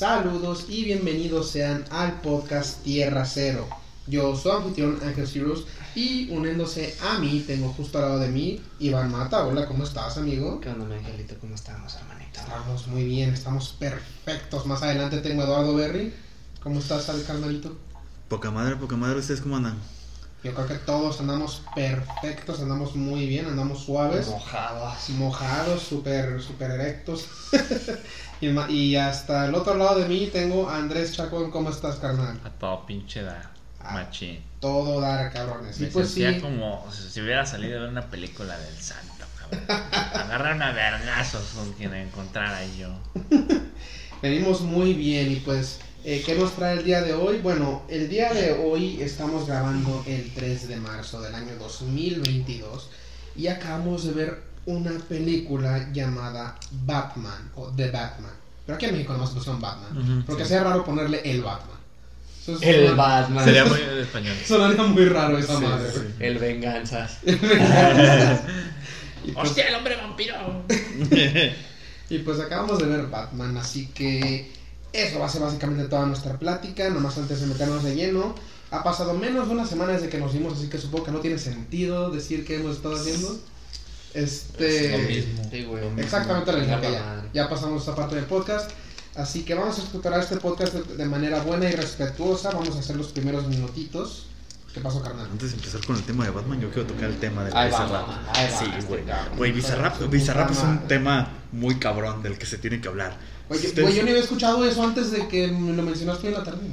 Saludos y bienvenidos sean al podcast Tierra Cero. Yo soy anfitrión Ángel Cirrus y uniéndose a mí, tengo justo al lado de mí Iván Mata. Hola, ¿cómo estás, amigo? ¿Qué onda, mi angelito? ¿Cómo estamos, hermanito? Estamos muy bien, estamos perfectos. Más adelante tengo a Eduardo Berry. ¿Cómo estás, al carnalito? Poca madre, poca madre, ¿ustedes cómo andan? Yo creo que todos andamos perfectos, andamos muy bien, andamos suaves. Mojados. mojados, súper super erectos. y, y hasta el otro lado de mí tengo a Andrés Chacón. ¿Cómo estás, carnal? A todo pinche da. Ah, Machín. Todo dar, cabrones. Y Me pues sí, sentía como si hubiera salido de ver una película del santo, cabrón. Agarrar a vergazos con quien encontrara ahí yo. venimos muy bien. Y pues, eh, ¿qué nos trae el día de hoy? Bueno, el día de hoy estamos grabando el 3 de marzo del año 2022. Y acabamos de ver una película llamada Batman o The Batman. Pero aquí en México nomás pusieron Batman. Ujú, porque sí. sea raro ponerle el Batman. Eso es El una- Batman. Sería muy de español. Sonaría muy raro esa Sí, madre. sí. El Venganzas. pues, ¡Hostia, el hombre vampiro! y pues acabamos de ver Batman, así que eso va a ser básicamente toda nuestra plática. Nomás antes de meternos de lleno, ha pasado menos de una semana desde que nos vimos, así que supongo que no tiene sentido decir qué hemos estado haciendo. Este. Es lo mismo. Sí, güey. Exactamente lo mismo que ya. pasamos esta parte del podcast. Así que vamos a estructurar este podcast de, de manera buena y respetuosa. Vamos a hacer los primeros minutitos. ¿Qué pasó, carnal? Antes de empezar con el tema de Batman, yo quiero tocar el tema del Bizarrap. Sí, este güey. Güey, Bizarrap, es un tema muy cabrón del que se tiene que hablar. Oye, Ustedes- güey, yo ni había escuchado eso antes de que me lo mencionaste en la tarde.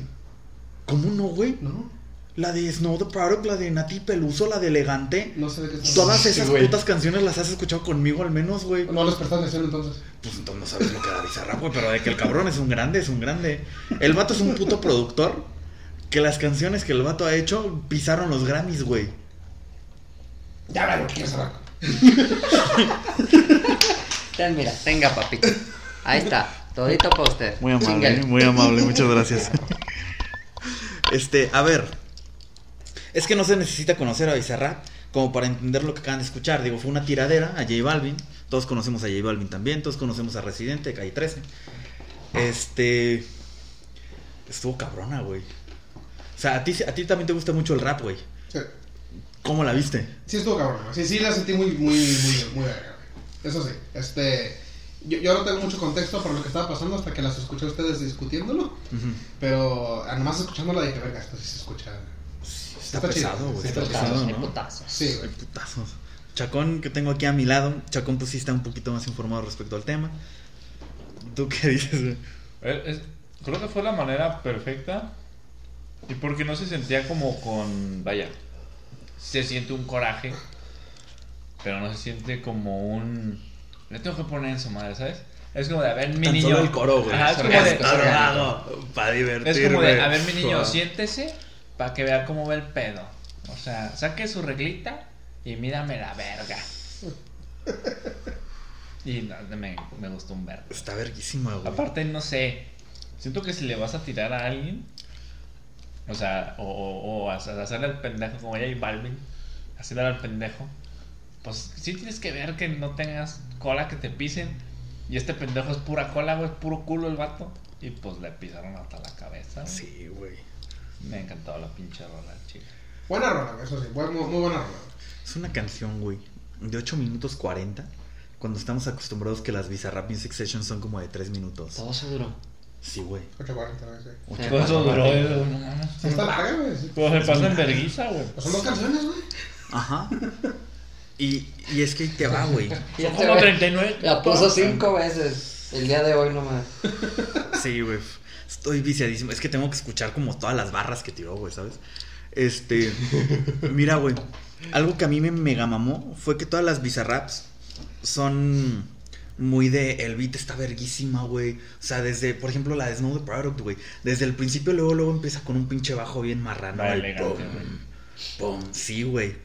¿Cómo no, güey? ¿No? La de Snow the Product, la de Nati Peluso, la de Elegante. No sé de qué Todas esas güey. putas canciones las has escuchado conmigo al menos, güey. No les prestas atención entonces. Pues entonces no sabes lo que da Bizarrap, güey. Pero de que el cabrón es un grande, es un grande. El vato es un puto productor. Que las canciones que el vato ha hecho pisaron los Grammys, güey. Ya veré lo que quieres hablar. Ten, mira, tenga, papito. Ahí está. Todito para usted. Muy amable, muy amable, muchas gracias. Este, a ver. Es que no se necesita conocer a Bizarrap como para entender lo que acaban de escuchar. Digo, fue una tiradera a J Balvin. Todos conocemos a J Balvin también. Todos conocemos a Residente, Calle 13. Este. Estuvo cabrona, güey. O sea, a ti, a ti también te gusta mucho el rap, güey. Sí, ¿Cómo la viste? sí estuvo cabrón. güey. Sí, sí la sentí muy, muy, muy, muy güey. Eso sí, este... Yo, yo no tengo mucho contexto por lo que estaba pasando hasta que las escuché a ustedes discutiéndolo. Pero nomás escuchándola dije, verga, esto sí se escucha. Está, Está pesado, güey. está está pesado, ¿no? putazos. Sí, Hay güey. putazos. Chacón, que tengo aquí a mi lado. Chacón, pues sí está un poquito más informado respecto al tema. ¿Tú qué dices, güey? Es- creo que fue la manera perfecta. Y porque no se sentía como con. Vaya. Se siente un coraje. Pero no se siente como un. Le tengo que poner en su madre, ¿sabes? Es como de, a ver, mi Tan niño. solo el coro, güey. Ajá, es como de. Para divertirme. Es como de, a ver, mi niño, siéntese para que vea cómo va el pedo. O sea, saque su reglita y mírame la verga. Y no, me, me gustó un verga. Está verguísima, güey. Aparte, no sé. Siento que si le vas a tirar a alguien, o sea, o, o, o hacer- hacerle al pendejo como ella y Balvin, hacerle al pendejo, pues sí tienes que ver que no tengas cola que te pisen. Y este pendejo es pura cola, güey, es puro culo el vato. Y pues le pisaron hasta la cabeza. güey. Sí, güey. Me ha encantado la pinche rola, chica. Buena rola, güey, eso sí. Muy, muy buena rola. Es una canción, güey, de 8 minutos 40. Cuando estamos acostumbrados que las Bizarrap Music Sessions son como de 3 minutos. Todo se duró. Sí, güey. 8.40, güey, Todo eso duró. Sí, está larga, güey. Pues se pasa en verguiza, güey. Pues son dos canciones, güey. Ajá. Y, y es que te va, güey. Ya Son como ve. 39. La puso cinco veces. El día de hoy nomás. Sí, güey. Estoy viciadísimo. Es que tengo que escuchar como todas las barras que tiró, güey, ¿sabes? Este. Mira, güey. Algo que a mí me mega mamó fue que todas las bizarraps son muy de. El beat está verguísima, güey. O sea, desde, por ejemplo, la de Snow the Product, güey. Desde el principio, luego, luego empieza con un pinche bajo bien marrano. Va el elegante, pum, güey. pum. Sí, güey.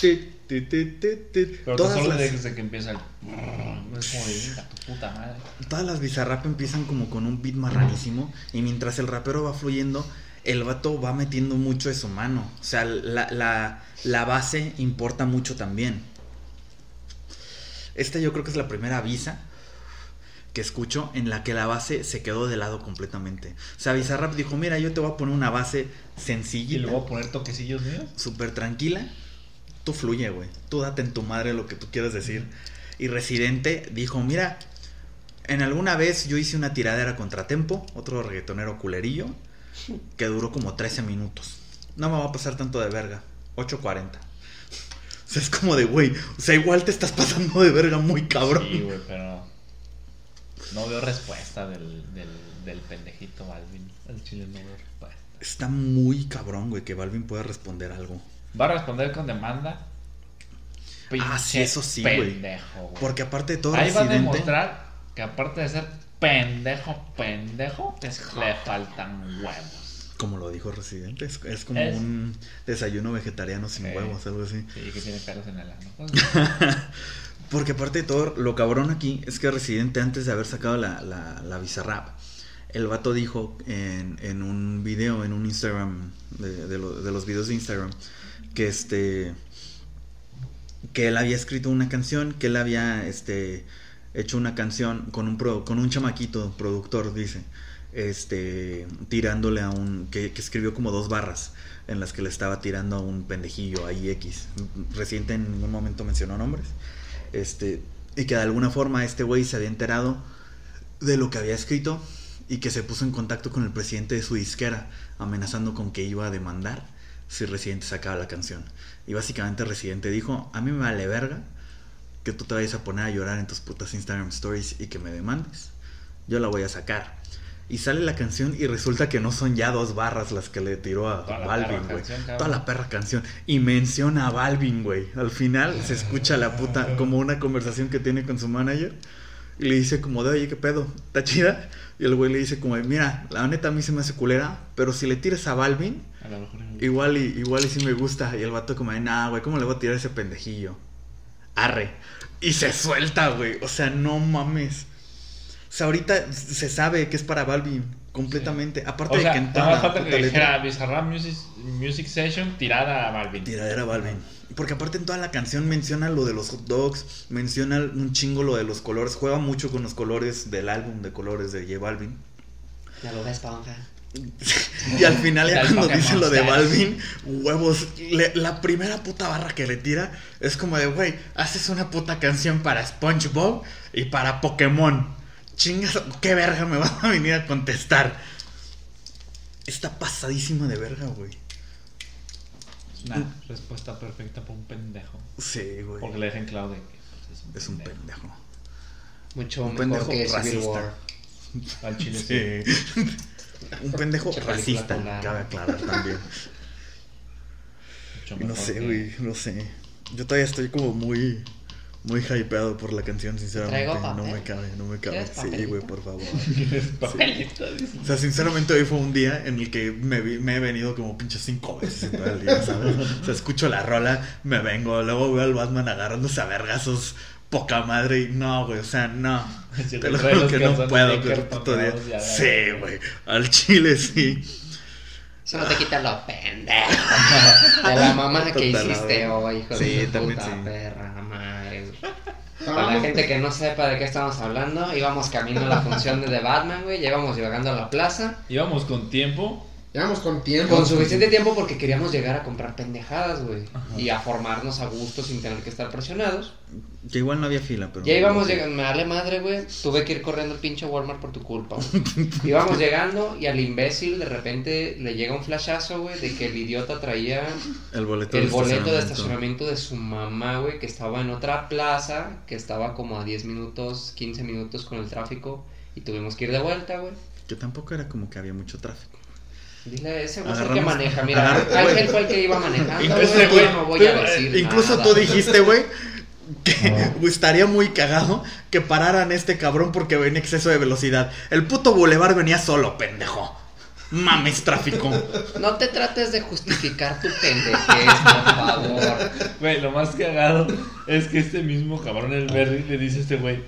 Ti, ti, ti, ti, ti. Pero Todas solo las- desde que empieza el. Es como de venga, tu puta madre. Todas las bizarrap empiezan como con un beat marranísimo y mientras el rapero va fluyendo, el vato va metiendo mucho de su mano. O sea, la, la, la base importa mucho también. Esta yo creo que es la primera visa que escucho en la que la base se quedó de lado completamente. O sea, Bizarrap dijo, mira, yo te voy a poner una base Y sencillita, luego poner toquecillos míos. súper tranquila. Tú fluye, güey. Tú date en tu madre lo que tú quieras decir. Y Residente dijo, mira, en alguna vez yo hice una tiradera contra Tempo, otro reggaetonero culerillo, que duró como 13 minutos. No me va a pasar tanto de verga. 8.40. O sea, es como de, güey, o sea, igual te estás pasando de verga muy cabrón. Sí, güey, pero. No veo respuesta del, del, del pendejito Balvin. El chile no veo respuesta. Está muy cabrón, güey, que Balvin pueda responder algo. Va a responder con demanda. Ah, sí, eso sí, güey. Pendejo, güey. Porque aparte de todo, Ahí va a demostrar que aparte de ser pendejo, pendejo, le faltan huevos. Como lo dijo Residente, es, es como Es- un desayuno vegetariano sin Sí. huevos, algo así. Sí, que tiene pelos en el ano. Pues, Porque aparte de todo, lo cabrón aquí es que Residente, antes de haber sacado la, la, la Bizarrap, el vato dijo en, en un video, en un Instagram, de, de lo- de los videos de Instagram, que este. que él había escrito una canción, que él había este, hecho una canción con un, pro- con un chamaquito, productor, dice, este, tirándole a un. Que, escribió como dos barras en las que le estaba tirando a un pendejillo ahí X. Residente en ningún momento mencionó nombres. Este, y que de alguna forma este güey se había enterado de lo que había escrito y que se puso en contacto con el presidente de su disquera, amenazando con que iba a demandar si Residente sacaba la canción. Y básicamente Residente dijo, a mí me vale verga que tú te vayas a poner a llorar en tus putas Instagram Stories y que me demandes. Yo la voy a sacar. Y sale la canción y resulta que no son ya dos barras las que le tiró a Toda Balvin, güey. Toda la perra canción. Y menciona a Balvin, güey. Al final se escucha la puta, como una conversación que tiene con su manager. Y le dice como de, oye, ¿qué pedo? ¿Está chida? Y el güey le dice como, mira, la neta a mí se me hace culera, pero si le tiras a Balvin, a lo mejor. igual y, igual y sí me gusta. Y el vato como de, nah, güey, ¿cómo le voy a tirar a ese pendejillo? Arre. Y se suelta, güey. O sea, no mames. O sea, ahorita se sabe que es para Balvin, completamente. Aparte O de sea, que en toda la falta que dijera Bizarrap Music, Music Session tirada a Balvin. Tiradera Balvin. Porque aparte en toda la canción menciona lo de los hot dogs, menciona un chingo lo de los colores, juega mucho con los colores del álbum de colores de J Balvin. La Bob Esponja. Y al final ya cuando Pokémon dice lo de. Balvin, huevos, le- la primera puta barra que le tira es como de, güey, haces una puta canción para SpongeBob y para Pokémon. Chingas, ¿qué verga me vas a venir a contestar? Está pasadísima de verga, güey. Una respuesta perfecta para un pendejo. Sí, güey. Porque le dejen claro de que pues, Es un pendejo. Mucho Un mejor pendejo que Civil racista. War. Al chile sí. Sí. Un pendejo racista, cabe aclarar también. No sé, que- güey, no sé. Yo todavía estoy como muy muy hypeado por la canción, sinceramente. ¿Traigo No me cabe, no me cabe. ¿Quieres Sí, güey, por favor. Papelito, dice. O sea, sinceramente hoy fue un día en el que me, vi- me he venido como pinche cinco veces en todo el día, ¿sabes? O sea, escucho la rola, me vengo, luego veo al Batman agarrándose a vergazos, poca madre, y no, güey, o sea, no. Sí, Te lo juro los que no puedo con puto día. ya, Sí, güey, al chile sí. Eso no te quita lo pendejo. De la mamá que Total, hiciste hoy, hijo Sí, de también puta sí. perra madre. güey. Para la gente que no sepa de qué estamos hablando, íbamos camino a la función de The Batman, güey. Ya íbamos llegando a la plaza. Íbamos con tiempo. Llevamos con tiempo. Con suficiente tiempo porque queríamos llegar a comprar pendejadas, güey. Y a formarnos a gusto sin tener que estar presionados. Que igual no había fila, pero. Ya íbamos llegando, me vale madre, güey. Tuve que ir corriendo al pinche Walmart por tu culpa. güey. íbamos llegando y al imbécil de repente le llega un flashazo, güey, de que el idiota traía El boleto el de boleto de estacionamiento. estacionamiento de su mamá, güey, que estaba en otra plaza, que estaba como a 10 minutos, 15 minutos con el tráfico. Y tuvimos que ir de vuelta, güey. Que tampoco era como que había mucho tráfico. Dile a ese güey es el que maneja. Mira, Ángel fue el que iba manejando. Incluso tú- no voy a tú- decir Incluso nada. tú dijiste, güey, que estaría muy cagado que pararan este cabrón porque venía exceso de velocidad. El puto bulevar venía solo, pendejo. Mames tráfico. No te trates de justificar tu pendejez, por favor. Güey, lo más cagado es que este mismo cabrón, el Berry, le dice a este güey.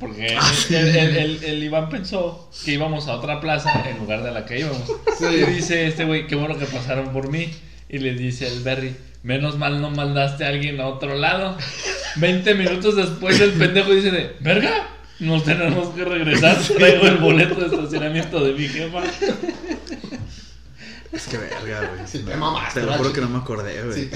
Porque Ah, el, Iván pensó que íbamos a otra plaza en lugar de la que íbamos. Y dice este güey, qué bueno que pasaron por mí. Y le dice el Berry, menos mal no mandaste a alguien a otro lado. 20 minutos después el pendejo dice de, verga, Nos tenemos que regresar. Traigo el boleto de estacionamiento de mi jefa. Es que verga, güey. Te mamaste, Te lo ¿verdad, juro que no me acordé, güey. Sí.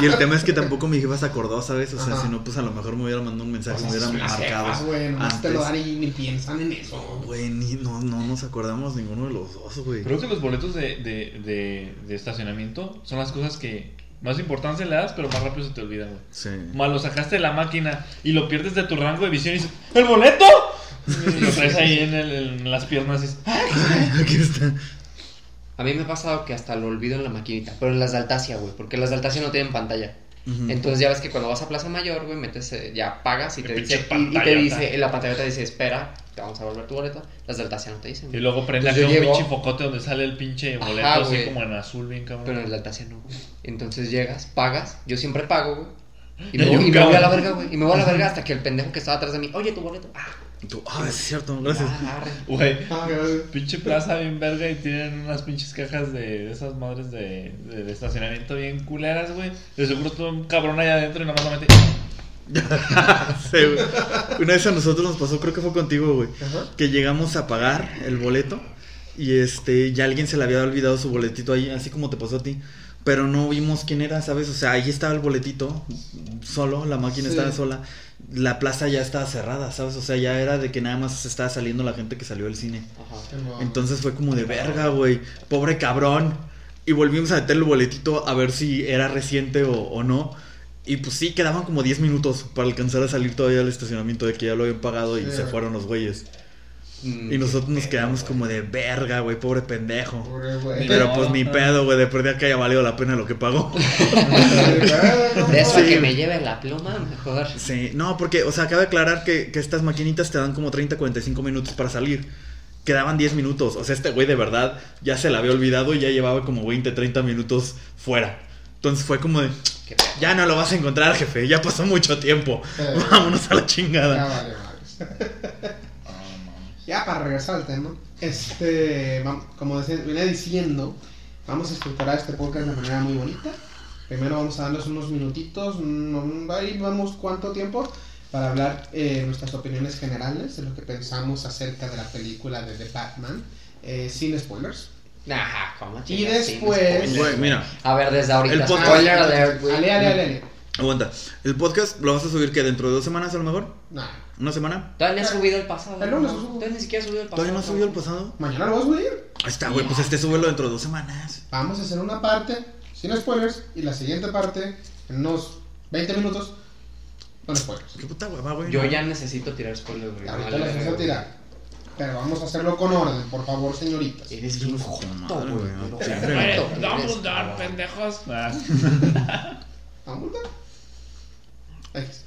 Y el tema es que tampoco mi jefa se acordó, ¿sabes? O sea, Ajá. si no, pues a lo mejor me hubiera mandado un mensaje, Pues me así hubiera son las marcado. jefas, güey, nomás te lo antes. dan y ni piensan en eso. No, güey, ni- no, no nos acordamos ninguno de los dos, güey. Creo que los boletos de, de, de, de estacionamiento son las cosas que más importancia le das, pero más rápido se te olvidan, güey. Sí. Más lo sacaste de la máquina y lo pierdes de tu rango de visión y dices, ¿el boleto? Y lo traes ahí en, el- en las piernas y dices, "Ah". Aquí está. A mí me ha pasado que hasta lo olvido en la maquinita, pero en las de güey, porque las de no tienen pantalla. Entonces ya ves que cuando vas a Plaza Mayor, güey, metes, eh, ya pagas y te dice, y, y te dice, en la pantalla te dice, espera, te vamos a volver tu boleto. Las de no te dicen. Y luego prende Entonces aquí yo un llego- pinche focote donde sale el pinche Ajá, boleto así como en azul, bien cabrón. Pero en el de Altacia no, güey. Entonces llegas, pagas, yo siempre pago, güey. Y me, voy- y me voy a la verga, güey. Y me voy a la verga hasta que el pendejo que estaba atrás de mí, oye, tu boleto. Ah, Y tú, ah, es cierto, gracias. ah. Güey, Ah, pinche plaza bien verga y tienen unas pinches cajas de, de esas madres de, de- de estacionamiento bien culeras, güey. De seguro todo un cabrón allá adentro y nada más lo mete. Sí. Una vez a nosotros nos pasó, creo que fue contigo, güey. Ajá. Que llegamos a pagar el boleto y este, ya alguien se le había olvidado su boletito ahí, así como te pasó a ti. Pero no vimos quién era, ¿sabes? O sea, ahí estaba el boletito, solo, la máquina Sí. estaba sola. La plaza ya estaba cerrada, ¿sabes? O sea, ya era de que nada más estaba saliendo la gente que salió del cine. Ajá. Entonces fue como de verga, güey. Pobre cabrón. Y volvimos a meter el boletito a ver si era reciente o, o no. Y pues sí, quedaban como 10 minutos para alcanzar a salir todavía al estacionamiento de que ya lo habían pagado y Sí, se fueron los güeyes. Mm, Y nosotros nos quedamos como de verga, güey, pobre pendejo. Pobre güey. Pero No, pues ni pedo, güey, de perdida que haya valido la pena lo que pagó. De eso Sí. que me lleve la pluma, mejor. Sí, no, porque, o sea, acaba de aclarar que, que estas maquinitas te dan como 30, 45 minutos para salir. Quedaban 10 minutos. O sea, este güey de verdad ya se la había olvidado y ya llevaba como 20, 30 minutos fuera. Entonces fue como de, ya no lo vas a encontrar, jefe. Ya pasó mucho tiempo. Eh. Vámonos a la Ya chingada. Ya para regresar al tema, este, como decía- venía diciendo, vamos a estructurar este podcast de manera muy bonita. Primero vamos a darles unos minutitos, no- ahí vamos cuánto tiempo para hablar eh, nuestras opiniones generales de lo que pensamos acerca de la película de The Batman, eh, sin spoilers. Ajá, ¿cómo Y después- Güey, mira, A ver, desde ahorita. El podcast- Spoiler alert, güey. Ale, ale, ale, ale. aguanta. El podcast lo vas a subir que dentro de dos semanas a lo mejor. Nah, ¿Una semana? Todavía no he subido el pasado. El lunes subo. Todavía ni siquiera he subido el pasado. ¿Todavía no has subido el pasado? mañana lo vas a subir. Ahí está, güey, pues este súbelo dentro de dos semanas. Vamos a hacer una parte sin spoilers y la siguiente parte en unos 20 minutos con spoilers. Qué puta hueva, güey. Yo ya necesito tirar spoilers, güey. Ahorita Vale, a güey. tirar. Pero vamos a hacerlo con orden, por favor, señoritas. Eres no joto, güey. Dumbledore, pendejos. Ah. ¿Vamos a X.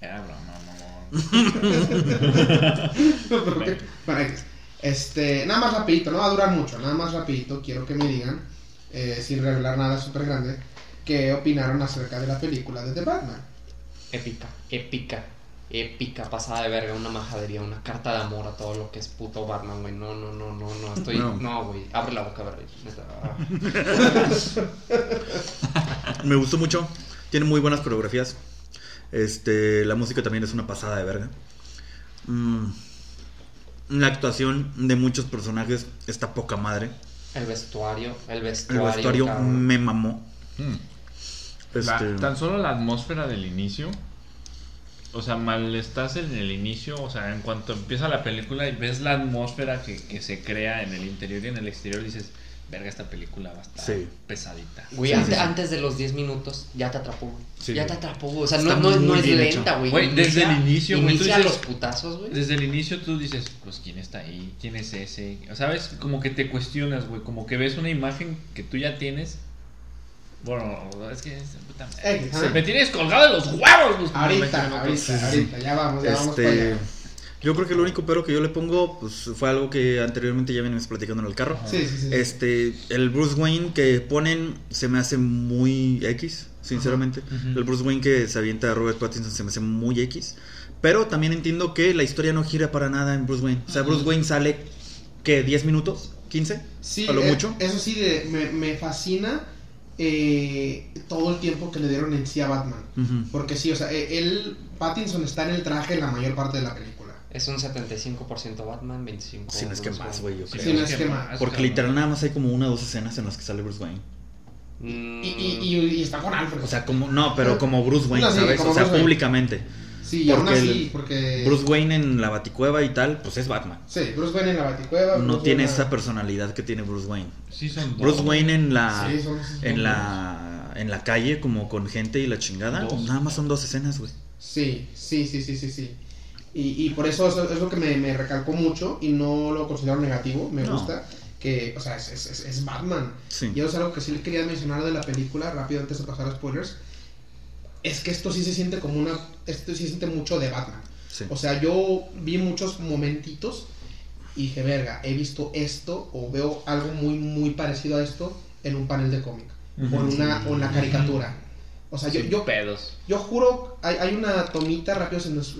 Este, nada más rapidito, no va a durar mucho, nada más rapidito, quiero que me digan, eh, sin revelar nada súper grande, qué opinaron acerca de la película de The Batman. Épica, épica, épica, pasada de verga, una majadería, una carta de amor a todo lo que es puto Batman, güey. No, no, no, no, no, estoy. No. No, güey. Abre la boca. Ah. Me gustó mucho. Tiene muy buenas coreografías. Este, la música también es una pasada de verga. Mm, la actuación de muchos personajes está poca madre. El vestuario, el El vestuario. cabrón. me mamó. Hmm. La- Este, tan solo la atmósfera del inicio. O sea, mal estás en el inicio. O sea, en cuanto empieza la película y ves la atmósfera que, que se crea en el interior y en el exterior, dices, verga, esta película va a estar Sí. pesadita. Güey, Sí, ante- sí, sí. antes de los 10 minutos ya te atrapó, güey. Sí, ya güey. te atrapó, güey. O sea, no, no, es lenta, güey. Güey, desde Inicia- el inicio, güey, Inicia dices- los putazos, güey. Desde el inicio tú dices, pues, ¿quién está ahí? ¿Quién es ese? ¿Sabes? Como que te cuestionas, güey. Como que ves una imagen que tú ya tienes. Bueno, es que... es- puta madre. X, Se me tienes colgado de los huevos. me Ahorita, ahorita, ahorita, ya vamos, ya vamos para este, allá. Yo creo que lo único pero que yo le pongo pues, fue algo que anteriormente ya venimos platicando en el carro. Sí, sí, sí. Este, el Bruce Wayne que ponen se me hace muy X, sinceramente. El Bruce Wayne que se avienta a Robert Pattinson se me hace muy X. Pero también entiendo que la historia no gira para nada en Bruce Wayne. O sea, Bruce Wayne sale, ¿qué? ¿10 minutos? ¿15? Sí, a lo eh, mucho. Eso sí, de- me, me fascina eh, todo el tiempo que le dieron en sí a Batman. Porque sí, o sea, eh, él, Pattinson está en el traje la mayor parte de la película. Es un 75% Batman, 25%. Si no es que Bruce más, güey, yo Sí, creo. No es que más. Porque literal nada más hay como una o dos escenas en las que sale Bruce Wayne. Mm, Y, y, y- y está con Alfred. O sea, como, no, pero como Bruce Wayne, No, sí, ¿sabes? O sea, Bruce Wayne. públicamente. sí, y aún porque así, porque... Bruce Wayne en la baticueva y tal, pues es Batman. Sí, Bruce Wayne en la Baticueva. No Bruce tiene Wayne- esa personalidad que tiene Bruce Wayne. Sí, son dos. Bruce Wayne en la Sí, son- son- en la en la calle como con gente y la chingada, Dos. nada más son dos escenas, güey. Sí, sí, sí, sí, sí, sí. Y, y por eso es, es lo que me, me recalcó mucho y no lo considero negativo, me No. gusta. Que, o sea, es, es- Batman. Sí. Y eso es algo que sí le quería mencionar de la película, rápido antes de pasar a spoilers. Es que esto sí se siente como una. Esto sí se siente mucho de Batman. Sí. O sea, yo vi muchos momentitos y dije, verga, he visto esto o veo algo muy, muy parecido a esto en un panel de cómic. O en una, o en la caricatura. O sea, yo, yo, pedos. yo juro, hay, hay una tomita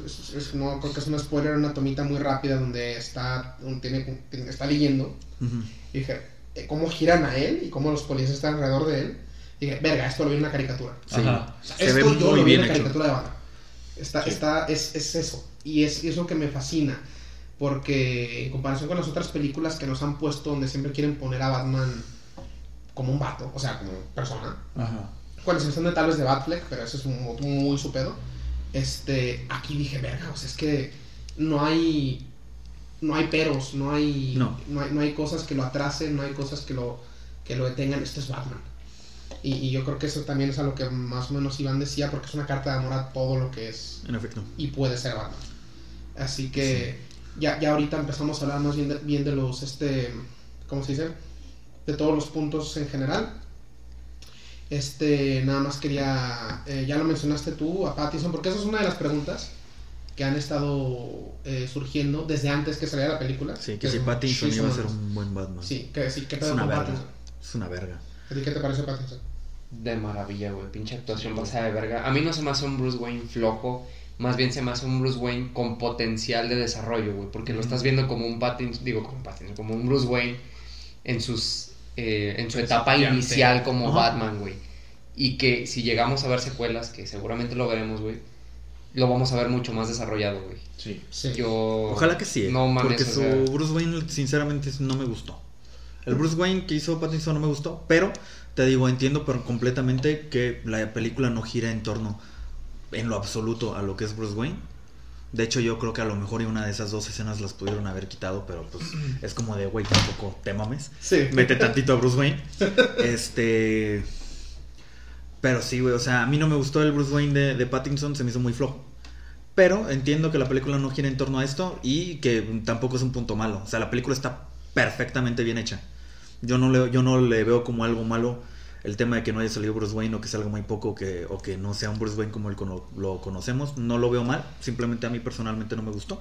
es- es- no creo que es un spoiler, una tomita muy rápida donde está, donde tiene, tiene- está leyendo. Y dije, eh, ¿cómo giran a él y cómo los policías están alrededor de él? Y dije, verga, esto lo vi en una caricatura. Sí. Ajá. O sea, Se esto ve yo muy lo vi en hecho. caricatura de Batman. Está, Sí. está, es, es eso. Y es eso que me fascina. Porque en comparación con las otras películas que nos han puesto donde siempre quieren poner a Batman como un vato, o sea, como persona, Ajá. Con excepción de tal vez de Batfleck, pero eso es muy, muy su pedo. Este, aquí dije, verga, o sea, es que no hay, no hay peros, no hay, No. hay, no hay cosas que lo atrasen, no hay cosas que lo, que lo detengan. Esto es Batman. Y, y yo creo que eso también es a lo que más o menos Iván decía, porque es una carta de amor a todo lo que es En efecto. y puede ser Batman. Así que ya, ya ahorita empezamos a hablar más bien de, bien de los, este, ¿cómo se dice? De todos los puntos en general. Este, nada más quería, eh, ya lo mencionaste tú a Pattinson, porque esa es una de las preguntas que han estado eh, surgiendo desde antes que saliera la película. Sí, que Desde si Pattinson iba a ser un buen Batman. Sí, que sí, ¿qué Es pedo una con verga. Pattinson? Es una verga. ¿A ti qué te parece Pattinson? De maravilla, güey. Pinche actuación pasada de verga. A mí no se me hace un Bruce Wayne flojo. Más bien se me hace un Bruce Wayne con potencial de desarrollo, güey. Porque lo estás viendo como un Pattinson, digo, como un Pattinson, como un Bruce Wayne en sus eh, en su etapa Principiante. inicial como Ajá. Batman, güey. Y que si llegamos a ver secuelas, que seguramente lo veremos, güey, lo vamos a ver mucho más desarrollado, güey. Sí. Sí. Yo. Ojalá que sí. eh, No mames, porque su sea, Bruce Wayne, sinceramente, no me gustó. El Bruce Wayne que hizo Pattinson no me gustó, pero te digo, entiendo pero completamente que la película no gira en torno en lo absoluto a lo que es Bruce Wayne. De hecho, yo creo que a lo mejor y una de esas dos escenas las pudieron haber quitado, pero pues es como de, güey, tampoco te mames. Sí. Mete tantito a Bruce Wayne. Este. Pero sí, güey, o sea, a mí no me gustó el Bruce Wayne de, de Pattinson, se me hizo muy flojo. Pero entiendo que la película no gira en torno a esto y que tampoco es un punto malo. O sea, la película está perfectamente bien hecha. Yo no le, yo no le veo como algo malo el tema de que no haya salido Bruce Wayne o que salga muy poco que, o que no sea un Bruce Wayne como el cono- lo conocemos. No lo veo mal, simplemente a mí personalmente no me gustó.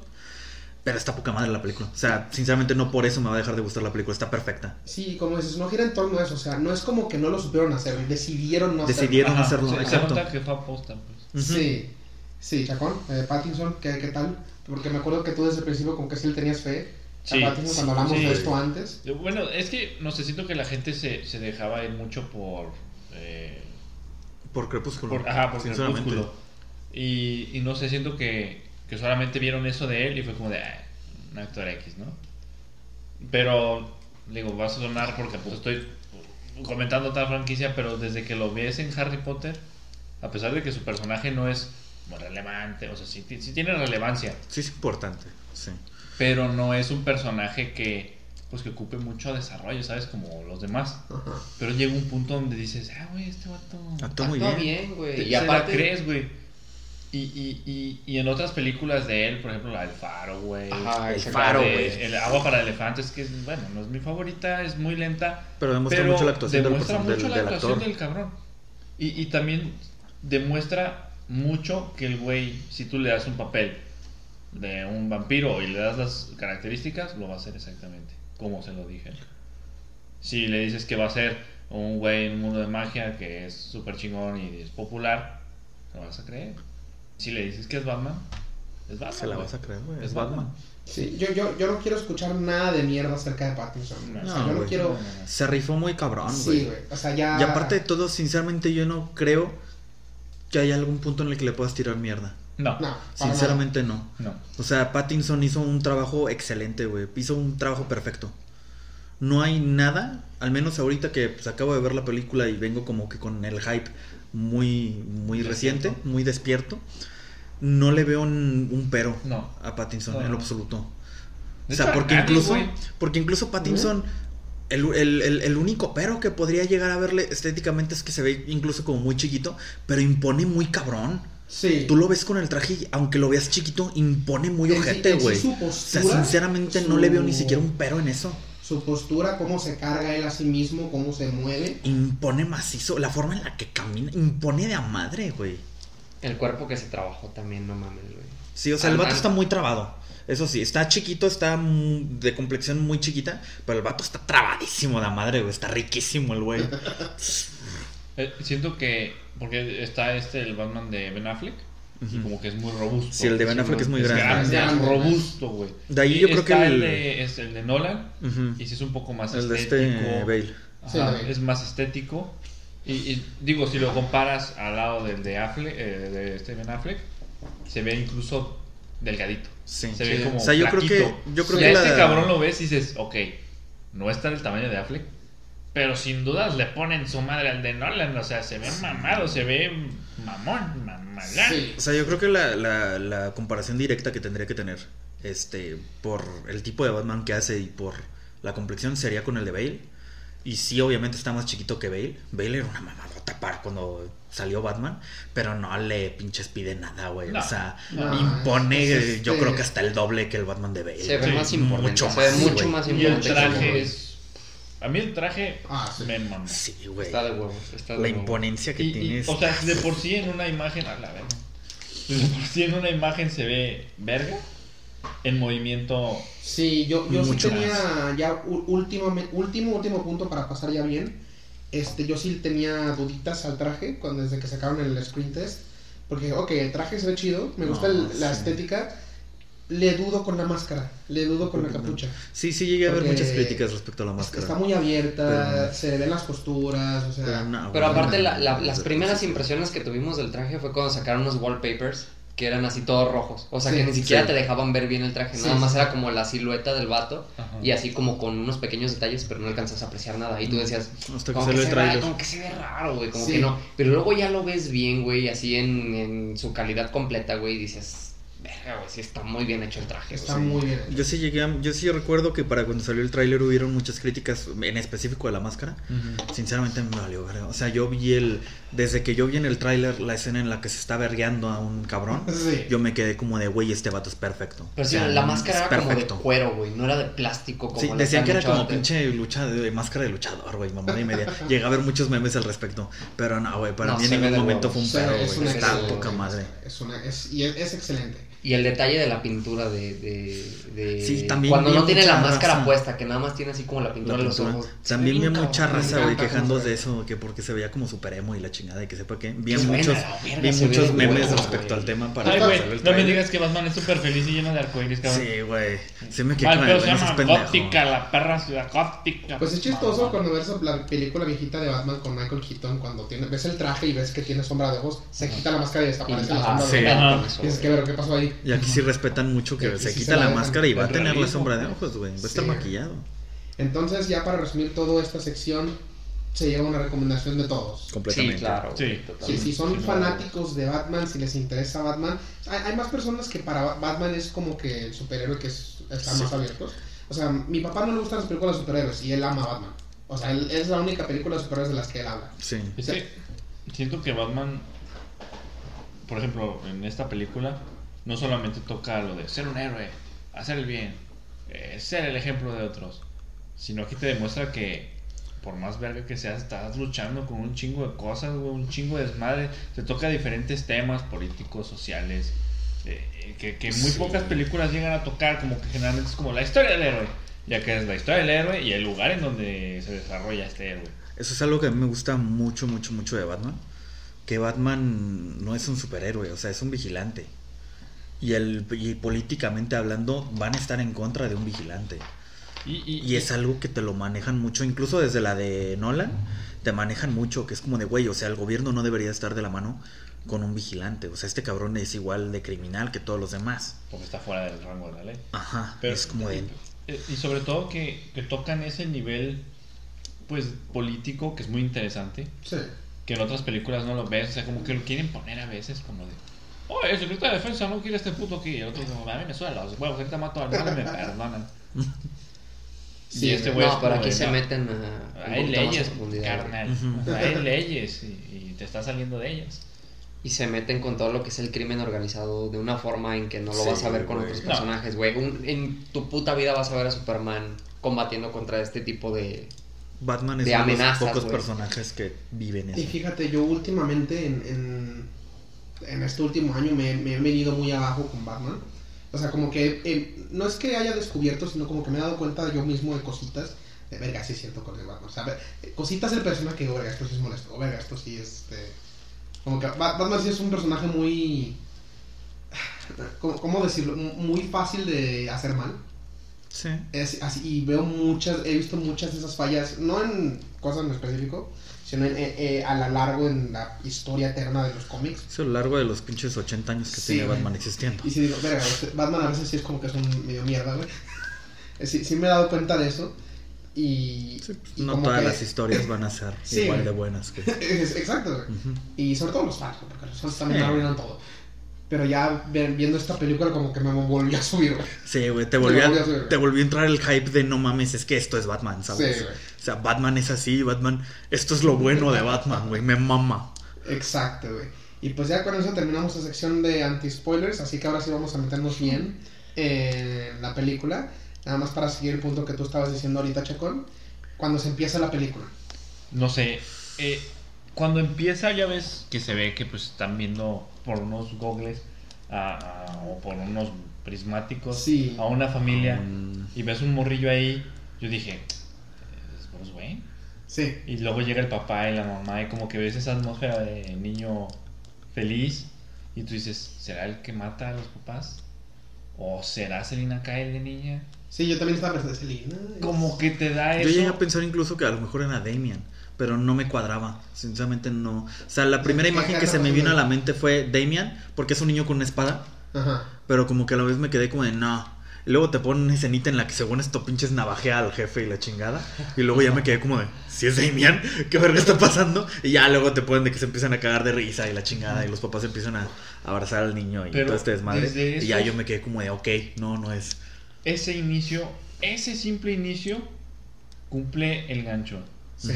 Pero está poca madre la película. O sea, sinceramente no por eso me va a dejar de gustar la película. Está perfecta. Sí, como dices, no gira en torno a eso. O sea, no es como que no lo supieron hacer, decidieron no hacerlo. Decidieron hacerlo, se- Se exacto. que fue aposta, pues. Sí, sí, Chacón, eh, Pattinson, ¿qué, ¿qué tal? Porque me acuerdo que tú desde el principio como que sí le tenías fe Sí, Pattinson sí, cuando hablamos sí. de esto antes. Bueno, es que no sé, siento que la gente se, se dejaba ir mucho por. eh, Por Crepúsculo. por ajá, por. Crepúsculo. Y, y no sé, siento que, que solamente vieron eso de él y fue como de. "Ah, un actor X, ¿no? Pero, digo, va a sonar porque pues estoy comentando otra franquicia, pero desde que lo ves en Harry Potter, a pesar de que su personaje no es relevante, o sea, sí, sí tiene relevancia, Sí, es importante. Sí. Pero no es un personaje que pues que ocupe mucho desarrollo, ¿sabes? Como los demás. Ajá. Pero llega un punto donde dices, ah, güey, este vato... Actúa muy actúa bien. bien, güey. Y aparte. crees, güey. Y, y, y, y en otras películas de él, por ejemplo, la del Faro, güey. Ajá, El. Faro, güey. El agua para elefantes, que es, bueno, no es mi favorita, es muy lenta. Pero demuestra pero mucho la actuación del, demuestra mucho del, la del actuación actor. del cabrón. Y, y también demuestra mucho que el güey, si tú le das un papel de un vampiro y le das las características, lo va a hacer exactamente como se lo dije. Si le dices que va a ser un güey en un mundo de magia que es súper chingón y es popular, lo vas a creer. Si le dices que es Batman, Es Batman, Se la güey. vas a creer, güey. Es Batman. Batman. Sí, yo, yo, yo no quiero escuchar nada de mierda acerca de Pattinson. No, o sea, no, yo no quiero. Se rifó muy cabrón, güey. Sí, güey. O sea, ya. y aparte de todo, sinceramente, yo no creo que haya algún punto en el que le puedas tirar mierda. No, Sinceramente, no. no. O sea, Pattinson hizo un trabajo excelente, güey. Hizo un trabajo perfecto. No hay nada, al menos ahorita que pues, acabo de ver la película y vengo como que con el hype muy, muy reciente, muy despierto. No le veo un, un pero No. a Pattinson No, en lo absoluto. De o sea, hecho, porque nadie, incluso, porque incluso Pattinson, el, el- el- el único pero que podría llegar a verle estéticamente es que se ve incluso como muy chiquito, pero impone muy cabrón. Sí. Tú lo ves con el traje y aunque lo veas chiquito, impone muy ojete, sí güey. o sea, sinceramente no le veo ni siquiera un pero en eso. Su postura, cómo se carga él a sí mismo, cómo se mueve. Impone macizo, la forma en la que camina, impone de a madre, güey. El cuerpo que se trabajó también, no mames, güey. Sí, o sea, el vato está muy trabado. Eso sí, está chiquito, está mm, de complexión muy chiquita, pero el vato está trabadísimo de a madre, güey. Está riquísimo el güey. Eh, siento que. Porque está este, el Batman de Ben Affleck. Y como que es muy robusto. Sí, el de Ben Affleck es muy grande. grande, Es grande. robusto, güey. De ahí Y yo creo que el- el de, es el de Nolan. Y sí es un poco más El de estético. este Bale. Ajá, Sí, el de Bale. es más estético. Y, y digo, si lo comparas al lado del de Affleck, eh, de este Ben Affleck, se ve incluso delgadito. Sí. Se ve Sí. como O sea, yo creo que- yo creo y que a la- este cabrón lo ves y dices, ok, no está del tamaño de Affleck, pero sin dudas le ponen su madre al de Nolan. O sea, se ve mamado, se ve mamón, mamalán. Sí. O sea, yo creo que la, la- la comparación directa que tendría que tener, este, por el tipo de Batman que hace y por la complexión sería con el de Bale. Y sí, obviamente está más chiquito que Bale. Bale era una mamadota para cuando salió Batman, pero no le pinches pide nada, güey. No, o sea, no, impone, es- es yo este- creo que hasta el doble que el Batman de Bale. Se ve Sí, más imponente. mucho se ve más, mucho más Y el traje es... A mí el traje Ah, sí. me mamó. Sí, güey. Está de huevos. Está de La huevos. imponencia que Y- y, tienes. o sea, de por sí en una imagen, a la verga. De por sí en una imagen se ve verga. En movimiento. Sí, yo, yo sí tenía ya u- últimamente- último, último punto para pasar ya bien. Este, yo sí tenía duditas al traje cuando desde que sacaron el screen test. Porque, ok, el traje se ve chido, me gusta No, el- la sí. estética. Le dudo con la máscara, le dudo con la capucha. Sí, sí, llegué a ver muchas críticas respecto a la máscara. Está muy abierta, Pero- se ven las costuras, o sea... Pero no, Pero güey, aparte, no, la- la- no, las no, primeras impresiones que tuvimos del traje fue cuando sacaron unos wallpapers que eran así todos rojos. O sea, Sí, que ni siquiera sí. te dejaban ver bien el traje. Sí, Nada más sí. era como la silueta del vato Ajá. y así como con unos pequeños detalles, pero no alcanzas a apreciar nada. Y tú decías, Hasta que como, que el se ve, como que se ve raro, güey, como Sí. que no. Pero luego ya lo ves bien, güey, así en, en su calidad completa, güey, y dices, verga, güey, sí está muy bien hecho el traje. Está güey". muy bien. Yo sí llegué a- yo sí recuerdo que para cuando salió el tráiler hubieron muchas críticas en específico de la máscara. Sinceramente me valió, verga. O sea, yo vi el desde que yo vi en el tráiler la escena en la que se está vergueando a un cabrón, Sí. yo me quedé como de, güey, este vato es perfecto. Pero O sí, sea, la máscara era como de cuero, güey, no era de plástico como Sí, decían que era hecho como antes. pinche lucha de máscara de luchador, güey, mamada y media. Llegué a ver muchos memes al respecto, pero no, güey, para No, mí en ningún momento fue un O sea, pedo, es güey. una Está poca madre. Es, una, es, y es, es excelente. Y el detalle de la pintura de. de, de- Sí, también Cuando no tiene la máscara raza. puesta, que nada más tiene así como la pintura de los ojos. También vi Bien mucha raza, güey, quejándose de eso, que porque se veía como super emo y la chingada y que sepa qué. Vi muchos, verga, vi muchos memes respecto al tema para Ay, güey, no me digas que Batman es súper feliz y lleno de arcoíris, cabrón. Sí, güey. Se me quedé con el se. Gótica, la perra ciudad gótica. Pues es chistoso cuando ves la película viejita de Batman con Michael Keaton, cuando tiene, ves el traje y ves que tiene sombra de ojos, se quita la máscara y desaparece la sombra sí. de ojos. Eso, Y dices, güey. ¿qué, pero, ¿qué pasó ahí? Y aquí sí respetan mucho que se sí quita se la la máscara y va a tener la sombra de ojos, güey. Va a Sí. estar maquillado. Entonces, ya para resumir toda esta sección, se lleva una recomendación de todos. Completamente. Sí, claro. Sí. güey, Si, son Sí, no. fanáticos de Batman, si les interesa Batman, hay, hay más personas que para Ba- Batman es como que el superhéroe que es, están Sí. más abiertos. O sea, mi papá no le gustan las películas de superhéroes y él ama a Batman. O sea, él, es la única película de superhéroes de las que él habla. Sí. Es Sí. que siento que Batman, por ejemplo, en esta película, no solamente toca lo de ser un héroe, hacer el bien, eh, ser el ejemplo de otros, sino aquí te demuestra que por más verga que seas, estás luchando con un chingo de cosas, güey, un chingo de desmadre. Te toca diferentes temas políticos, sociales, eh, que, que muy Sí. pocas películas llegan a tocar, como que generalmente es como la historia del héroe, ya que es la historia del héroe y el lugar en donde se desarrolla este héroe. Eso es algo que a mí me gusta mucho, mucho, mucho de Batman. Que Batman no es un superhéroe, o sea, es un vigilante. Y, el, y políticamente hablando van a estar en contra de un vigilante. Y, y- Y es algo que te lo manejan mucho, incluso desde la de Nolan, te manejan mucho, que es como de, güey, o sea, el gobierno no debería estar de la mano con un vigilante. O sea, este cabrón es igual de criminal que todos los demás. Porque está fuera del rango de la ley. Ajá, Pero- es como de... Eh, Y sobre todo que, que tocan ese nivel, pues, político, que es muy interesante. Sí. Que en otras películas no lo ves. O sea, como que lo quieren poner a veces como de... Oh, el secretario de defensa no quiere este puto aquí. Y el otro como, a mí me suena los huevos, ahorita mato al hermano y me perdonan. Sí, y este güey. es No, pero como aquí de, se no, meten a. Hay leyes, carnal. Sea, hay leyes y, y te está saliendo de ellas. Y se meten con todo lo que es el crimen organizado de una forma en que no lo Sí, vas a ver con otros No. personajes, güey. Un- En tu puta vida vas a ver a Superman combatiendo contra este tipo de. Batman es De uno de los amenazas, pocos personajes que viven Y eso. fíjate, yo últimamente en, en, en este último año me, me he venido muy abajo con Batman. O sea, como que eh, no es que haya descubierto, sino como que me he dado cuenta yo mismo de cositas. De verga, sí es cierto con el Batman. O sea, ver- eh, cositas del personaje que, digo, verga, esto sí es molesto. O verga, esto sí es. Este, como que Ba- Batman sí es un personaje muy. ¿Cómo, cómo decirlo? Muy fácil de hacer mal. Sí. Es así, y veo muchas, he visto muchas de esas fallas, no en cosas en específico, sino en, eh, eh, a lo largo en la historia eterna de los cómics. Es a lo largo de los pinches 80 años que Sí, tiene. Batman existiendo. Y si digo, verga, este- Batman a veces sí es como que es un medio mierda, güey. Eh, Sí, sí me he dado cuenta de eso. Y, Sí, pues, y no todas que- las historias van a ser Sí, igual güey. de buenas que... Exacto, güey. Ujú. Y sobre todo los fans, porque los fans también arruinan todo. Pero ya viendo esta película como que me volvió a subir, güey. Sí, güey, te volvió, a a, subir. te volvió a entrar el hype de no mames, es que esto es Batman, ¿sabes? Sí, güey. O sea, Batman es así, Batman, esto es lo bueno de Batman, güey, me mama. Exacto, güey. Y pues ya con eso terminamos la sección de anti-spoilers, así que ahora sí vamos a meternos bien en la película. Nada más para seguir el punto que tú estabas diciendo ahorita, Chacón. Cuando se empieza la película. No sé. eh, cuando empieza ya ves que se ve que pues están viendo por unos gogles a- a- o por unos prismáticos Sí. a una familia Mm. y ves un morrillo ahí. Yo dije, ¿es Bruce Wayne? Sí. Y luego llega el papá y la mamá y como que ves esa atmósfera de niño feliz y tú dices, ¿será el que mata a los papás? ¿O será Selina Kyle de niña? Sí, yo también estaba pensando, Selena. Como que te da Yo llegué eso. a pensar incluso que a lo mejor era Damian, pero no me cuadraba, sinceramente no. O sea, la primera ¿Qué imagen que se me vino a la mente fue Damian, porque es un niño con una espada, Ajá. pero como que a la vez me quedé como de no. Luego te ponen una escenita en la que según esto pinches navajea al jefe y la chingada. Y luego ya me quedé como de, si es Damian, ¿qué verga está pasando? Y ya luego te ponen de que se empiezan a cagar de risa y la chingada. Y los papás empiezan a abrazar al niño y Pero todo este desmadre. Y ya yo me quedé como de, ok, no, no es. Ese inicio, ese simple inicio, cumple el gancho. Sí.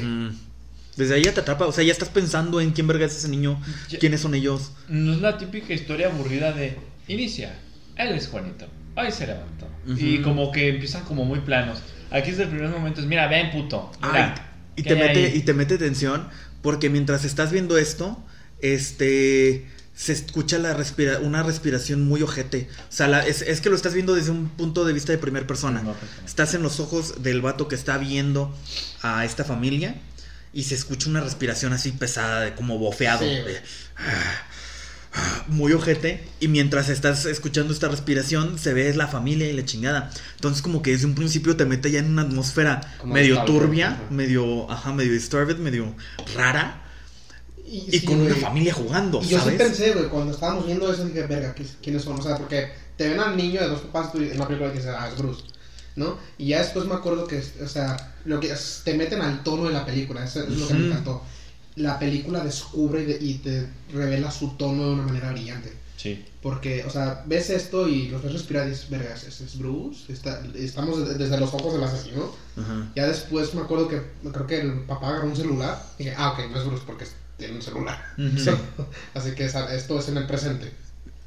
Desde ahí ya te atrapa, o sea, ya estás pensando en quién verga es ese niño, Ya- quiénes son ellos. No es la típica historia aburrida de inicia, él es Juanito, hoy se levantó. Y como que empiezan como muy planos. Aquí desde el primer momento es, mira, ven puto. Mira, y ¿qué te mete ahí?". y te mete tensión porque mientras estás viendo esto, este se escucha la respira una respiración muy ojete. O sea, la- es, es que lo estás viendo desde un punto de vista de primera persona. Estás en los ojos del vato que está viendo a esta familia y se escucha una respiración así pesada, de como bofeado. Sí, de, ah, muy ojete y mientras estás escuchando esta respiración se ve la familia y la chingada entonces como que desde un principio te mete ya en una atmósfera Como medio turbia ajá. medio ajá medio disturbed medio rara y, sí, con una güey. familia jugando Y yo sí sabes pensé, güey, cuando estábamos viendo eso, dije, verga, ¿qui- ¿quiénes son? O sea, porque te ven al niño de dos papás tú en una película que dices, ah, es Bruce, ¿no? Y ya después me acuerdo que, o sea, lo que es- te meten al tono de la película, eso es lo que me encantó. La película descubre y, de- y te revela su tono de una manera brillante. Sí. Porque, o sea, ves esto y los ves respirar y dices, verga, ¿ese es Bruce? Está- estamos de- desde los ojos del asesino. Ajá. Ya después me acuerdo que creo que el papá agarró un celular y dije, ah, ok, no es Bruce porque tiene un celular. Sí. Así que esto es en el presente.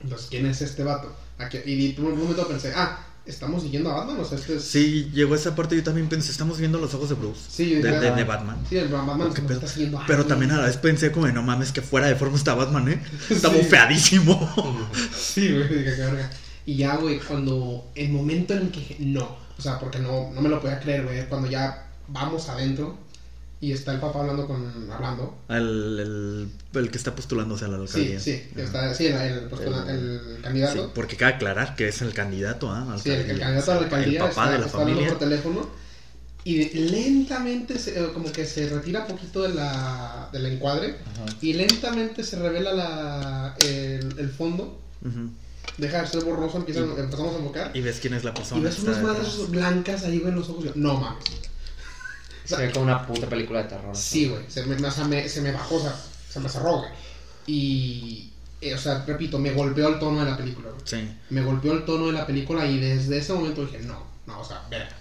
Entonces, ¿quién es este vato? Aquí- y por un momento pensé, ah, ¿estamos siguiendo a Batman? O sea, este es... sí llegó esa parte yo también pensé estamos viendo los ojos de Bruce Sí, de, de- de Batman Sí, el Batman ¿Qué nos pedo? está siguiendo. pero Ay, también a la vez pensé como no mames que fuera de forma está Batman eh está Sí. bofeadísimo Sí, güey, qué verga. Y ya, güey, cuando... El momento en el que... No. O sea, porque no, no me lo podía creer, güey. Cuando ya vamos adentro y está el papá hablando con. hablando. El, el, el que está postulándose a la Sí, alcaldía. sí, Ajá. está, sí, el, el, postula- el Sí, candidato. porque cabe aclarar que es el candidato a Sí, el, el alcaldía. candidato a la alcaldía El papá está, de la está hablando familia. por teléfono y lentamente se- eh, como que se retira poquito de la, del encuadre Ajá. y lentamente se revela la, el, el fondo, Ujú. deja de ser borroso, empieza, Y- empezamos a enfocar Y ves quién es la persona. y ves unas detrás. blancas ahí güey, en los ojos. no mames. O sea, Se ve como una puta película de terror. Sí, güey, se me, o sea, me- se me bajó, o sea, se me cerró, güey. Y, eh, o sea, repito, me golpeó el tono de la película, güey. Sí. Me golpeó el tono de la película y desde ese momento dije, no, no, o sea, verga.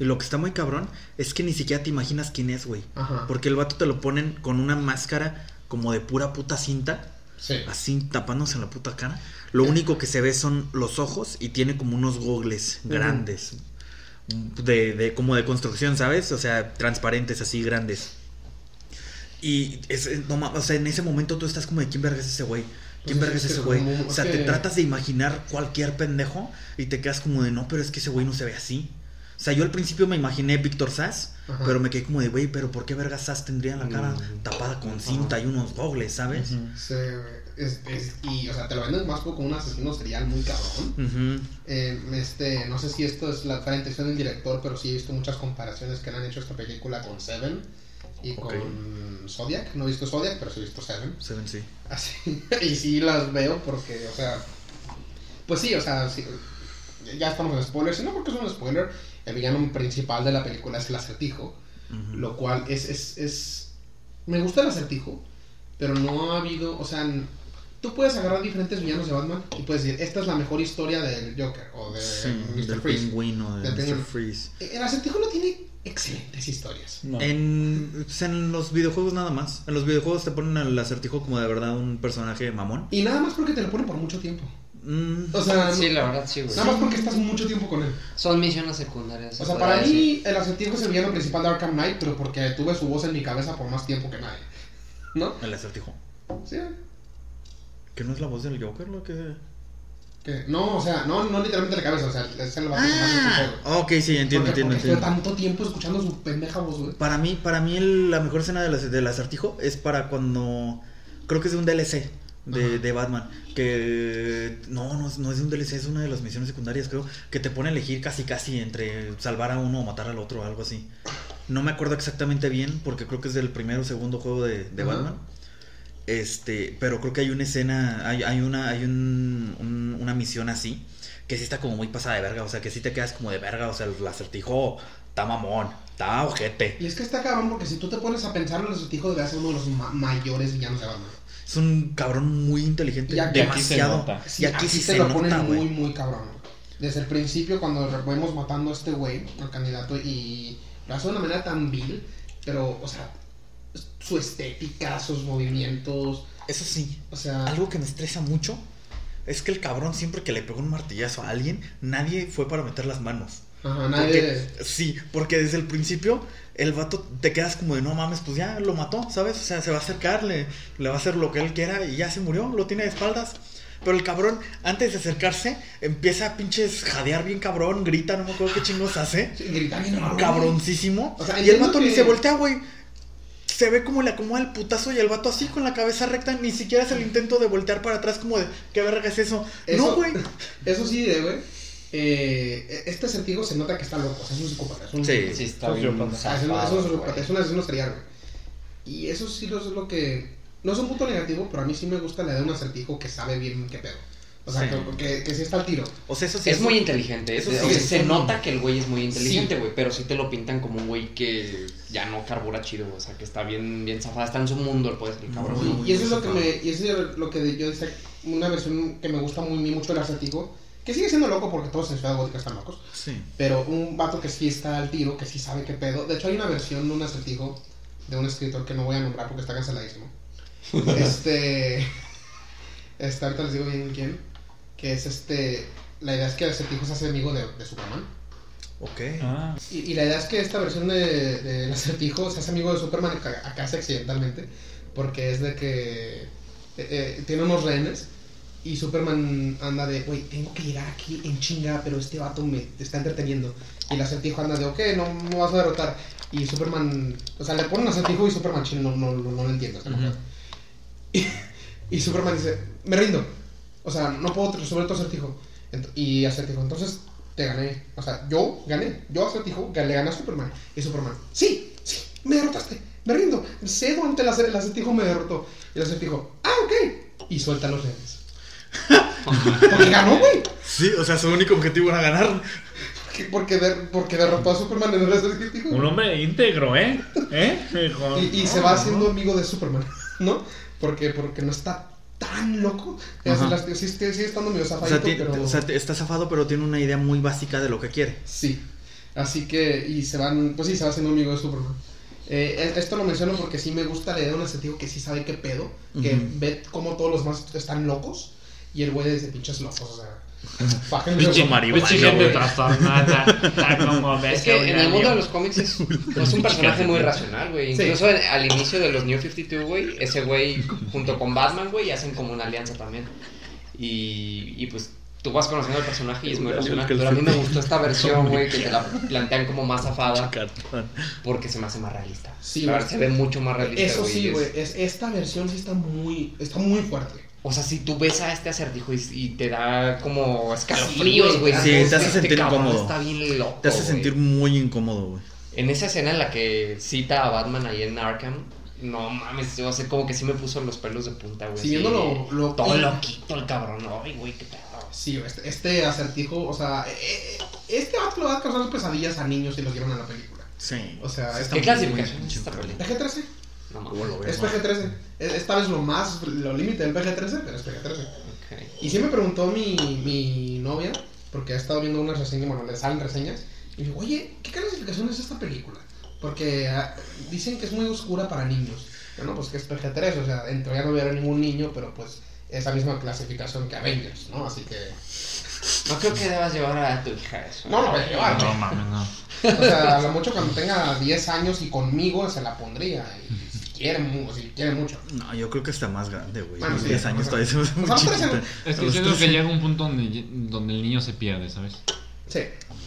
Y lo que está muy cabrón es que ni siquiera te imaginas quién es, güey. Ajá. Porque el vato te lo ponen con una máscara como de pura puta cinta, Sí. así tapándose la puta cara. Lo único que se ve son los ojos y tiene como unos gogles grandes. De, de- como de construcción, ¿sabes? O sea, transparentes, así grandes. Y es, no ma- o sea, en ese momento tú estás como de quién verga es ese güey. ¿Quién Pues verga es ese güey? O sea, te tratas de imaginar cualquier pendejo y te quedas como de no, pero es que ese güey no se ve así. O sea, yo al principio me imaginé Víctor Sass, Ajá. pero me quedé como de, güey, pero ¿por qué verga Sass tendría la cara Mm. tapada con Ajá. cinta y unos gogles, ¿sabes? Sí, güey. Es, es- y, o sea, te lo venden más como un asesino serial muy cabrón. Eh, este, no sé si esto es la clara intención del director, pero sí he visto muchas comparaciones que le han hecho esta película con Seven y con Zodiac. No he visto Zodiac, pero sí he visto Seven. Se ven, sí. Así, y sí las veo porque, o sea, pues sí, o sea, sí, ya estamos en spoilers, y no porque es un spoiler, el villano principal de la película es el acertijo, lo cual es, es, es, me gusta el acertijo, pero no ha habido, o sea, tú puedes agarrar diferentes villanos de Batman y puedes decir, esta es la mejor historia del Joker o de Sí, Mr. del Freeze. pingüino, de Del Mr. Freeze. El acertijo no tiene excelentes historias. No. En, pues, en los videojuegos nada más. En los videojuegos te ponen al acertijo como de verdad un personaje mamón. Y nada más porque te lo ponen por mucho tiempo. Mm, O sea, Sí, la verdad sí, güey. nada más porque estás mucho tiempo con él. Son misiones secundarias. se O sea, para decir. mí el acertijo es el villano principal de Arkham Knight, pero porque tuve su voz en mi cabeza por más tiempo que nadie. ¿No? el acertijo. Sí. ¿Que no es la voz del Joker lo que.? Que- No, o sea, no, no literalmente de cabeza, o sea, es el vato que más escuchó, güey. ok, sí, entiendo, Porque, entiendo, porque estuve entiendo. tanto tiempo escuchando su pendeja voz, güey. Para mí, para mí el- la mejor escena del, del acertijo es para cuando. Creo que es de un DLC de, de Batman. Que. No, no, es- no es de un DLC, es una de las misiones secundarias, creo. Que te pone a elegir casi casi entre salvar a uno o matar al otro, algo así. No me acuerdo exactamente bien, porque creo que es del primer o segundo juego de, de. Batman. Este, pero creo que hay una escena, hay, hay una, hay un, un- una misión así, que sí está como muy pasada de verga, o sea, que sí te quedas como de verga, o sea, el acertijo está mamón, está ojete. Y es que está cabrón porque si tú te pones a pensar el acertijo debería ser uno de los ma- mayores villanos de Batman. Es un cabrón muy inteligente, Y aquí- demasiado. nota. y aquí sí se lo nota, ponen güey. muy, muy cabrón. Desde el principio, cuando vemos matando a este güey, al candidato, y lo hace de una manera tan vil, pero, o sea, su estética, sus movimientos, Eso sí, o sea, algo que me estresa mucho es que el cabrón siempre que le pegó un martillazo a alguien, nadie fue para meter las manos. ajá, nadie. Porque, sí, porque desde el principio el vato te quedas como de no mames, pues ya lo mató, ¿sabes? O sea, se va a acercar, le, le va a hacer lo que él quiera y ya se murió, lo tiene de espaldas. Pero el cabrón, antes de acercarse, empieza a pinches jadear bien cabrón, grita, no me acuerdo qué chingos hace. Sí, grita bien. Cabroncísimo. O sea, y el vato ni que- se voltea, güey. Se ve como le acomoda el putazo y el vato así con la cabeza recta, ni siquiera es el intento de voltear para atrás como de, ¿qué verga es eso? Eso- No, güey. Eso sí, eh, güey. Eh, este acertijo se nota que está loco, o sea, es un psicópata. Es un, Sí, Sí, está bien. Es, un, es, un, zafado, psicópata, güey. es un asesino serial, güey. Y eso sí lo- es lo que. No es un punto negativo, pero a mí sí me gusta la idea de un acertijo que sabe bien qué pedo. O sea, Sí. que, que, que sí está al tiro. O sea, eso sí Es muy inteligente, eso Sí, o sea, se nota que el güey es muy inteligente, Sí. güey, pero sí te lo pintan como un güey que ya no carbura chido, o sea, que está bien, bien zafada, está en su mundo, puede ser el cabrón. Muy, Y- muy y eso es lo que me. Y eso es lo que yo decía. Una versión que me gusta muy, muy mucho del acertijo. Que sigue siendo loco porque todos en Ciudad Gótica están locos. Sí. Pero un vato que sí está al tiro, que sí sabe qué pedo. De hecho, hay una versión de un acertijo de un escritor que no voy a nombrar porque está canceladísimo. este. Este, ahorita les digo bien quién. Que es este. La idea es que el acertijo se hace amigo de, de Superman. Ok. Ah, Y, y la idea es que esta versión de- del acertijo se hace amigo de Superman acá accidentalmente. Porque es de que. eh, eh, tiene unos rehenes. Y Superman anda de, güey, tengo que llegar aquí en chinga, pero este vato me está entreteniendo. Y el acertijo anda de, ok, no me vas a derrotar. Y Superman, o sea, le ponen un acertijo y Superman chino no, no, no, no lo entiende. o sea, no Ujú. puede. y, y Superman dice, me rindo. O sea, no puedo resolver tu acertijo. Ent- y acertijo, entonces te gané. O sea, yo gané. Yo acertijo, le gané a Superman. Y Superman, sí, sí, me derrotaste. Me rindo. Cedo ante el acer- el acertijo, me derrotó. Y el acertijo, ah, ok. Y suelta los redes. Porque ganó, güey. Sí, o sea, su único objetivo era ganar. Porque, porque, der- porque derrotó a Superman en el acertijo. Un hombre íntegro, ¿eh? ¿Eh? Hijo, Y, y se va no. haciendo amigo de Superman, ¿no? Porque, porque no está tan loco. Las- sí, sigue estando medio O sea, zafadito, pero... o sea, está zafado, pero tiene una idea muy básica de lo que quiere. Sí. Así que, y se van, pues sí, se va haciendo amigo de Superman. Eh, esto lo menciono porque sí me gusta leer un acertijo que sí sabe qué pedo, que ve cómo todos los demás están locos, y el güey dice pinches locos, o sea... Pinche marihuana, gente trastornada. Como Es que en el mundo de los cómics es, es un personaje muy racional, güey. Sí. Incluso al inicio de los New 52, güey, ese güey junto con Batman, güey, hacen como una alianza también. Y, y pues tú vas conociendo al personaje y es muy racional. Pero a mí me gustó esta versión, güey, que te la plantean como más zafada porque se me hace más realista. Sí, La verdad, se ve mucho más realista. Eso sí, es- güey, es, esta versión sí está muy, está muy fuerte. O sea, si tú ves a este acertijo y, y te da como Sí, escalofríos, güey. güey. Sí, dices, te hace "Este sentir incómodo. Está bien loco. Te hace güey". sentir muy incómodo, güey. En esa escena en la que cita a Batman ahí en Arkham, no mames, yo sé como que sí me puso los pelos de punta, güey. Sí, viéndolo- lo- todo loquito el cabrón, ay, güey, qué pedo. Sí, este, este acertijo, o sea, eh, eh, este vato va a causar pesadillas a niños si lo vieron en la película. Sí. O sea, Sí, es está ¿Qué clasificación es esta película? PG-13. No ¿Cómo lo mames. ves? Es PG-13. Eh, Esta vez lo más, lo límite del PG-13, pero es PG-13. Ok. Y sí me preguntó mi, mi novia, porque ha estado viendo unas reseñas, bueno, le salen reseñas, y me dijo, oye, ¿qué clasificación es esta película? Porque ah, dicen que es muy oscura para niños. Bueno, pues que es PG-13, o sea, en teoría no hubiera ningún niño, pero pues esa misma clasificación que Avengers, ¿no? Así que... No creo que debas llevar a tu hija eso. No, no voy a llevar, No mames, no. O sea, a lo mucho cuando tenga 10 años y conmigo se la pondría. Y quiere, mu- si quiere mucho. No, yo creo que está más grande, güey. Bueno, Los sí, 10 años todavía se me hace muy a los chiquita. 13, Es que los siento que 13. llega un punto donde, donde el niño se pierde, ¿sabes? Sí.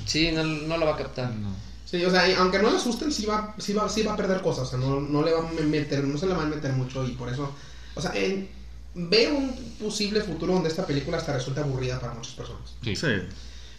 Sí, no, no lo va a captar. No. Sí, o sea, aunque no le asusten, sí va, sí va, sí va a perder cosas. O sea, no, no le va a meter, no se le va a meter mucho y por eso. O sea, en, veo un posible futuro donde esta película hasta resulta aburrida para muchas personas. Sí. Sí.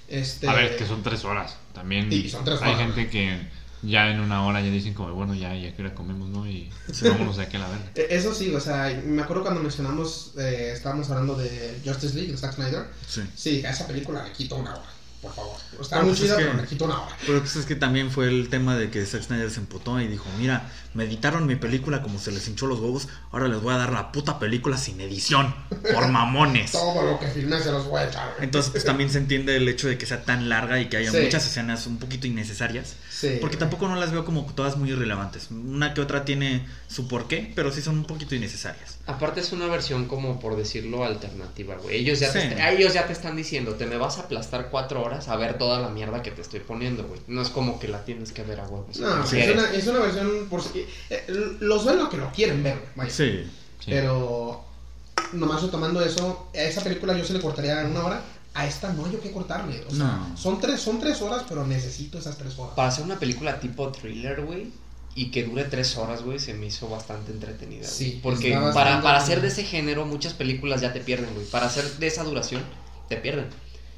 Este, A ver, que son tres horas. También Sí, son tres hay gente que ya en una hora ya dicen como, bueno, ya, ya que hora comemos, ¿no? Y vámonos de aquí a la verga. e- Eso sí, o sea, me acuerdo cuando mencionamos, eh, estábamos hablando de Justice League, de Zack Snyder. Sí. Sí, a esa película le quito una hora, por favor. Está Pero muy pues es chida, que- pero le quito una hora. Pero pues es que también fue el tema de que Zack Snyder se emputó y dijo, mira, me editaron mi película como se les hinchó los huevos, ahora les voy a dar la puta película sin edición, por mamones. Todo lo que filmé se los voy a echar. güey. Entonces pues también se entiende el hecho de que sea tan larga y que haya Sí. muchas escenas un poquito innecesarias. Sí. Porque tampoco no las veo como todas muy irrelevantes. Una que otra tiene su porqué, pero sí son un poquito innecesarias. Aparte es una versión como por decirlo alternativa, güey. Ellos ya, Sí. te, est- ellos ya te están diciendo, te me vas a aplastar cuatro horas a ver toda la mierda que te estoy poniendo, güey. No es como que la tienes que ver a huevos. No, es, una, es una versión por eh, los ven lo que lo quieren ver, vaya. Sí. Sí. Pero nomás retomando eso, a esa película yo se le cortaría una hora, a esta no hay yo que cortarle. O sea, No. son, tres, son tres horas, pero necesito esas tres horas. Para hacer una película tipo thriller, güey, y que dure tres horas, güey, se me hizo bastante entretenida. Sí, Porque para, para hacer de ese género, muchas películas ya te pierden, güey. Para hacer de esa duración, te pierden.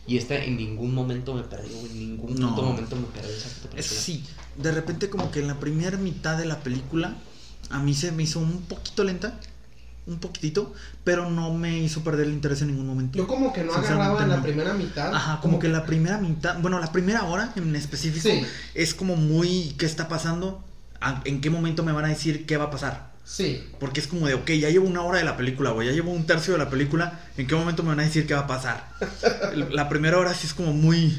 Y esta en ningún momento me perdió, güey. En ningún No. momento me perdió esa película. sí, de repente como que en la primera mitad de la película a mí se me hizo un poquito lenta, un poquitito, pero no me hizo perder el interés en ningún momento. Yo como que no agarraba en la no. primera mitad. Ajá, como que la primera mitad, bueno, la primera hora en específico Sí. es como muy ¿qué está pasando? ¿A- ¿En qué momento me van a decir qué va a pasar? Sí, Porque es como de, ok, ya llevo una hora de la película, güey, ya llevo un tercio de la película, ¿en qué momento me van a decir qué va a pasar? La primera hora sí es como muy...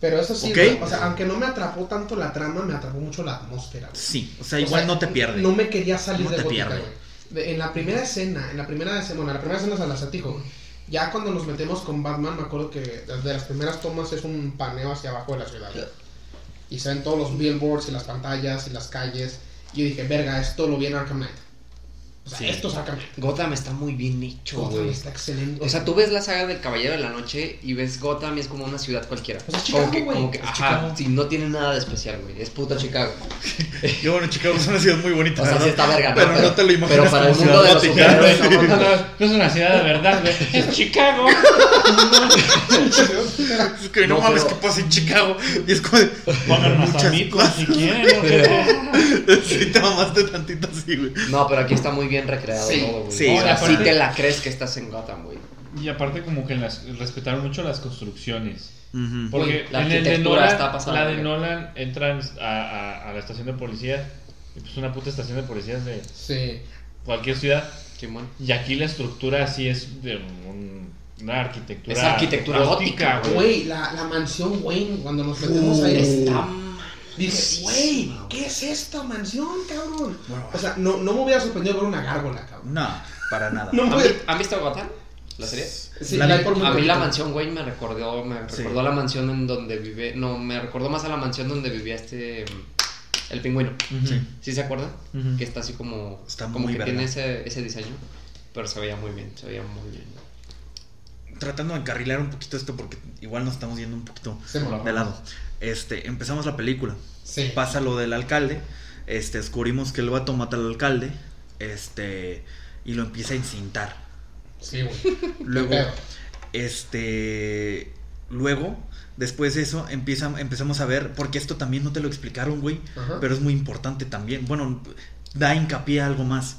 pero eso sí, Ok. güey, o sea, aunque no me atrapó tanto la trama, me atrapó mucho la atmósfera. güey. Sí, o sea, O igual sea, no te pierde. No me quería salir No de te Gótica, pierde. güey. De- En la primera escena, en la primera escena, bueno, la primera escena es al acertijo. Ya cuando nos metemos con Batman, me acuerdo que de las primeras tomas es un paneo hacia abajo de la ciudad. güey. Y se ven todos los billboards y las pantallas y las calles. Y yo dije, verga, esto lo vi en Arkham Knight. O sea, Sí. esto saca. Gotham está muy bien hecho, Gotham güey. está excelente. O sea, tú ves la saga del Caballero de la Noche y ves Gotham y es como una ciudad cualquiera. Pues es Chicago, como que, güey. como que, Es ajá, Chicago. sí, no tiene nada de especial, güey. Es puta Chicago. Yo, bueno, Chicago es una ciudad muy bonita. O sea, sí está verga, ¿no? Pero, no te lo imaginas Pero para el mundo de los superhéroes, no, No, no, no es una ciudad de verdad, güey. Es Chicago. Es que no, No, mames, pero- ¿qué pasa en Chicago? Y es como. Pongan más muchas amigos si quieren. Sí, te mamaste tantito así, güey. No, pero aquí está muy bien recreado Sí, todo, güey. sí, o sea, aparte- sí te la crees que estás en Gotham, güey. Y aparte como que las, respetaron mucho las construcciones. Ujú. Porque Güey, la en el de Nolan, está pasada, la de. Nolan entran a, a- a la estación de policía. Y pues una puta estación de policía de Sí. cualquier ciudad. Y aquí la estructura así es de un- una arquitectura. Es arquitectura gótica, güey. Güey, la, la mansión Wayne, cuando nos metemos Uh, ahí. Está Dije, güey, ¿qué es esta mansión, cabrón? O sea, no, no me hubiera sorprendido ver una gárgola, cabrón. No, para nada. No, ¿Han, güey. vi- han visto Gotham? ¿La serie? Sí, La vi- por muy A mí la poquito. mansión Wayne me recordó, me Sí. recordó a la mansión en donde vive, no, me recordó más a la mansión donde vivía este, mm, el pingüino. Ujú. Sí. ¿Sí se acuerdan? Ujú. Que está así como, Está como muy que verga. tiene ese, ese diseño, pero se veía muy bien, se veía muy bien. Tratando de encarrilar un poquito esto porque igual nos estamos yendo un poquito lo de lado. Este, empezamos la película. Sí. Pasa lo del alcalde. Este, descubrimos que el vato mata al alcalde. Este, y lo empieza a encintar. Sí, güey. Luego, este, luego, después de eso, empieza, empezamos a ver, porque esto también no te lo explicaron, güey, Ajá. pero es muy importante también. Bueno, da hincapié a algo más.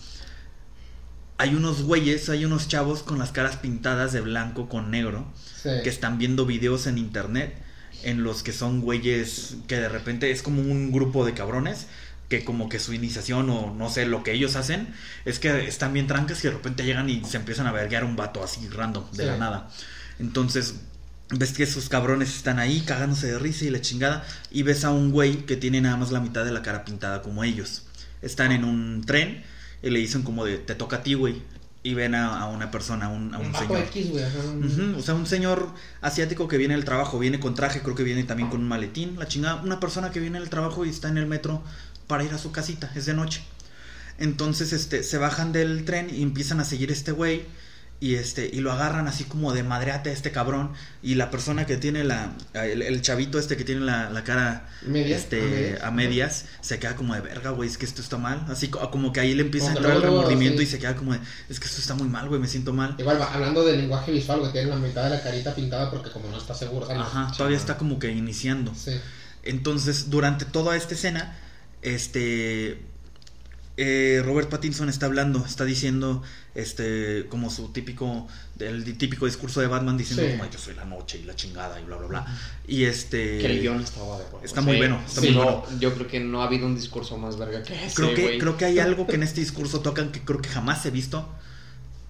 Hay unos güeyes, hay unos chavos con las caras pintadas de blanco con negro sí. que están viendo videos en internet en los que son güeyes que de repente es como un grupo de cabrones que como que su iniciación o no sé lo que ellos hacen es que están bien trancas y de repente llegan y se empiezan a verguear un vato así random de Sí. la nada. Entonces ves que esos cabrones están ahí cagándose de risa y la chingada y ves a un güey que tiene nada más la mitad de la cara pintada como ellos. Están en un tren y le dicen como de te toca a ti, güey. Y ven a, a una persona, a un, a un señor. X, güey. O sea, un señor asiático que viene del trabajo, viene con traje, creo que viene también con un maletín, la chingada, una persona que viene del trabajo y está en el metro para ir a su casita, es de noche. Entonces, este, se bajan del tren y empiezan a seguir este güey y este y lo agarran así como de madreate a este cabrón y la persona que tiene la el, el chavito este que tiene la, la cara Medias, este a medias. a medias se queda como de verga güey es que esto está mal así co- como que ahí le empieza a Como que entrar el luego, remordimiento sí. y se queda como de es que esto está muy mal güey me siento mal Igual, va, hablando del lenguaje visual, güey, tiene la mitad de la carita pintada porque como no está seguro, ¿sabes? Ajá, todavía está como que iniciando. Sí. Entonces, durante toda esta escena, este eh, Robert Pattinson está hablando, está diciendo este como su típico el típico discurso de Batman diciendo Sí. como yo soy la noche y la chingada y bla bla bla. Y este Que el guion estaba de huevos. está muy bueno, está Sí, muy no, bueno. yo creo que no ha habido un discurso más verga que ese, Creo que, creo que hay algo que en este discurso tocan que creo que jamás he visto.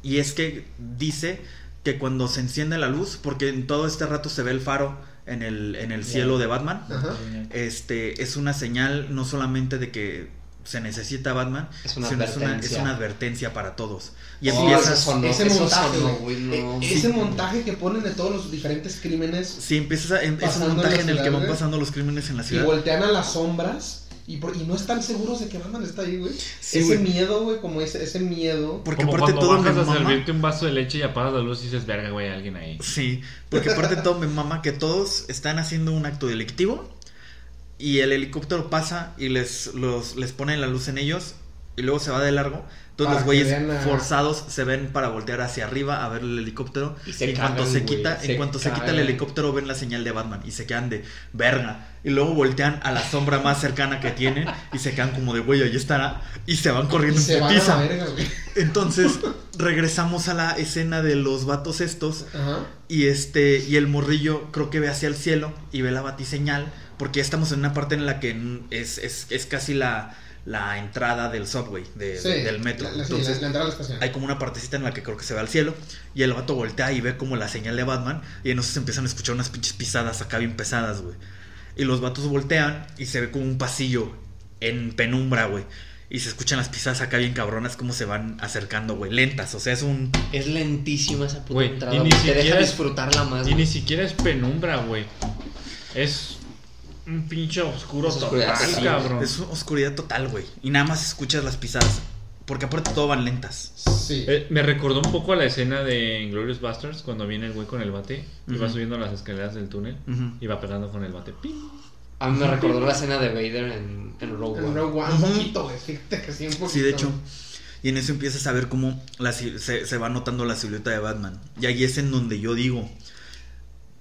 Y es que dice que cuando se enciende la luz, porque en todo este rato se ve el faro en el, en el cielo de Batman, Ajá. este es una señal no solamente de que se necesita Batman, Es una sino es una, es advertencia. una advertencia para todos. Y Oh, empieza, eso sonó, ese montaje, sonó, güey. güey, no. E- Ese montaje que ponen de todos los diferentes crímenes sí, empiezas a, em- es un en montaje en el que van pasando los crímenes en la y ciudad. voltean a las sombras y, por- y no están seguros de que Batman está ahí, güey. Sí, ese güey. miedo, güey, como ese, ese miedo. Porque Como aparte cuando todo me a mama. servirte un vaso de leche y apagas la luz y dices, verga, güey, hay alguien ahí. Sí, porque aparte todo me mama que todos están haciendo un acto delictivo y el helicóptero pasa y les, los, les pone la luz en ellos y luego se va de largo. Todos los güeyes a- forzados se ven para voltear hacia arriba a ver el helicóptero. Y se en cuanto cagan, se güey, quita, se en cuanto se quita el helicóptero ven la señal de Batman y se quedan de verga. Y luego voltean a la sombra más cercana que tienen y se quedan como de güey, ahí estará. Y se van Y corriendo se en van a la putiza. verga, güey. Entonces regresamos a la escena de los vatos estos. Ajá. Y este, y el morrillo creo que ve hacia el cielo y ve la batiseñal, porque ya estamos en una parte en la que es, es, es casi la, la entrada del subway, de- Sí, de- del metro. La, Entonces, la- la entrada a la estación. hay como una partecita en la que creo que se ve al cielo, y el vato voltea y ve como la señal de Batman, y entonces se empiezan a escuchar unas pinches pisadas acá bien pesadas, güey. Y los vatos voltean y se ve como un pasillo en penumbra, güey. Y se escuchan las pisadas acá bien cabronas como se van acercando, güey. Lentas, o sea, es un... Es lentísima esa puta entrada. y ni. Te deja siquiera es- disfrutarla más. Y ni siquiera es penumbra, güey. Es un pinche oscuro Es total, sí, cabrón. Es oscuridad total, güey. Y nada más escuchas las pisadas. Porque aparte todo van lentas. Sí. Eh, me recordó un poco a la escena de Inglorious Bastards cuando viene el güey con el bate y va subiendo las escaleras del túnel y va pegando con el bate. ¡Pim! A mí me recordó la escena de Vader en, en Rogue En One. Rogue One, un poquito, güey. Fíjate que sí, un poquito. Sí, de hecho. Y en eso empiezas a ver cómo la se, se va notando la silueta de Batman. Y ahí es en donde yo digo,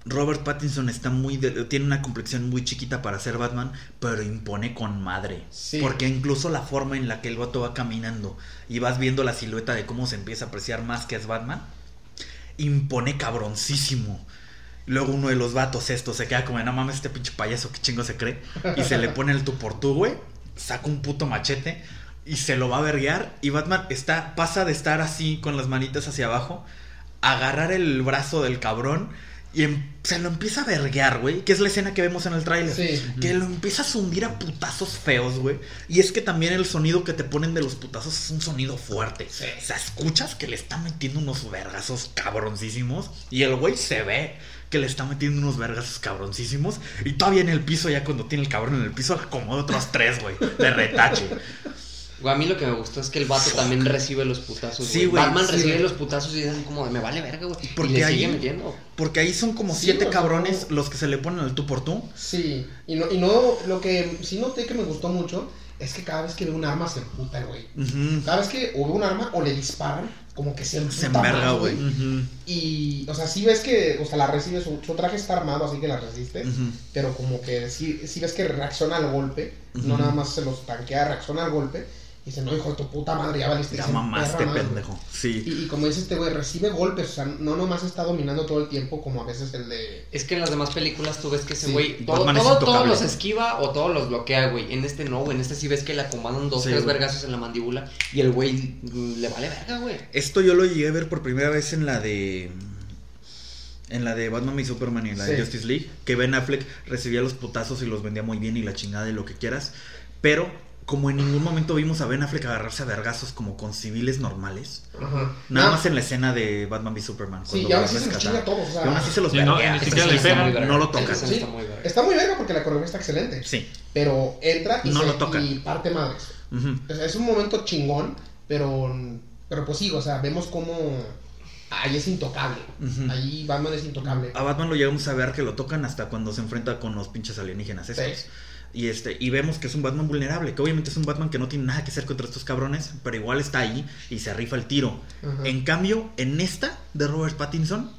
Robert Pattinson está muy de- tiene una complexión muy chiquita para ser Batman, pero impone con madre. Sí. Porque incluso la forma en la que el vato va caminando y vas viendo la silueta de cómo se empieza a apreciar más que es Batman, impone cabroncísimo. Luego uno de los vatos estos se queda como, no mames, este pinche payaso, qué chingo se cree. Y se le pone el tú por tú, güey. Saca un puto machete y se lo va a verguear. Y Batman está, pasa de estar así con las manitas hacia abajo, a agarrar el brazo del cabrón y em- se lo empieza a verguear, güey. Que es la escena que vemos en el tráiler. Sí. Que lo empieza a hundir a putazos feos, güey. Y es que también el sonido que te ponen de los putazos es un sonido fuerte. Sí. O sea, escuchas que le está metiendo unos vergazos cabroncísimos. Y el güey se ve que le está metiendo unos vergazos cabroncísimos. Y todavía en el piso, ya cuando tiene el cabrón en el piso, le acomoda otros tres, güey. De retache. Güey, a mí lo que me gustó es que el vato también recibe los putazos. Sí, güey. güey, Batman sí, recibe güey. los putazos y dicen como de me vale verga, güey. Porque y le ahí- sigue metiendo. Porque ahí son como Sí, siete sea, cabrones los que se le ponen al tú por tú. Sí. Y no, y no, lo que sí noté que me gustó mucho es que cada vez que ve un arma se emputa, güey. Ujú. Cada vez que o ve un arma o le disparan, como que se emputa Se enverga, güey. Ujú. Y, o sea, sí ves que, o sea, la recibe, su, su traje está armado, así que la resiste. Ujú. Pero como que sí, sí ves que reacciona al golpe, no nada más se los tanquea, reacciona al golpe. Y dice, no, hijo de tu puta madre, ya valiste. Ya mamaste, pendejo. Sí. Y, y como dice este güey, recibe golpes, o sea, no nomás está dominando todo el tiempo como a veces el de... Es que en las demás películas tú ves que ese Sí, güey todo, todo, los esquiva o todos los bloquea, güey. En este no, güey. En este sí ves que le acomodan dos, Sí, tres güey. vergazos en la mandíbula y el güey le vale verga, güey. Esto yo lo llegué a ver por primera vez en la de. En la de Batman y Superman y en la de. Justice League. Que Ben Affleck recibía los putazos y los vendía muy bien y la chingada y lo que quieras. Pero, como en ningún momento vimos a Ben Affleck agarrarse a vergazos como con civiles normales. Ajá. Nada No, más en la escena de Batman v Superman. Sí, cuando y aún a así se los a todos, o sea... Y aún así se los no, ni siquiera sí está verga. No lo toca. Esa sí Sí, está muy verga. está muy verga porque la coreografía está excelente. Sí. Pero entra y, No se- lo toca. y parte madres. O sea, es un momento chingón, pero, pero pues sí, o sea, vemos cómo ahí es intocable. Ahí Batman es intocable. A Batman lo llegamos a ver que lo tocan hasta cuando se enfrenta con los pinches alienígenas estos. Sí. Y este, y vemos que es un Batman vulnerable, que obviamente es un Batman que no tiene nada que hacer contra estos cabrones, pero igual está ahí y se rifa el tiro. Ajá. En cambio, en esta de Robert Pattinson,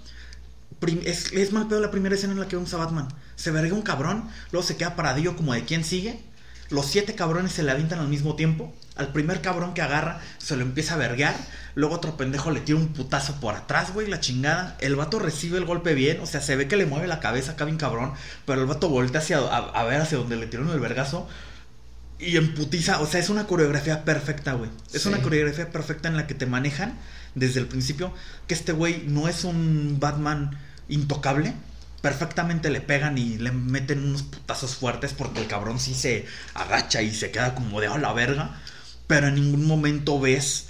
es, es mal pedo la primera escena en la que vemos a Batman. Se verga un cabrón, luego se queda paradillo como de quién sigue. Los siete cabrones se le avientan al mismo tiempo. Al primer cabrón que agarra se lo empieza a verguear. Luego otro pendejo le tira un putazo por atrás, güey, la chingada. El vato recibe el golpe bien. O sea, se ve que le mueve la cabeza acá bien cabrón. Pero el vato voltea hacia, a, a ver hacia donde le tiraron el vergazo. Y emputiza. O sea, es una coreografía perfecta, güey. Es Sí. una coreografía perfecta en la que te manejan desde el principio que este güey no es un Batman intocable. Perfectamente le pegan y le meten unos putazos fuertes porque el cabrón sí se agacha y se queda como de a la verga. Pero en ningún momento ves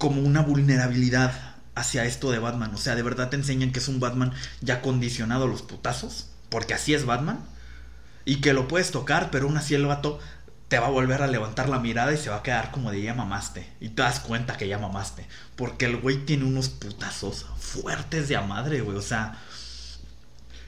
como una vulnerabilidad hacia esto de Batman. O sea, de verdad te enseñan que es un Batman ya condicionado a los putazos. Porque así es Batman. Y que lo puedes tocar, pero aún así el vato te va a volver a levantar la mirada y se va a quedar como de ya mamaste. Y te das cuenta que ya mamaste. Porque el güey tiene unos putazos fuertes de a madre, güey. O sea,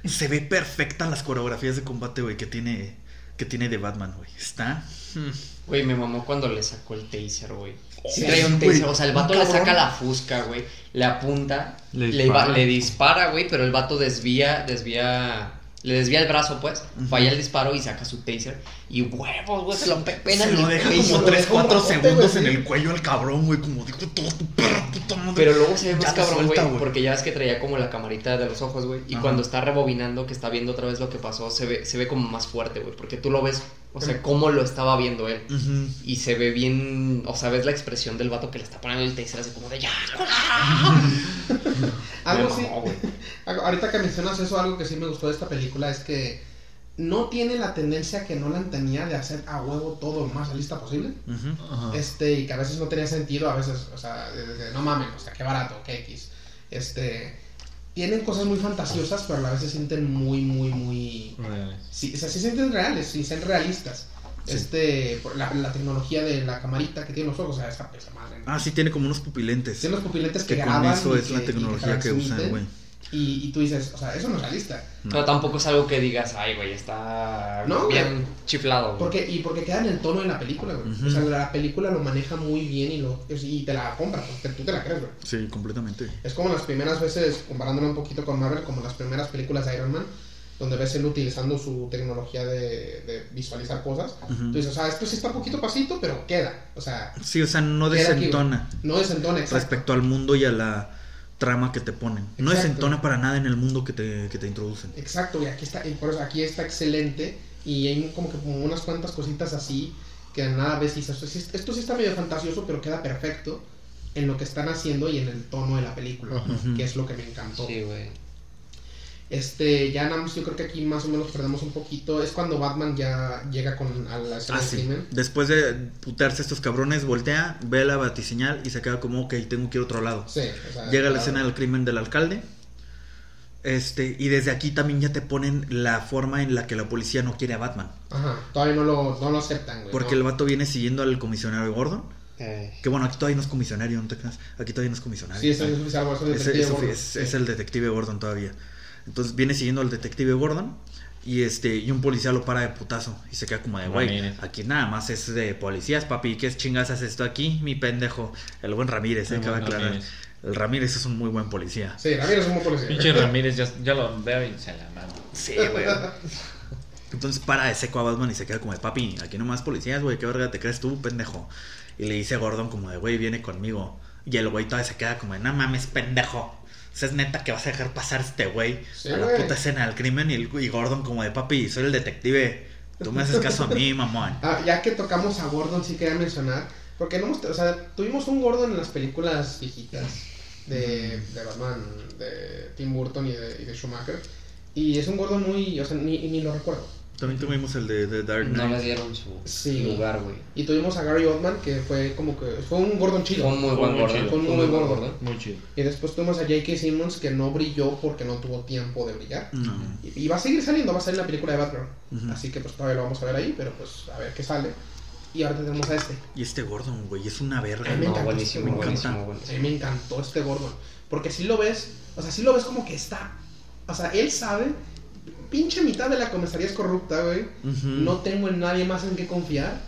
se ve perfecta las coreografías de combate, güey, que tiene, que tiene de Batman, güey. Está. hmm. Güey, me mamó cuando le sacó el taser, güey. Sí un taser, o sea, el vato le saca la fusca, güey, le apunta, Le dispara. le dispara, güey, pero el vato desvía, desvía, le desvía el brazo, pues, falla el disparo y saca su taser y huevos, güey, se lo pe- pena Se lo deja como güey, 3, como 4 ratote, segundos en el cuello al cabrón, güey. Como dijo, todo tu perra puta madre. Pero luego se ve más cabrón, güey, porque ya ves que traía como la camarita de los ojos, güey. Y Ajá. cuando está rebobinando, que está viendo otra vez lo que pasó, se ve, se ve como más fuerte, güey. Porque tú lo ves, o sea, cómo lo estaba viendo él. Y se ve bien, o sea, ves la expresión del vato que le está poniendo el taser así como de ya. Algo sí. Ahorita que mencionas eso, algo que sí me gustó de esta película es que no tiene la tendencia que Nolan tenía de hacer a huevo todo lo más realista posible. Este, y que a veces no tenía sentido, a veces, o sea, de- de- no mames, o sea, qué barato, qué X. Este, tienen cosas muy fantasiosas, pero a la vez se sienten muy, muy, muy... Reales. Sí, o sea, se sienten reales, sí, son realistas. Sí. Este, la, la tecnología de la camarita que tiene los ojos, o sea, esa, esa madre. ¿no? Ah, sí, tiene como unos pupilentes. Tiene los pupilentes que, Que con graban. eso y es la que- y tecnología que usan, transmiten, güey. Y, y tú dices, o sea, eso no es realista. Pero tampoco es algo que digas, ay, güey, está No, bien chiflado, güey. Porque, y porque queda en el tono de la película, güey. Ujú. O sea, la película lo maneja muy bien y, lo, y te la compras, porque tú te la crees, güey. Sí, completamente. Es como las primeras veces, comparándolo un poquito con Marvel, como las primeras películas de Iron Man, donde ves él utilizando su tecnología de, de visualizar cosas. Ujú. Tú dices, o sea, esto sí está poquito pasito, pero queda. O sea, Sí, o sea, no aquí, desentona no desentona, exacto. respecto al mundo y a la trama que te ponen. No Exacto. desentona para nada en el mundo que te, que te introducen. Exacto, y aquí está, y por eso aquí está excelente. Y hay como que como unas cuantas cositas así que nada ves y dices, esto sí, esto sí está medio fantasioso, pero queda perfecto en lo que están haciendo y en el tono de la película, que es lo que me encantó. Sí, güey. Este, ya nada más yo creo que aquí más o menos perdemos un poquito. Es cuando Batman ya llega con a la escena Ah, del sí. crimen. Después de putearse estos cabrones, voltea, ve la batiseñal y se queda como, ok, tengo que ir a otro lado. Sí, o sea, Llega la claro. escena del crimen del alcalde. Este, y desde aquí también ya te ponen la forma en la que la policía no quiere a Batman. Ajá, todavía no lo, no lo aceptan, güey. Porque ¿no? el vato viene siguiendo al comisionario Gordon. Eh, Que bueno, aquí todavía no es comisionario, no te creas. Aquí todavía no es comisionario. Sí, es es el detective Gordon todavía. Entonces viene siguiendo al detective Gordon. Y este, y un policía lo para de putazo. Y se queda como de, güey, aquí nada más es de policías, papi. ¿Qué chingas haces esto aquí? Mi pendejo. El buen Ramírez, eh, El cabe buen aclarar. Ramírez. El Ramírez es un muy buen policía. Sí, Ramírez es un buen policía. Pinche Ramírez, ya, ya lo veo y se la mando. Sí, güey. Entonces para de seco a Batman y se queda como de, papi, aquí nomás policías, güey, ¿qué verga te crees tú, pendejo? Y le dice a Gordon como de, güey, viene conmigo. Y el güey todavía se queda como de, no mames, pendejo. O sea, es neta que vas a dejar pasar este güey Sí, a la güey. puta escena del crimen. Y, el, y Gordon como de, papi, soy el detective. Tú me haces caso a mí, mamón. Ah, ya que tocamos a Gordon, sí quería mencionar. Porque no hemos, o sea, tuvimos un Gordon en las películas viejitas de, de Batman, de Tim Burton y de, y de Schumacher. Y es un Gordon muy, o sea, ni, ni lo recuerdo. También tuvimos el de, de Dark no Knight. le dieron su Sí. lugar, güey. Y tuvimos a Gary Oldman, que fue como que, fue un Gordon chido. Fue un muy buen muy gordo. chido. Fue un muy buen gordo. Muy chido. Y después tuvimos a J.K. Simmons, que no brilló porque no tuvo tiempo de brillar. No. Y, y va a seguir saliendo, va a salir la película de Batman. Ujú. Así que pues todavía lo vamos a ver ahí, pero pues a ver qué sale. Y ahora tenemos a este. Y este Gordon, güey, es una verga. Me No, encanta buenísimo, me buenísimo, encanta. A buenísimo. mí me encantó este Gordon. Porque si lo ves, o sea, si lo ves como que está. O sea, él sabe, pinche mitad de la comisaría es corrupta, güey. No tengo en nadie más en qué confiar.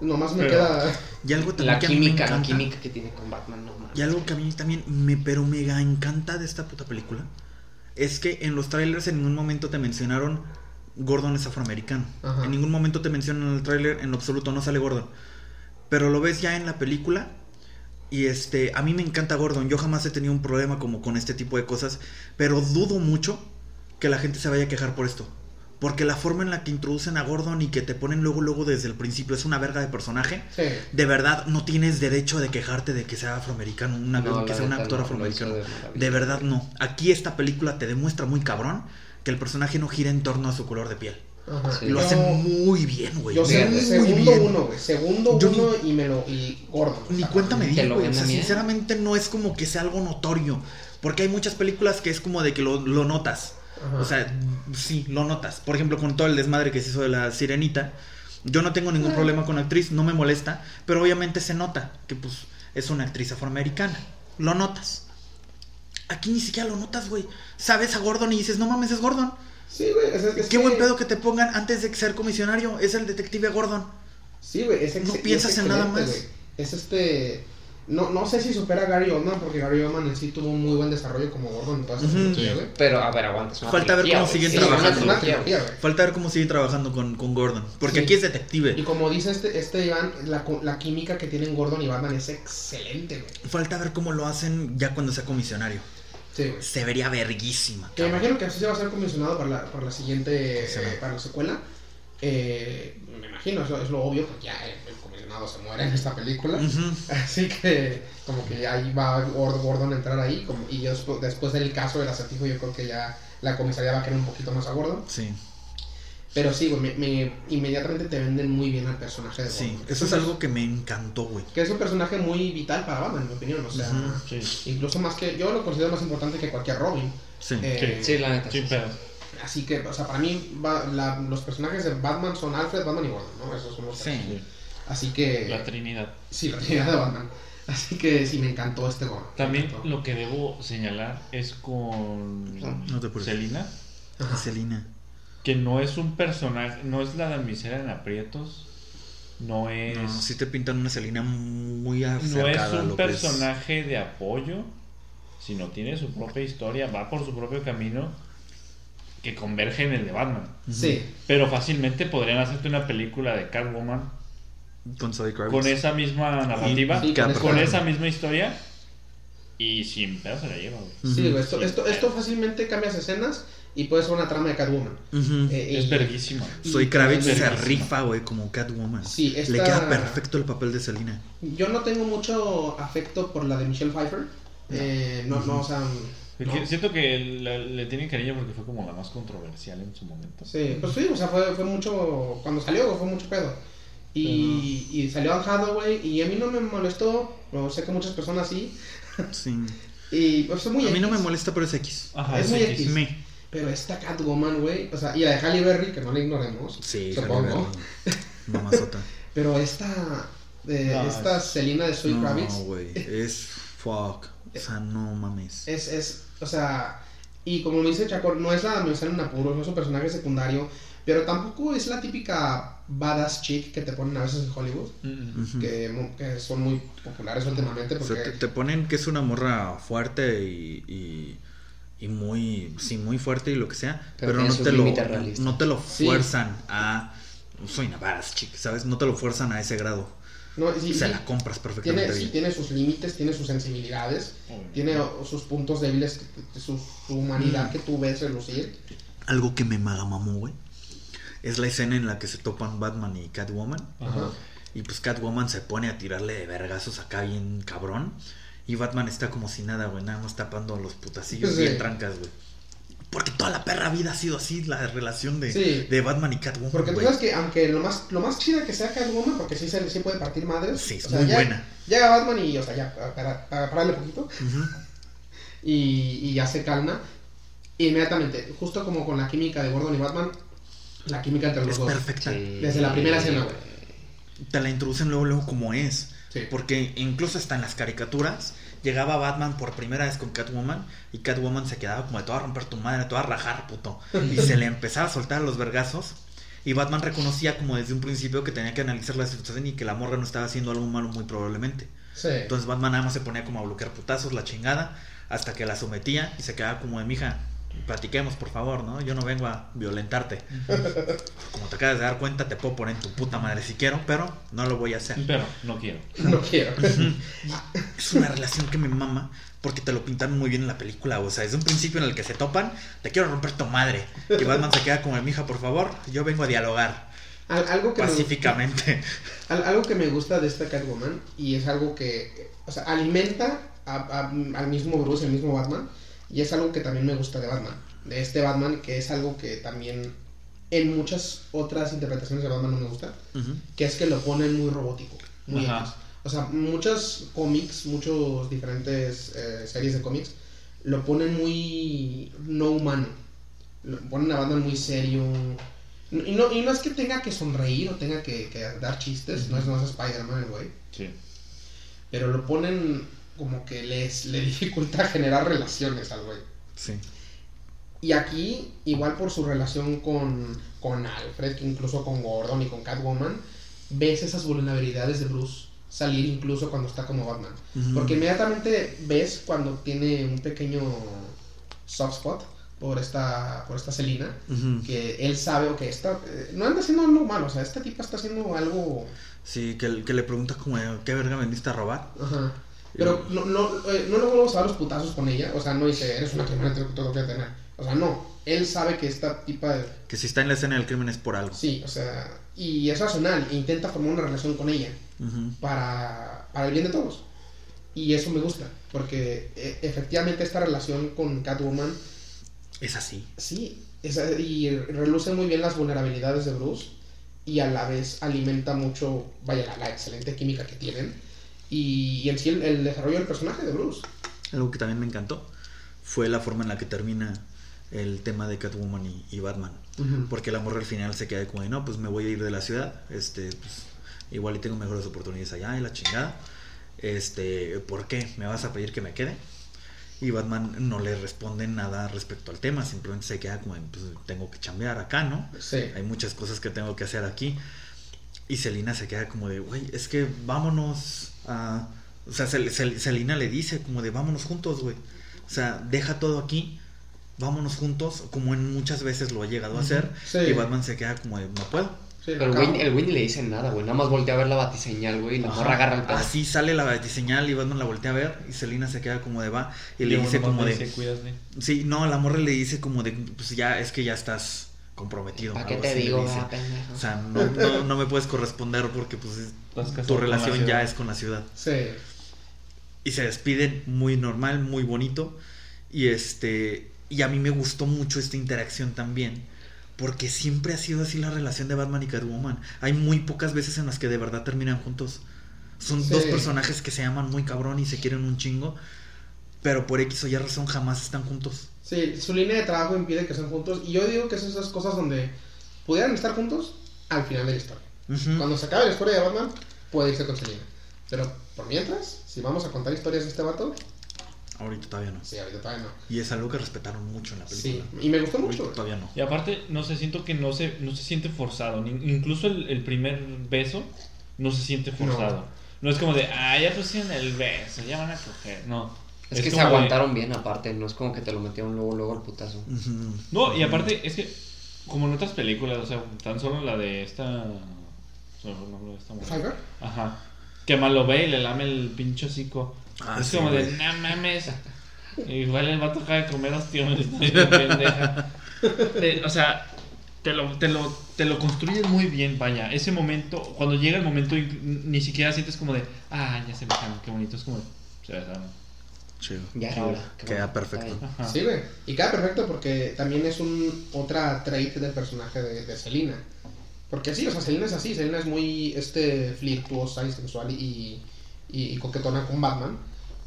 Nomás me Pero- queda. Y algo también La que a mí me química, la química que tiene con Batman, no mames. Y algo que a mí también me pero mega encanta de esta puta película es que en los trailers en ningún momento te mencionaron Gordon es afroamericano. Ajá. En ningún momento te mencionan en el trailer, en lo absoluto no sale Gordon. Pero lo ves ya en la película y este, a mí me encanta Gordon. Yo jamás he tenido un problema como con este tipo de cosas, pero dudo mucho que la gente se vaya a quejar por esto. Porque la forma en la que introducen a Gordon y que te ponen luego luego desde el principio es una verga de personaje Sí. de verdad no tienes derecho de quejarte de que sea afroamericano, una, No, que sea un actor no, afroamericano. de verdad no. Aquí esta película te demuestra muy cabrón que el personaje no gira en torno a su color de piel. Ajá. Sí. Lo Yo- hace muy bien, güey. Yo sé, muy segundo bien. uno, güey. Segundo Yo uno y me lo. Y Gordon. o Ni sea, cuenta me di, güey. O sea, sinceramente no es como que sea algo notorio. Porque hay muchas películas que es como de que lo, lo notas. Ajá. O sea, sí, lo notas. Por ejemplo, con todo el desmadre que se hizo de la sirenita. Yo no tengo ningún problema con la actriz, no me molesta. Pero obviamente se nota que pues es una actriz afroamericana. Lo notas. Aquí ni siquiera lo notas, güey. Sabes a Gordon y dices, no mames, es Gordon. Sí, güey. Es, Qué buen pedo que te pongan antes de ser comisionario. Es el detective Gordon. Sí, güey. No piensas en nada más. Es este. No, no sé si supera a Gary Oldman, porque Gary Oldman en sí tuvo un muy buen desarrollo como Gordon en toda esa Ujú. trilogía, Sí. güey. Pero, a ver, aguanta. Falta ver cómo Sí, trabajando. trilogía. Falta ver cómo sigue trabajando con, con Gordon. Porque Sí. aquí es detective. Y como dice este, este Iván, la, la química que tienen Gordon y Batman es excelente, güey. Falta ver cómo lo hacen ya cuando sea comisionario. Sí, güey. Se vería verguísima. Que me imagino que así se va a ser comisionado para la, para la siguiente, eh, para la secuela. Eh, me imagino, eso es lo obvio, porque ya el, el comisionado se muere en esta película. Ujú. Así que como que ahí va Gord- Gordon a entrar ahí. Como, y después, después del caso del acertijo yo creo que ya la comisaría va a querer un poquito más a Gordon. Sí, Pero sí, güey, me, me- inmediatamente te venden muy bien al personaje de Gordon. sí. Eso es algo que me encantó, güey. Que es un personaje muy vital para Batman, en mi opinión. O sea, Ujú. Sí. incluso más que... Yo lo considero más importante que cualquier Robin. Sí. Eh, Sí, la neta. Sí, pero. Así que, o sea, para mí va- la- los personajes de Batman son Alfred, Batman y Gordon, ¿no? Esos son los tres. Sí. Así que... La Trinidad. Sí, la Trinidad de Batman. Así que sí, me encantó este Gordon. me También lo que debo señalar es con No te. Selina, Ajá. Selina. que no es un personaje, no es la damisela en aprietos, no es, No, sí te pintan una Selina muy no acercada es a un es- personaje de apoyo, sino tiene su propia historia, va por su propio camino que converge en el de Batman. Sí, Pero fácilmente podrían hacerte una película de Catwoman Con Zoe Kravitz. con esa misma narrativa, sí, con con esa- misma historia y sin pedo se la lleva, güey. sí, güey, esto, esto, esto fácilmente cambias escenas y puede ser una trama de Catwoman. Ujú. Eh, Es verguísima. y- Zoe Kravitz es se rifa, güey, como Catwoman. Sí, Le esta- queda perfecto el papel de Selina. Yo no tengo mucho afecto por la de Michelle Pfeiffer. Eh, no, no, o sea. No. Siento que la- le tienen cariño porque fue como la más controversial en su momento. Sí, pues sí, o sea, fue, fue mucho. Cuando salió, fue mucho pedo. Y, y salió Anne Hathaway y a mí no me molestó. pero sé que muchas personas sí. Sí. Y pues es muy A mí no me X, molesta, pero es X. Ajá, Es muy X. sí. Me. Pero esta Catwoman, güey. O sea, y la de Halle Berry, que no la ignoremos. Sí, supongo. Mamazota. Pero esta. de No, esta es- Selina de Zoe No, Kravitz. güey. Es fuck. O sea, no mames. Es, es, o sea, y como me dice Chaco, no es la damisela en apuros, no es un personaje secundario, pero tampoco es la típica badass chick que te ponen a veces en Hollywood, Mm, que, son muy populares últimamente O porque... sea, te, te ponen que es una morra fuerte y, y, y muy, sí, muy fuerte y lo que sea, Pero no, te lo, no te lo Sí. fuerzan a... Soy una badass chick, ¿sabes? No te lo fuerzan a ese grado. no, sí, Se sí, la compras perfectamente tiene, sí, tiene sus límites, tiene sus sensibilidades, tiene sus puntos débiles, su, su humanidad Mm. que tú ves relucir. Algo que me magamamó, güey. Es la escena en la que se topan Batman y Catwoman. Ajá. Y pues Catwoman se pone a tirarle de vergazos acá bien cabrón. Y Batman está como si nada, güey, nada más tapando los putacillos Sí. bien trancas, güey. Porque toda la perra vida ha sido así la relación de, Sí. de Batman y Catwoman. Porque tú sabes que aunque lo más, lo más chida que sea Catwoman, porque sí, se, sí puede partir madres. Sí, es o sea, muy ya- buena. Llega Batman y, o sea, ya, para, para pararle poquito. Ujú. y, y ya se calma. Inmediatamente, justo como con la química de Gordon y Batman, la química entre los Es dos. perfecta. Desde la primera escena. Te la introducen luego, luego como es. Sí. Porque incluso hasta en las caricaturas llegaba Batman por primera vez con Catwoman y Catwoman se quedaba como de te voy a romper tu madre, te voy a rajar, puto. Y se le empezaba a soltar los vergazos. Y Batman reconocía como desde un principio que tenía que analizar la situación y que la morra no estaba haciendo algo malo muy probablemente. Sí. Entonces Batman nada más se ponía como a bloquear putazos, la chingada, hasta que la sometía y se quedaba como de mija. Platiquemos, por favor, ¿no? Yo no vengo a violentarte. Como te acabas de dar cuenta, te puedo poner en tu puta madre si quiero, pero no lo voy a hacer. Pero no quiero. no quiero. Es una relación que me mama porque te lo pintaron muy bien en la película. O sea, desde un principio en el que se topan, te quiero romper tu madre. Y Batman se queda como de mija, por favor, yo vengo a dialogar Al- algo, que me, pacíficamente. al- algo que me gusta de esta Catwoman, y es algo que, o sea, alimenta a- a- al mismo Bruce, el mismo Batman, y es algo que también me gusta de Batman. De este Batman, que es algo que también en muchas otras interpretaciones de Batman no me gusta. Que es que lo ponen muy robótico, muy. O sea, muchos cómics, muchos diferentes eh, series de cómics lo ponen muy no humano. Lo ponen a Batman muy serio. Y no, y no es que tenga que sonreír o tenga que, que dar chistes, no es no es Spider-Man el güey, Sí. pero lo ponen como que les le dificulta generar relaciones al güey. Sí. Y aquí, igual por su relación con, con Alfred, que incluso con Gordon y con Catwoman, ves esas vulnerabilidades de Bruce salir incluso cuando está como Batman. Porque inmediatamente ves cuando tiene un pequeño soft spot por esta, por esta Selina, que él sabe o que está, eh, no anda haciendo algo malo, o sea, esta tipa está haciendo algo... Sí, que, que le pregunta como, ¿qué verga veniste a robar? Ajá. Pero no, no, eh, no le vuelvas a dar los putazos con ella, o sea, no dice, eres una criminal, te tengo que detener. O sea, no, él sabe que esta tipa... Que si está en la escena del crimen es por algo. Sí, o sea, y es racional, e intenta formar una relación con ella para, para el bien de todos. Y eso me gusta, porque eh, efectivamente esta relación con Catwoman, Es así. sí, es- y reluce muy bien las vulnerabilidades de Bruce y a la vez alimenta mucho, vaya, la, la excelente química que tienen y, y en sí el, el desarrollo del personaje de Bruce. Algo que también me encantó fue la forma en la que termina el tema de Catwoman y, y Batman. Porque la morra al final se queda como de, no, pues me voy a ir de la ciudad, este, pues igual y tengo mejores oportunidades allá y la chingada. Este, ¿por qué? ¿Me vas a pedir que me quede? Y Batman no le responde nada respecto al tema, simplemente se queda como, de, pues tengo que chambear acá, ¿no? Sí. Hay muchas cosas que tengo que hacer aquí. Y Selina se queda como de, güey, es que vámonos a... O sea, Sel- Sel- Selina le dice como de, vámonos juntos, güey. O sea, deja todo aquí, vámonos juntos, como en muchas veces lo ha llegado a hacer. Sí. Y Batman se queda como de, no puedo. Sí, Pero el güey, el le dice nada, güey. Nada más voltea a ver la batiseñal, güey. Y la Ajá. morra agarra el pedo. Así sale la diseñal y Batman la voltea a ver y Selina se queda como de va y le dice como de dice, sí no la morra le dice como de pues ya es que ya estás comprometido ¿Para qué te digo, pendejo? o sea no, no, no me puedes corresponder porque pues tu relación ya es con la ciudad. Sí. y se despiden muy normal muy bonito. Y este y a mí me gustó mucho esta interacción también porque siempre ha sido así la relación de Batman y Catwoman. Hay muy pocas veces en las que de verdad terminan juntos. Son Sí. dos personajes que se aman muy cabrón y se quieren un chingo pero por X o Y razón jamás están juntos Sí, su línea de trabajo impide que estén juntos. Y yo digo que son esas cosas donde pudieran estar juntos al final de la historia. Cuando se acabe la historia de Batman, puede irse con Selina. Pero por mientras, si vamos a contar historias de este vato, ahorita todavía no sí, ahorita todavía no. y es algo que respetaron mucho en la Sí, película y me gustó Ahorita mucho. todavía no Y aparte, no sé, siento que no se, no se siente forzado. Ni- incluso el, el primer beso no se siente forzado. No, es como de, ah, ya pusieron el beso, ya van a coger. No. Es, que se de- aguantaron bien aparte. No es como que te lo metieron luego, luego al putazo. No, y aparte, es que, como en otras películas, o sea, tan solo la de esta. el de esta. Ajá. Que mal lo ve y le lame el pinche hocico. Ah, es sí, como de, no mames. Igual el vato acaba de comer ostiones, está bien pendeja. O sea, te lo, te, lo, te lo construyes muy bien, vaya. Ese momento, cuando llega el momento, ni siquiera sientes como de, ah, ya se besaron, qué bonito. Es como, de, se besaron. Chido. Ya era hora. Queda bueno. perfecto. Sí, güey. Y queda perfecto porque también es un otra trait del personaje de, de Selina. Porque sí, o sea, Selina es así. Selina es muy este, flirtuosa y sensual y, y, y coquetona con Batman.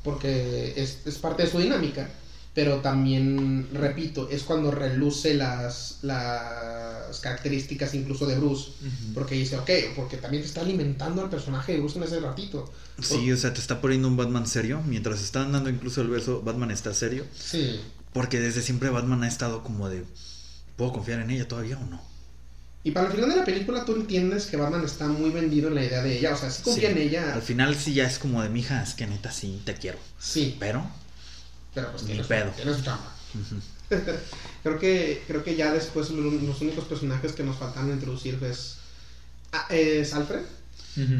Porque es, es parte de su dinámica. Pero también, repito, es cuando reluce las, las características incluso de Bruce. Ujú. Porque dice, ok, porque también te está alimentando al personaje de Bruce en ese ratito. Sí, o sea, te está poniendo un Batman serio. Mientras están dando incluso el beso, Batman está serio. Sí. Porque desde siempre Batman ha estado como de, ¿puedo confiar en ella todavía o no? Y para el final de la película tú entiendes que Batman está muy vendido en la idea de ella. O sea, sí confía Sí. en ella. Al final sí ya es como de, mija, es que neta sí te quiero. Sí, Pero, pero pues Ni tiene su, pedo. tiene su chamba. ujú, Creo que, creo que ya después lo- los únicos personajes que nos faltan introducir es, ah, es Alfred.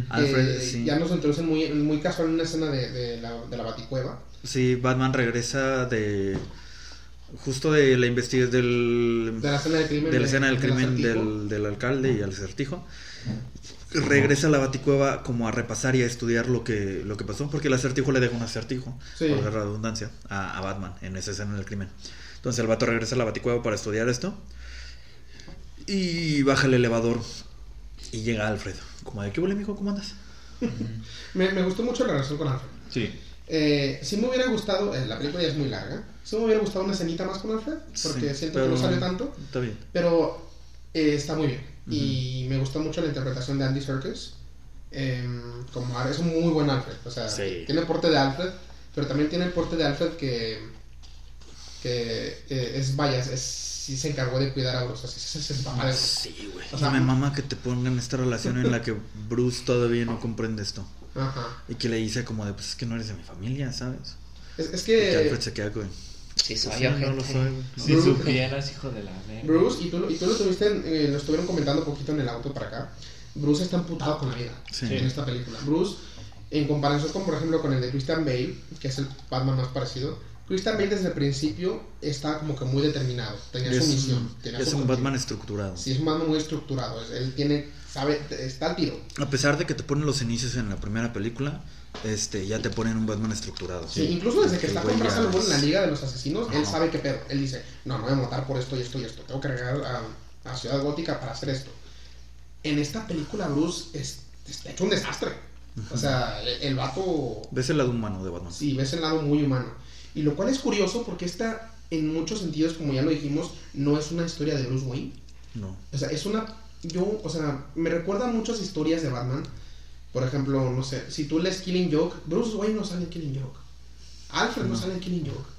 Alfred, sí. Ya nos introducen muy, muy casual en una escena de, de la, de la Baticueva. sí, Batman regresa de, justo de la investigación del, De la escena del crimen. de la escena del crimen del, del alcalde y al acertijo. Regresa a la baticueva como a repasar y a estudiar lo que, lo que pasó, porque el acertijo le deja un acertijo, Sí. por la redundancia, a, a Batman en esa escena del crimen. Entonces el vato regresa a la baticueva para estudiar esto y baja el elevador y llega Alfred. Como de, ¿qué huele, mijo? ¿Cómo andas? Me, me gustó mucho la relación con Alfred. Sí. Eh, sí me hubiera gustado, eh, la película ya es muy larga, sí me hubiera gustado una escenita más con Alfred, porque Sí, siento pero que no sale tanto. Está bien. Pero eh, está muy bien. Y me gustó mucho la interpretación de Andy Serkis. em, como es un muy buen Alfred. O sea, Sí. tiene el porte de Alfred, pero también tiene el porte de Alfred que, que eh, es, vaya, es, sí se encargó de cuidar a Bruce. Así es, es, es papá de Bruce. Sí, güey. O sea, me mama que te pongan esta relación en la que Bruce todavía no comprende esto. Ajá. Y que le dice como de, pues es que no eres de mi familia, ¿sabes? Es, es Y que Alfred que se queda con... Sí, soy "Sí, yo, no lo gente. soy, güey". Si supieras, hijo de la verga. Bruce, y tú, lo- y tú lo tuviste, en- eh, lo estuvieron comentando un poquito en el auto para acá. Bruce está emputado con la vida Sí. en esta película. Bruce, en comparación con, por ejemplo, con el de Christian Bale, que es el Batman más parecido, Christian Bale desde el principio estaba como que muy determinado, tenía Es su un- misión. tenía es su un. Batman estructurado. Sí, es un Batman muy estructurado. es- Él tiene, sabe, está al tiro. A pesar de que te ponen los inicios en la primera película, este, ya te ponen un Batman estructurado. Sí, incluso desde que está con Ghul en la Liga de los Asesinos, él sabe qué pedo. Él dice, no, no voy a matar por esto y esto y esto. Tengo que regresar a, a Ciudad Gótica para hacer esto. En esta película, Bruce es, está hecho un desastre. O sea, el, el vato Ves el lado humano de Batman. Sí, ves el lado muy humano. Y lo cual es curioso porque esta, en muchos sentidos, como ya lo dijimos, no es una historia de Bruce Wayne. No. O sea, es una. Yo, o sea, me recuerda a muchas historias de Batman. Por ejemplo, no sé, si tú lees Killing Joke, Bruce Wayne no sale en Killing Joke. Alfred no, No. sale en Killing Joke.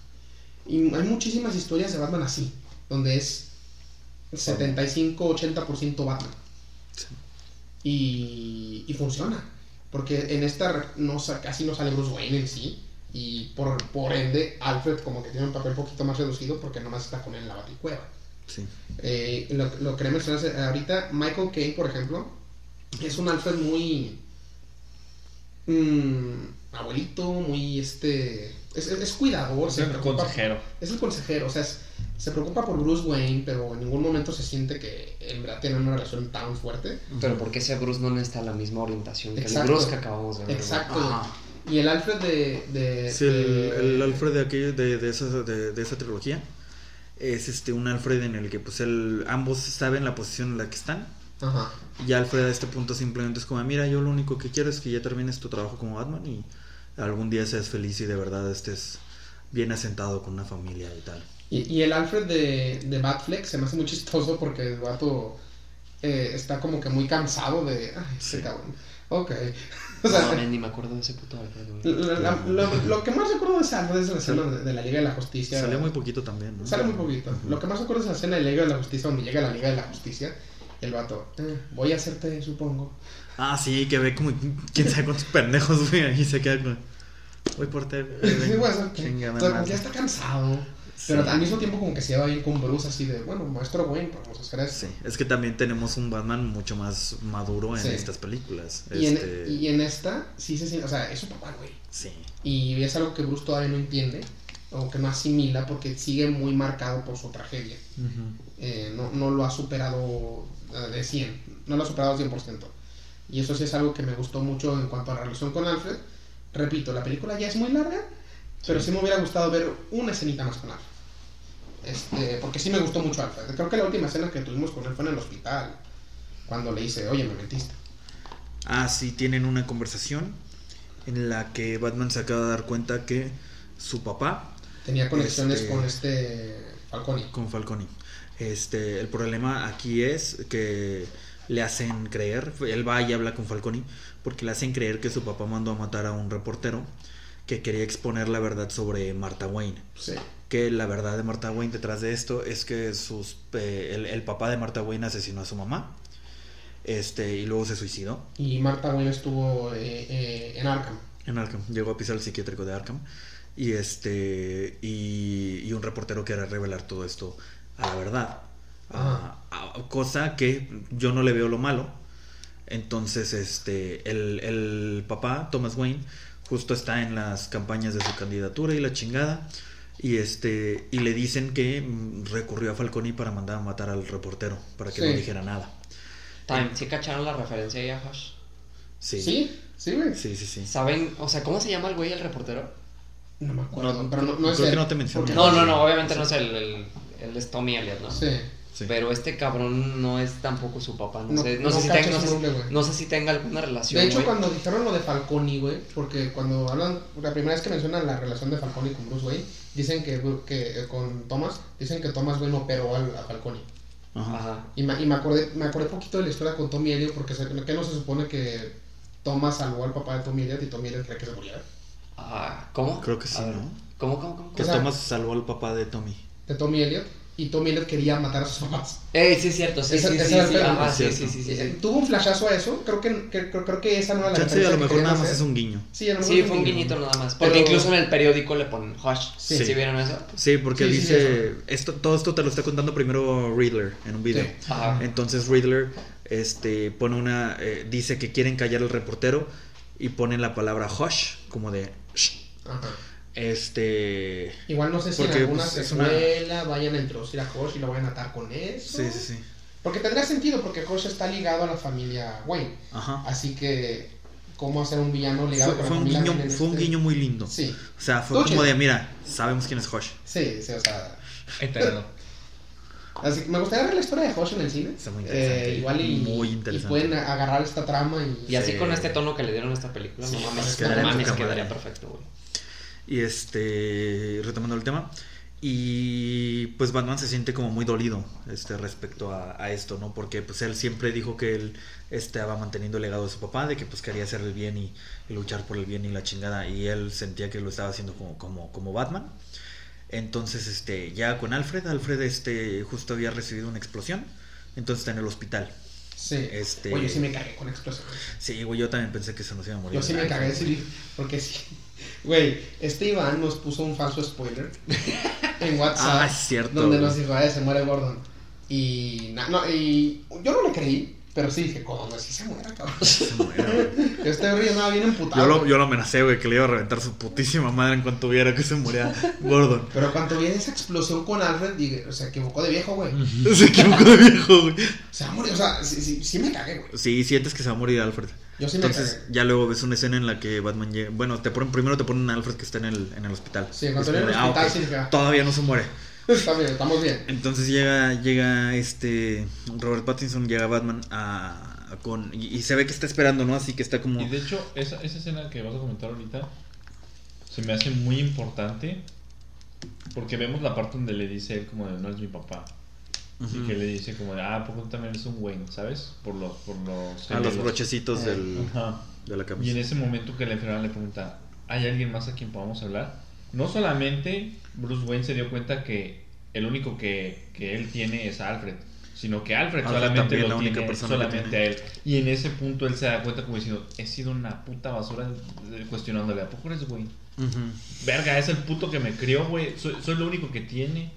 Y hay muchísimas historias de Batman así, donde es 75-80% Batman. Sí. Y, y funciona. Porque en esta no, casi no sale Bruce Wayne en sí. Y por, por ende, Alfred como que tiene un papel un poquito más reducido porque nomás está con él en la baticueva. Sí. Eh, lo, lo quería mencionar ahorita, Michael Caine, por ejemplo, es un Alfred muy. mm, abuelito, muy este. Es, es- es cuidador, Es el preocupa- consejero. es el consejero, o sea, es- se preocupa por Bruce Wayne, pero en ningún momento se siente que en verdad tienen una relación tan fuerte. Pero porque ese Bruce no necesita la misma orientación que Exacto. el Bruce que acabamos de ver. Exacto. Ajá. Y el Alfred de. de- Sí, el, de- el Alfred de, aquello, de, de, esa, de, de esa trilogía es este un Alfred en el que pues él, ambos saben la posición en la que están. Ajá. Y Alfred a este punto simplemente es como, mira, yo lo único que quiero es que ya termines tu trabajo como Batman y algún día seas feliz y de verdad estés bien asentado con una familia y tal. Y, y el Alfred de, de Batfleck se me hace muy chistoso porque el vato eh, está como que muy cansado de. Ay, ese Sí. cabrón. Ok. O No sea, mames, ni me acuerdo de ese puto Alfred, güey. la- la- lo, lo que más recuerdo de Alfred es la escena de, de la Liga de la Justicia. Sale muy poquito también, ¿no? Sale muy poquito. Lo que más recuerdo es la escena de la Liga de la Justicia, donde llega la Liga de la Justicia. Y el vato, "Eh, voy a hacerte, supongo. Ah, sí, que ve como quién sabe cuántos pendejos, güey, y se queda con... Voy por ti. güey, Sí, ven, voy a hacerte. chingada O sea, como madre". que ya está cansado. Sí. Pero al mismo tiempo como que se lleva bien con Bruce así de, bueno, maestro Wayne, vamos a hacer esto. Sí, es que también tenemos un Batman mucho más maduro en Sí. estas películas. Y, Este, en, y en esta, sí se siente, o sea, es su papá, güey. Sí, Y es algo que Bruce todavía no entiende, o que no asimila, porque sigue muy marcado por su tragedia. Eh, no, no lo ha superado eh, de 100, no lo ha superado al 100%. Y eso sí es algo que me gustó mucho en cuanto a la relación con Alfred. Repito, la película ya es muy larga, pero sí me hubiera gustado ver una escenita más con Alfred. Este, porque sí me gustó mucho Alfred. Creo que la última escena que tuvimos con él fue en el hospital, cuando le dice, oye, me mentiste. Ah, sí, tienen una conversación en la que Batman se acaba de dar cuenta que su papá, Tenía conexiones Este- con este Falcone. con Falcone, este, el problema aquí es que le hacen creer, él va y habla con Falcone, porque le hacen creer que su papá mandó a matar a un reportero que quería exponer la verdad sobre Martha Wayne. Sí. que la verdad de Martha Wayne detrás de esto es que sus eh, el, el papá de Martha Wayne asesinó a su mamá este y luego se suicidó Y Martha Wayne estuvo eh, eh, en Arkham. en Arkham llegó a pisar el psiquiátrico de Arkham y este y, y un reportero quería revelar todo esto a la verdad a- a- cosa que yo no le veo lo malo entonces este el, el papá Thomas Wayne justo está en las campañas de su candidatura y la chingada y este y le dicen que mm, recurrió a Falcone para mandar a matar al reportero para que Sí. no dijera nada Time, ¿sí cacharon la referencia ahí a Hush? sí ¿Sí? Sí, güey. sí sí, sí. ¿Saben? O sea, ¿cómo se llama el güey, el reportero? No me acuerdo, No, pero no, no es creo que él, no te mencionó. porque- No, no, no, obviamente no es el, el, el es Tommy Elliot, ¿no? Sí. Sí. Pero este cabrón no es tampoco su papá. No, No- sé, no, no sé si tenga, no, sé, nombre, güey. no sé si tenga alguna relación. De hecho, güey. cuando dijeron lo de Falcone, güey, porque cuando hablan, la primera vez que mencionan la relación de Falcone con Bruce Wayne, dicen que, que eh, con Thomas, dicen que Thomas Wayne operó al- a Falcone. Ajá. Y, me, y me acordé me acordé poquito de la historia con Tommy Elliot, porque se, que no se supone que Thomas salvó al papá de Tommy Elliot y Tommy Elliot cree que se muriera. Ah, ¿Cómo? Creo que sí, ¿no? ¿Cómo, cómo, cómo? que O sea- Thomas salvó al papá de Tommy De Tommy Elliot, y Tommy Elliot quería matar a sus papás. Ey, sí es cierto, sí, sí, sí, sí, ajá, sí, sí, sí, sí, Eh, sí. Tuvo un flashazo a eso, creo que, que- creo, creo que esa no era la Chance a referencia lo mejor nada más es un guiño Sí, a lo mejor Sí, fue un guiñito nada más. Porque Pero- incluso en el periódico le ponen Hush. Sí. ¿Sí, vieron eso? Sí, porque Sí, sí, dice, esto, todo esto te lo está contando primero Riddler en un video. Sí. Ajá. Entonces Riddler este, pone una, eh, dice que quieren callar al reportero y ponen la palabra hush, como de, "Shh". Ajá. Este, Igual no sé si Porque, en alguna pues, es una- secuela vayan a introducir a Hosh y lo vayan a atar con eso. sí, sí, sí, Porque tendría sentido porque Hosh está ligado a la familia Wayne. ajá. Así que, ¿cómo hacer un villano ligado Fue, con fue la un familia guiño, fue un este- guiño muy lindo. Sí, O sea, fue como de, mira, sabemos quién es Hush. sí, sí, o sea. Eterno. Así que me gustaría ver la historia de Hosh en el cine. Está muy interesante, Eh, igual y, muy y interesante. pueden agarrar esta trama y. Y así Sí. con este tono que le dieron a esta película, no mames, quedaría no en mames, quedaría perfecto, güey. Y este, retomando el tema. Y pues Batman se siente como muy dolido este, respecto a, a esto, ¿no? Porque pues él siempre dijo que él estaba manteniendo el legado de su papá, de que pues quería hacer el bien y, y luchar por el bien y la chingada. Y él sentía que lo estaba haciendo como, como, como Batman. Entonces, este, ya con Alfred, Alfred este, justo había recibido una explosión. Entonces está en el hospital. Sí. Este- Oye, sí me cagué con explosiones. Sí, güey, yo también pensé que se nos iba a morir. Yo sí me cagué, sí, porque sí. Güey, este Iván nos puso un falso spoiler en WhatsApp. Ah, es cierto, Donde güey. nos dijo, "Ay, se muere Gordon. Y, na- no, y yo no le creí, pero sí dije, ¿cómo? Sí se muere, cabrón. Se muere, güey. Yo este güey andaba bien emputado. Yo lo, yo lo amenacé, güey, que le iba a reventar su putísima madre en cuanto viera que se moría Gordon. Pero cuando vi esa explosión con Alfred, dije, se equivocó de viejo, güey. Se equivocó de viejo, güey. Se va a morir, o sea, sí, sí, sí me cagué, güey. Sí, sientes que se va a morir Alfred. Yo sí me Entonces, ya luego ves una escena en la que Batman llega. Bueno, te ponen, primero te ponen a Alfred que está en el, en el hospital. Sí, cuando en el ah, hospital ok, sí dije, ah. Todavía no se muere. Está bien, estamos bien. Entonces llega, llega este Robert Pattinson, llega Batman a, a con y, y se ve que está esperando, ¿no? Así que está como Y de hecho, esa, esa escena que vas a comentar ahorita se me hace muy importante porque vemos la parte donde le dice él como de no es mi papá. Ujú. Y que le dice como de, ah, ¿por qué tú también eres un Wayne? ¿Sabes? Por los, por los a los brochecitos Eh, del, Ajá. de la Y en camisa. ese momento que la enfermera le pregunta, ¿hay alguien más a quien podamos hablar? No solamente Bruce Wayne se dio cuenta que el único que, que él tiene es a Alfred, sino que Alfred, Alfred solamente lo la única tiene persona solamente tiene. a él. Y en ese punto él se da cuenta como diciendo, he sido una puta basura eh, cuestionándole, ¿a poco eres Wayne? Ujú. Verga, es el puto que me crió, güey. Soy, soy lo único que tiene.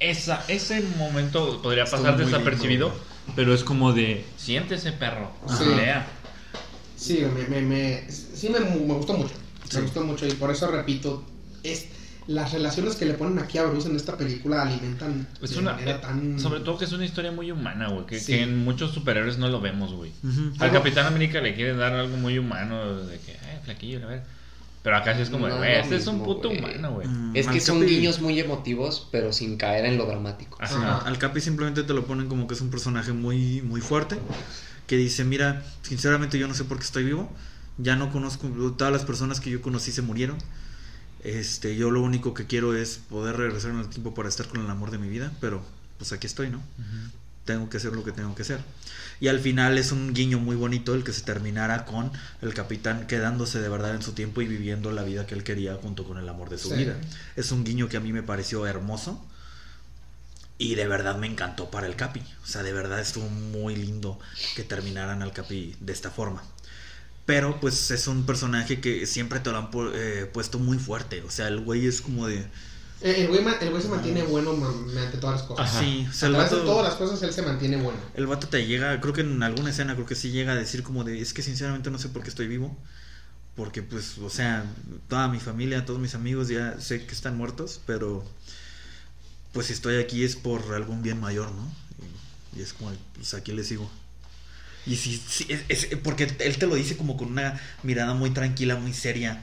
Esa, ese momento podría pasar desapercibido, lindo, pero es como de, siéntese perro, Sí. pelea. Sí, me, me, me- sí me, me gustó mucho. Sí. Me gustó mucho y por eso repito, es, las relaciones que le ponen aquí a Bruce en esta película alimentan Es de una, manera tan... Sobre todo que es una historia muy humana, güey. Que, Sí. que en muchos superhéroes no lo vemos, güey. Al Capitán América le quieren dar algo muy humano, de que, eh, flaquillo, a ver. Pero acá sí es como, de, No, güey, lo este es un puto güey. humano, güey. Mm, Es que son Capi- guiños muy emotivos, pero sin caer en lo dramático. Ajá. Ajá. Al Capi simplemente te lo ponen como que es un personaje muy, muy fuerte. Que dice, mira, sinceramente yo no sé por qué estoy vivo. Ya no conozco, todas las personas que yo conocí se murieron. Este, yo lo único que quiero es poder regresar en el tiempo para estar con el amor de mi vida. Pero pues aquí estoy, ¿no? Tengo que hacer lo que tengo que hacer. Y al final es un guiño muy bonito el que se terminara con el capitán quedándose de verdad en su tiempo y viviendo la vida que él quería junto con el amor de su Sí. vida. Es un guiño que a mí me pareció hermoso. Y de verdad me encantó para el Capi. O sea, de verdad estuvo muy lindo que terminaran al Capi de esta forma. Pero pues es un personaje que siempre te lo han pu- eh, puesto muy fuerte. O sea, el güey es como de... Eh, El güey, ma- el güey se mantiene bueno mediante todas las cosas. Ajá. Sí, o sea, A el través de todas las cosas él se mantiene bueno. El vato te llega, creo que en alguna escena, creo que sí llega a decir como de, es que sinceramente no sé por qué estoy vivo. Porque pues, o sea, toda mi familia, todos mis amigos ya sé que están muertos, pero pues si estoy aquí es por algún bien mayor, ¿no? Y, y es como, pues aquí le sigo. Y sí, sí, es, es- porque él te lo dice como con una mirada muy tranquila, muy seria,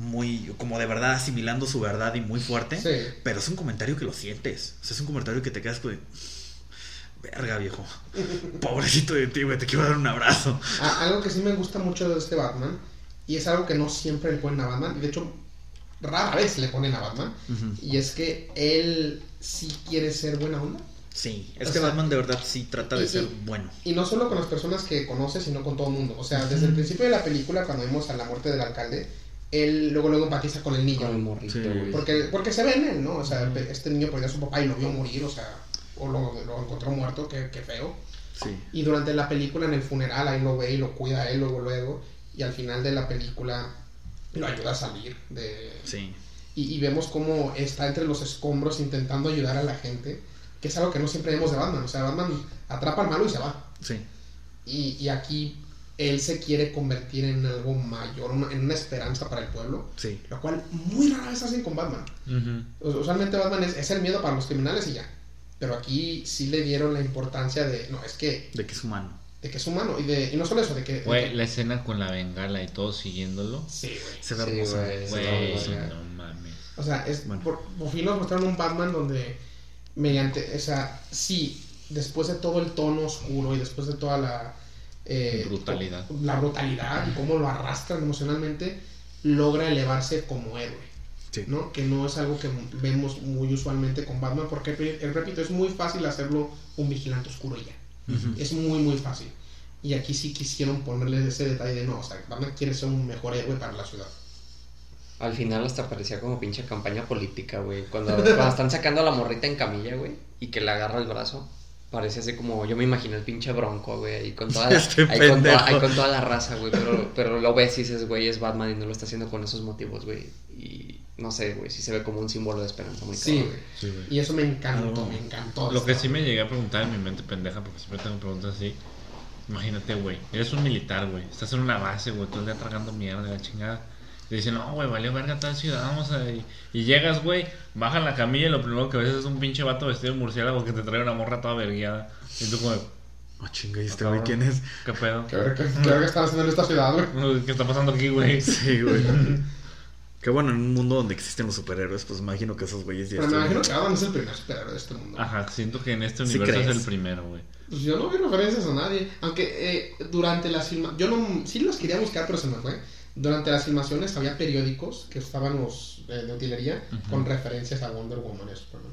muy, como de verdad asimilando su verdad y muy fuerte. Sí. Pero es un comentario que lo sientes. O sea, es un comentario que te quedas con... Verga, viejo. Pobrecito de ti, güey. Te quiero dar un abrazo. Algo que sí me gusta mucho de este Batman, y es algo que no siempre le ponen a Batman, y de hecho rara vez le ponen a Batman, y es que él sí quiere ser buena onda. Sí, O es que sea, Batman de verdad sí trata de y- ser bueno. Y no solo con las personas que conoce, sino con todo el mundo. O sea, desde el principio de la película, cuando vimos a la muerte del alcalde, él luego luego empatiza con el niño. Con el morrito, Sí. Porque, porque se ve en él, ¿no? O sea, este niño perdió a su papá y lo vio morir, o sea, o lo, lo encontró muerto, qué, qué feo. Sí. Y durante la película, en el funeral, ahí lo ve y lo cuida a él luego, luego. Y al final de la película lo ayuda a salir de... Sí. Y, y vemos cómo está entre los escombros intentando ayudar a la gente, que es algo que no siempre vemos de Batman. O sea, Batman atrapa al malo y se va. Sí. Y, y aquí él se quiere convertir en algo mayor, una- en una esperanza para el pueblo. Sí. Lo cual muy rara vez hacen con Batman. Usualmente Batman es, es el miedo para los criminales y ya. Pero aquí sí le dieron la importancia de, no, es que, De que es humano. de que es humano. Y, de, y no solo eso, de que... de Güey, que- la escena con la bengala y todos siguiéndolo. Sí, güey. Se ve Sí, hermoso. güey. No mames. O sea, es, Bueno. por, por fin nos mostraron un Batman donde, mediante, o sea, sí, después de todo el tono oscuro y después de toda la... eh, Brutalidad. La brutalidad y cómo lo arrastran emocionalmente, logra elevarse como héroe. Sí. ¿no? Que no es algo que vemos muy usualmente con Batman, porque, eh, repito, es muy fácil hacerlo un vigilante oscuro y ya. Es muy, muy fácil. Y aquí sí quisieron ponerle ese detalle de no, o sea, Batman quiere ser un mejor héroe para la ciudad. Al final hasta parecía como pinche campaña política, güey. Cuando, cuando están sacando a la morrita en camilla, güey, y que le agarra el brazo. Parece así como, yo me imagino el pinche bronco, güey, ahí con toda la, Este ahí con toda, pendejo. ahí con toda la raza, güey. Pero, pero lo ves y dices, güey, es Batman y no lo está haciendo con esos motivos, güey. Y no sé, güey, sí se ve como un símbolo de esperanza muy Sí. güey. Sí, güey. Y eso me encantó, me encantó. Lo que sí me llegué a preguntar en mi mente pendeja, porque siempre tengo preguntas así. Imagínate, güey. Eres un militar, güey. Estás en una base, güey. Todo el día tragando mierda, la chingada. Y dicen, no, güey, valió verga tal ciudad, vamos a ir. Y llegas, güey, bajan la camilla y lo primero que ves es un pinche vato vestido de murciélago que te trae una morra toda verguiada. Y tú como, Ah, chinga, ¿y este Ah, güey cabrón. quién es? ¿qué pedo? ¿Qué verga qué verga están haciendo en esta ciudad, güey? ¿Qué está pasando aquí, güey? Sí, güey. que bueno, en un mundo donde existen los superhéroes, pues imagino que esos güeyes ya Pero me imagino que Batman es el primer superhéroe de este mundo. Ajá, siento que en este Sí universo es crees. el primero, güey. Pues yo no vi referencias a nadie. Aunque eh, durante las filmaciones. Yo no. Sí los quería buscar, pero se me fue. Durante las filmaciones había periódicos que estaban los eh, de utilería Ujú. con referencias a Wonder Woman y Superman.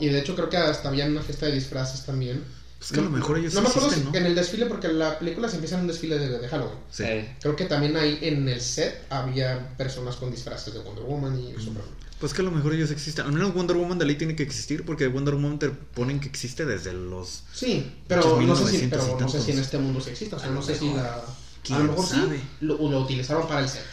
Y de hecho creo que hasta había una fiesta de disfraces también. Pues que a lo mejor ellos No me acuerdo existen, ¿no? en el desfile, porque la película se empieza en un desfile de, de Halloween. Sí. Creo que también ahí en el set había personas con disfraces de Wonder Woman y Superman. Pues que a lo mejor ellos existen. Al menos Wonder Woman de ley tiene que existir porque Wonder Woman te ponen que existe desde los... Sí, pero no sé, si, 1900 pero no sé si en este mundo se existe. O sea, no sé si la. A ¿Quién lo mejor sabe? sí lo, lo utilizaron para el set.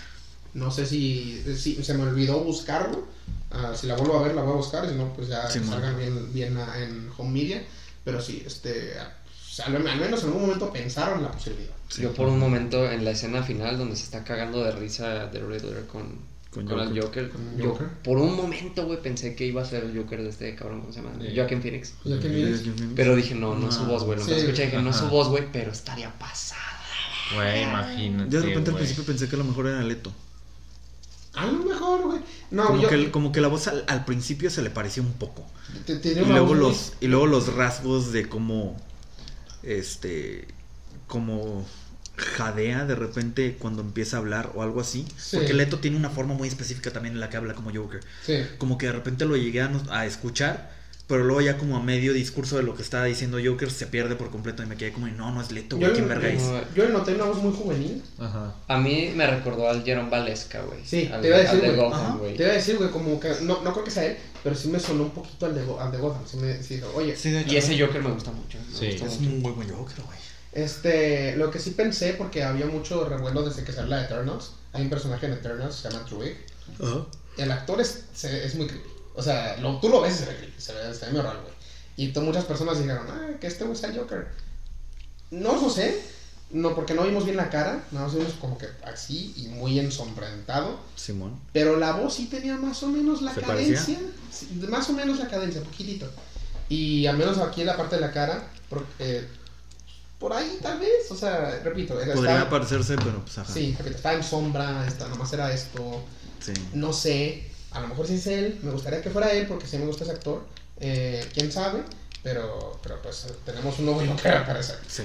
No sé si, si se me olvidó buscarlo. Ah, si la vuelvo a ver, la voy a buscar. Si no, pues ya Sí, que salgan bien, bien ah, en home media. Pero sí, este. o sea, al al menos en algún momento pensaron la posibilidad. Sí. Yo por un momento en la escena final donde se está cagando de risa de Riddler con, Con con, el Joker. Joker, Con yo Joker. por un momento, güey, pensé que iba a ser el Joker de este cabrón, ¿cómo se llama? Sí. Joaquin Phoenix. Que vienes. Pero dije, no, no es su No. voz, güey. Lo que Sí. escuché dije, no es su voz, güey, pero estaría pasada. Güey, imagínate. Yo de repente al principio pensé que a lo mejor era Leto. A lo mejor, güey. No, Como, yo. que, como que la voz al, al principio se le parecía un poco. te- te- Y luego, voz los, y luego los rasgos de cómo... Este... Como jadea de repente cuando empieza a hablar o algo así. Sí. Porque Leto tiene una forma muy específica también en la que habla como Joker. Sí. Como que de repente lo llegué a, a escuchar, pero luego ya como a medio discurso de lo que estaba diciendo Joker se pierde por completo y me quedé como, no, no es Leto, güey, Yo, ¿quién verga es? yo le noté una voz muy juvenil. Ajá. A mí me recordó al Jerome Valesca, güey. Sí, al, te iba a decir, güey. Te iba a decir, güey, como que. No, no creo que sea él, pero sí me sonó un poquito al de, al de Gotham. Sí me sí, dijo, oye, Sí, de hecho, Y ese Joker me gusta mucho. Me Sí. gusta es mucho. un muy buen Joker, güey. Este, lo que sí pensé, porque había mucho revuelo desde que salió la de Eternals. Hay un personaje en Eternals, se llama Druig. Ajá. El actor es, se- es muy creepy. O sea, lo, tú lo ves y se ve se ve, se ve muy raro, güey. Y to- muchas personas dijeron, ah, que este güey sea el Joker. No lo sé, no, porque no vimos bien la cara, nada más vimos como que así y muy ensombrentado. Simón. Pero la voz sí tenía más o menos la ¿Se cadencia. sí, más o menos la cadencia, poquitito. Y al menos aquí en la parte de la cara, por, eh, por ahí tal vez, o sea, repito, era, Podría estaba- parecerse, pero pues ajá. Sí, repito, estaba en sombra, está, nomás era esto. Sí. No sé, a lo mejor sí es él, me gustaría que fuera él porque sí me gusta ese actor. Eh, Quién sabe, pero, pero pues tenemos un nuevo Joker al parecer. Sí.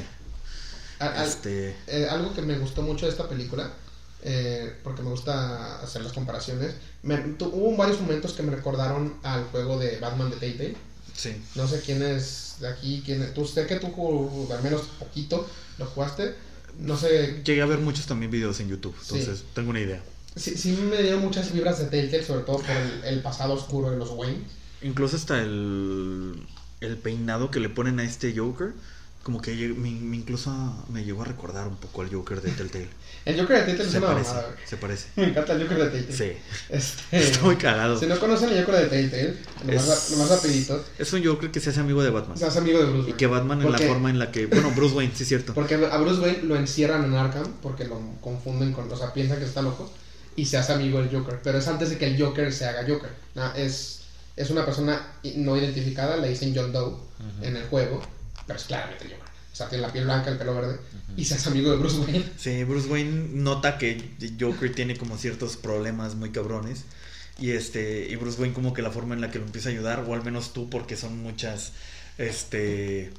Al- Este. eh, algo que me gustó mucho de esta película, eh, porque me gusta hacer las comparaciones, me- tu- hubo varios momentos que me recordaron al juego de Batman de Telltale. Sí. No sé quién es de aquí, quién es- tú sé que tú al menos poquito lo jugaste. No sé, Llegué a ver muchos también videos en YouTube, Sí. entonces tengo una idea. Sí, sí me dieron muchas vibras de Telltale, sobre todo por el, el pasado oscuro de los Wayne. Incluso hasta el, el peinado que le ponen a este Joker, como que me, me incluso me llegó a recordar un poco al Joker de Telltale. El Joker de Telltale es Se una parece, mamada. se parece. Me encanta el Joker de Telltale. Sí, Este, está muy cagado. Si no conocen el Joker de Telltale, nomás, Es- nomás rapidito, Es un Joker que se hace amigo de Batman. seas amigo de Bruce Y Wayne. que Batman en la forma en la que... Bueno, Bruce Wayne, sí es cierto. Porque a Bruce Wayne lo encierran en Arkham porque lo confunden con, o sea, piensan que está loco y se hace amigo del Joker. Pero es antes de que el Joker se haga Joker. Na- es, es una persona no identificada, le dicen John Doe en el juego, pero es claramente el Joker. O sea, tiene la piel blanca, el pelo verde y se hace amigo de Bruce Wayne. Sí, Bruce Wayne nota que Joker tiene como ciertos problemas muy cabrones. Y este, y Bruce Wayne como que la forma en la que lo empieza a ayudar, o al menos tú, porque son muchas, este,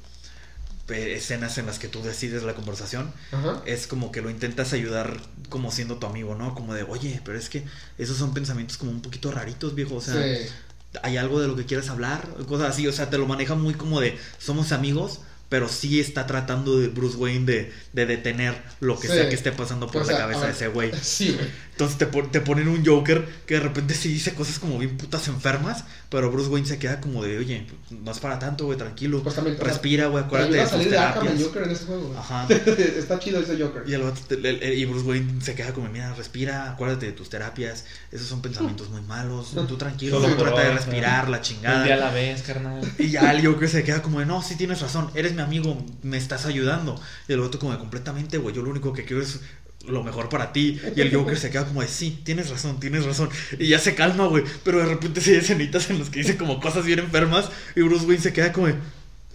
escenas en las que tú decides la conversación, Ajá. es como que lo intentas ayudar como siendo tu amigo, ¿no? Como de, oye, pero es que esos son pensamientos como un poquito raritos, viejo. O sea, sí. hay algo de lo que quieras hablar, cosas así. O sea, te lo maneja muy como de, somos amigos, pero sí está tratando de Bruce Wayne de, de detener lo que Sí. sea que esté pasando por O la sea, cabeza de ver, ese güey. Sí. Entonces te, te ponen un Joker que de repente sí dice cosas como bien putas enfermas, pero Bruce Wayne se queda como de, oye, no es para tanto, güey, tranquilo. Pues también- Respira, güey, acuérdate de salir de Arkham el terapias. Joker en ese juego, güey. Ajá. Está chido ese Joker. Y, el el- el- y Bruce Wayne se queda como, mira, respira, acuérdate de tus terapias, esos son pensamientos muy malos, tú tranquilo, Solo tú trata de respirar, la Un día a chingada. la vez, carnal. Y ya el Joker se queda como de, no, sí tienes razón, eres mi amigo, me estás ayudando. Y el otro como de, completamente, güey, yo lo único que quiero es lo mejor para ti. Y el Joker se queda como de, sí, tienes razón, tienes razón. Y ya se calma, güey, pero de repente se hay escenitas en las que dice como cosas bien enfermas y Bruce Wayne se queda como de...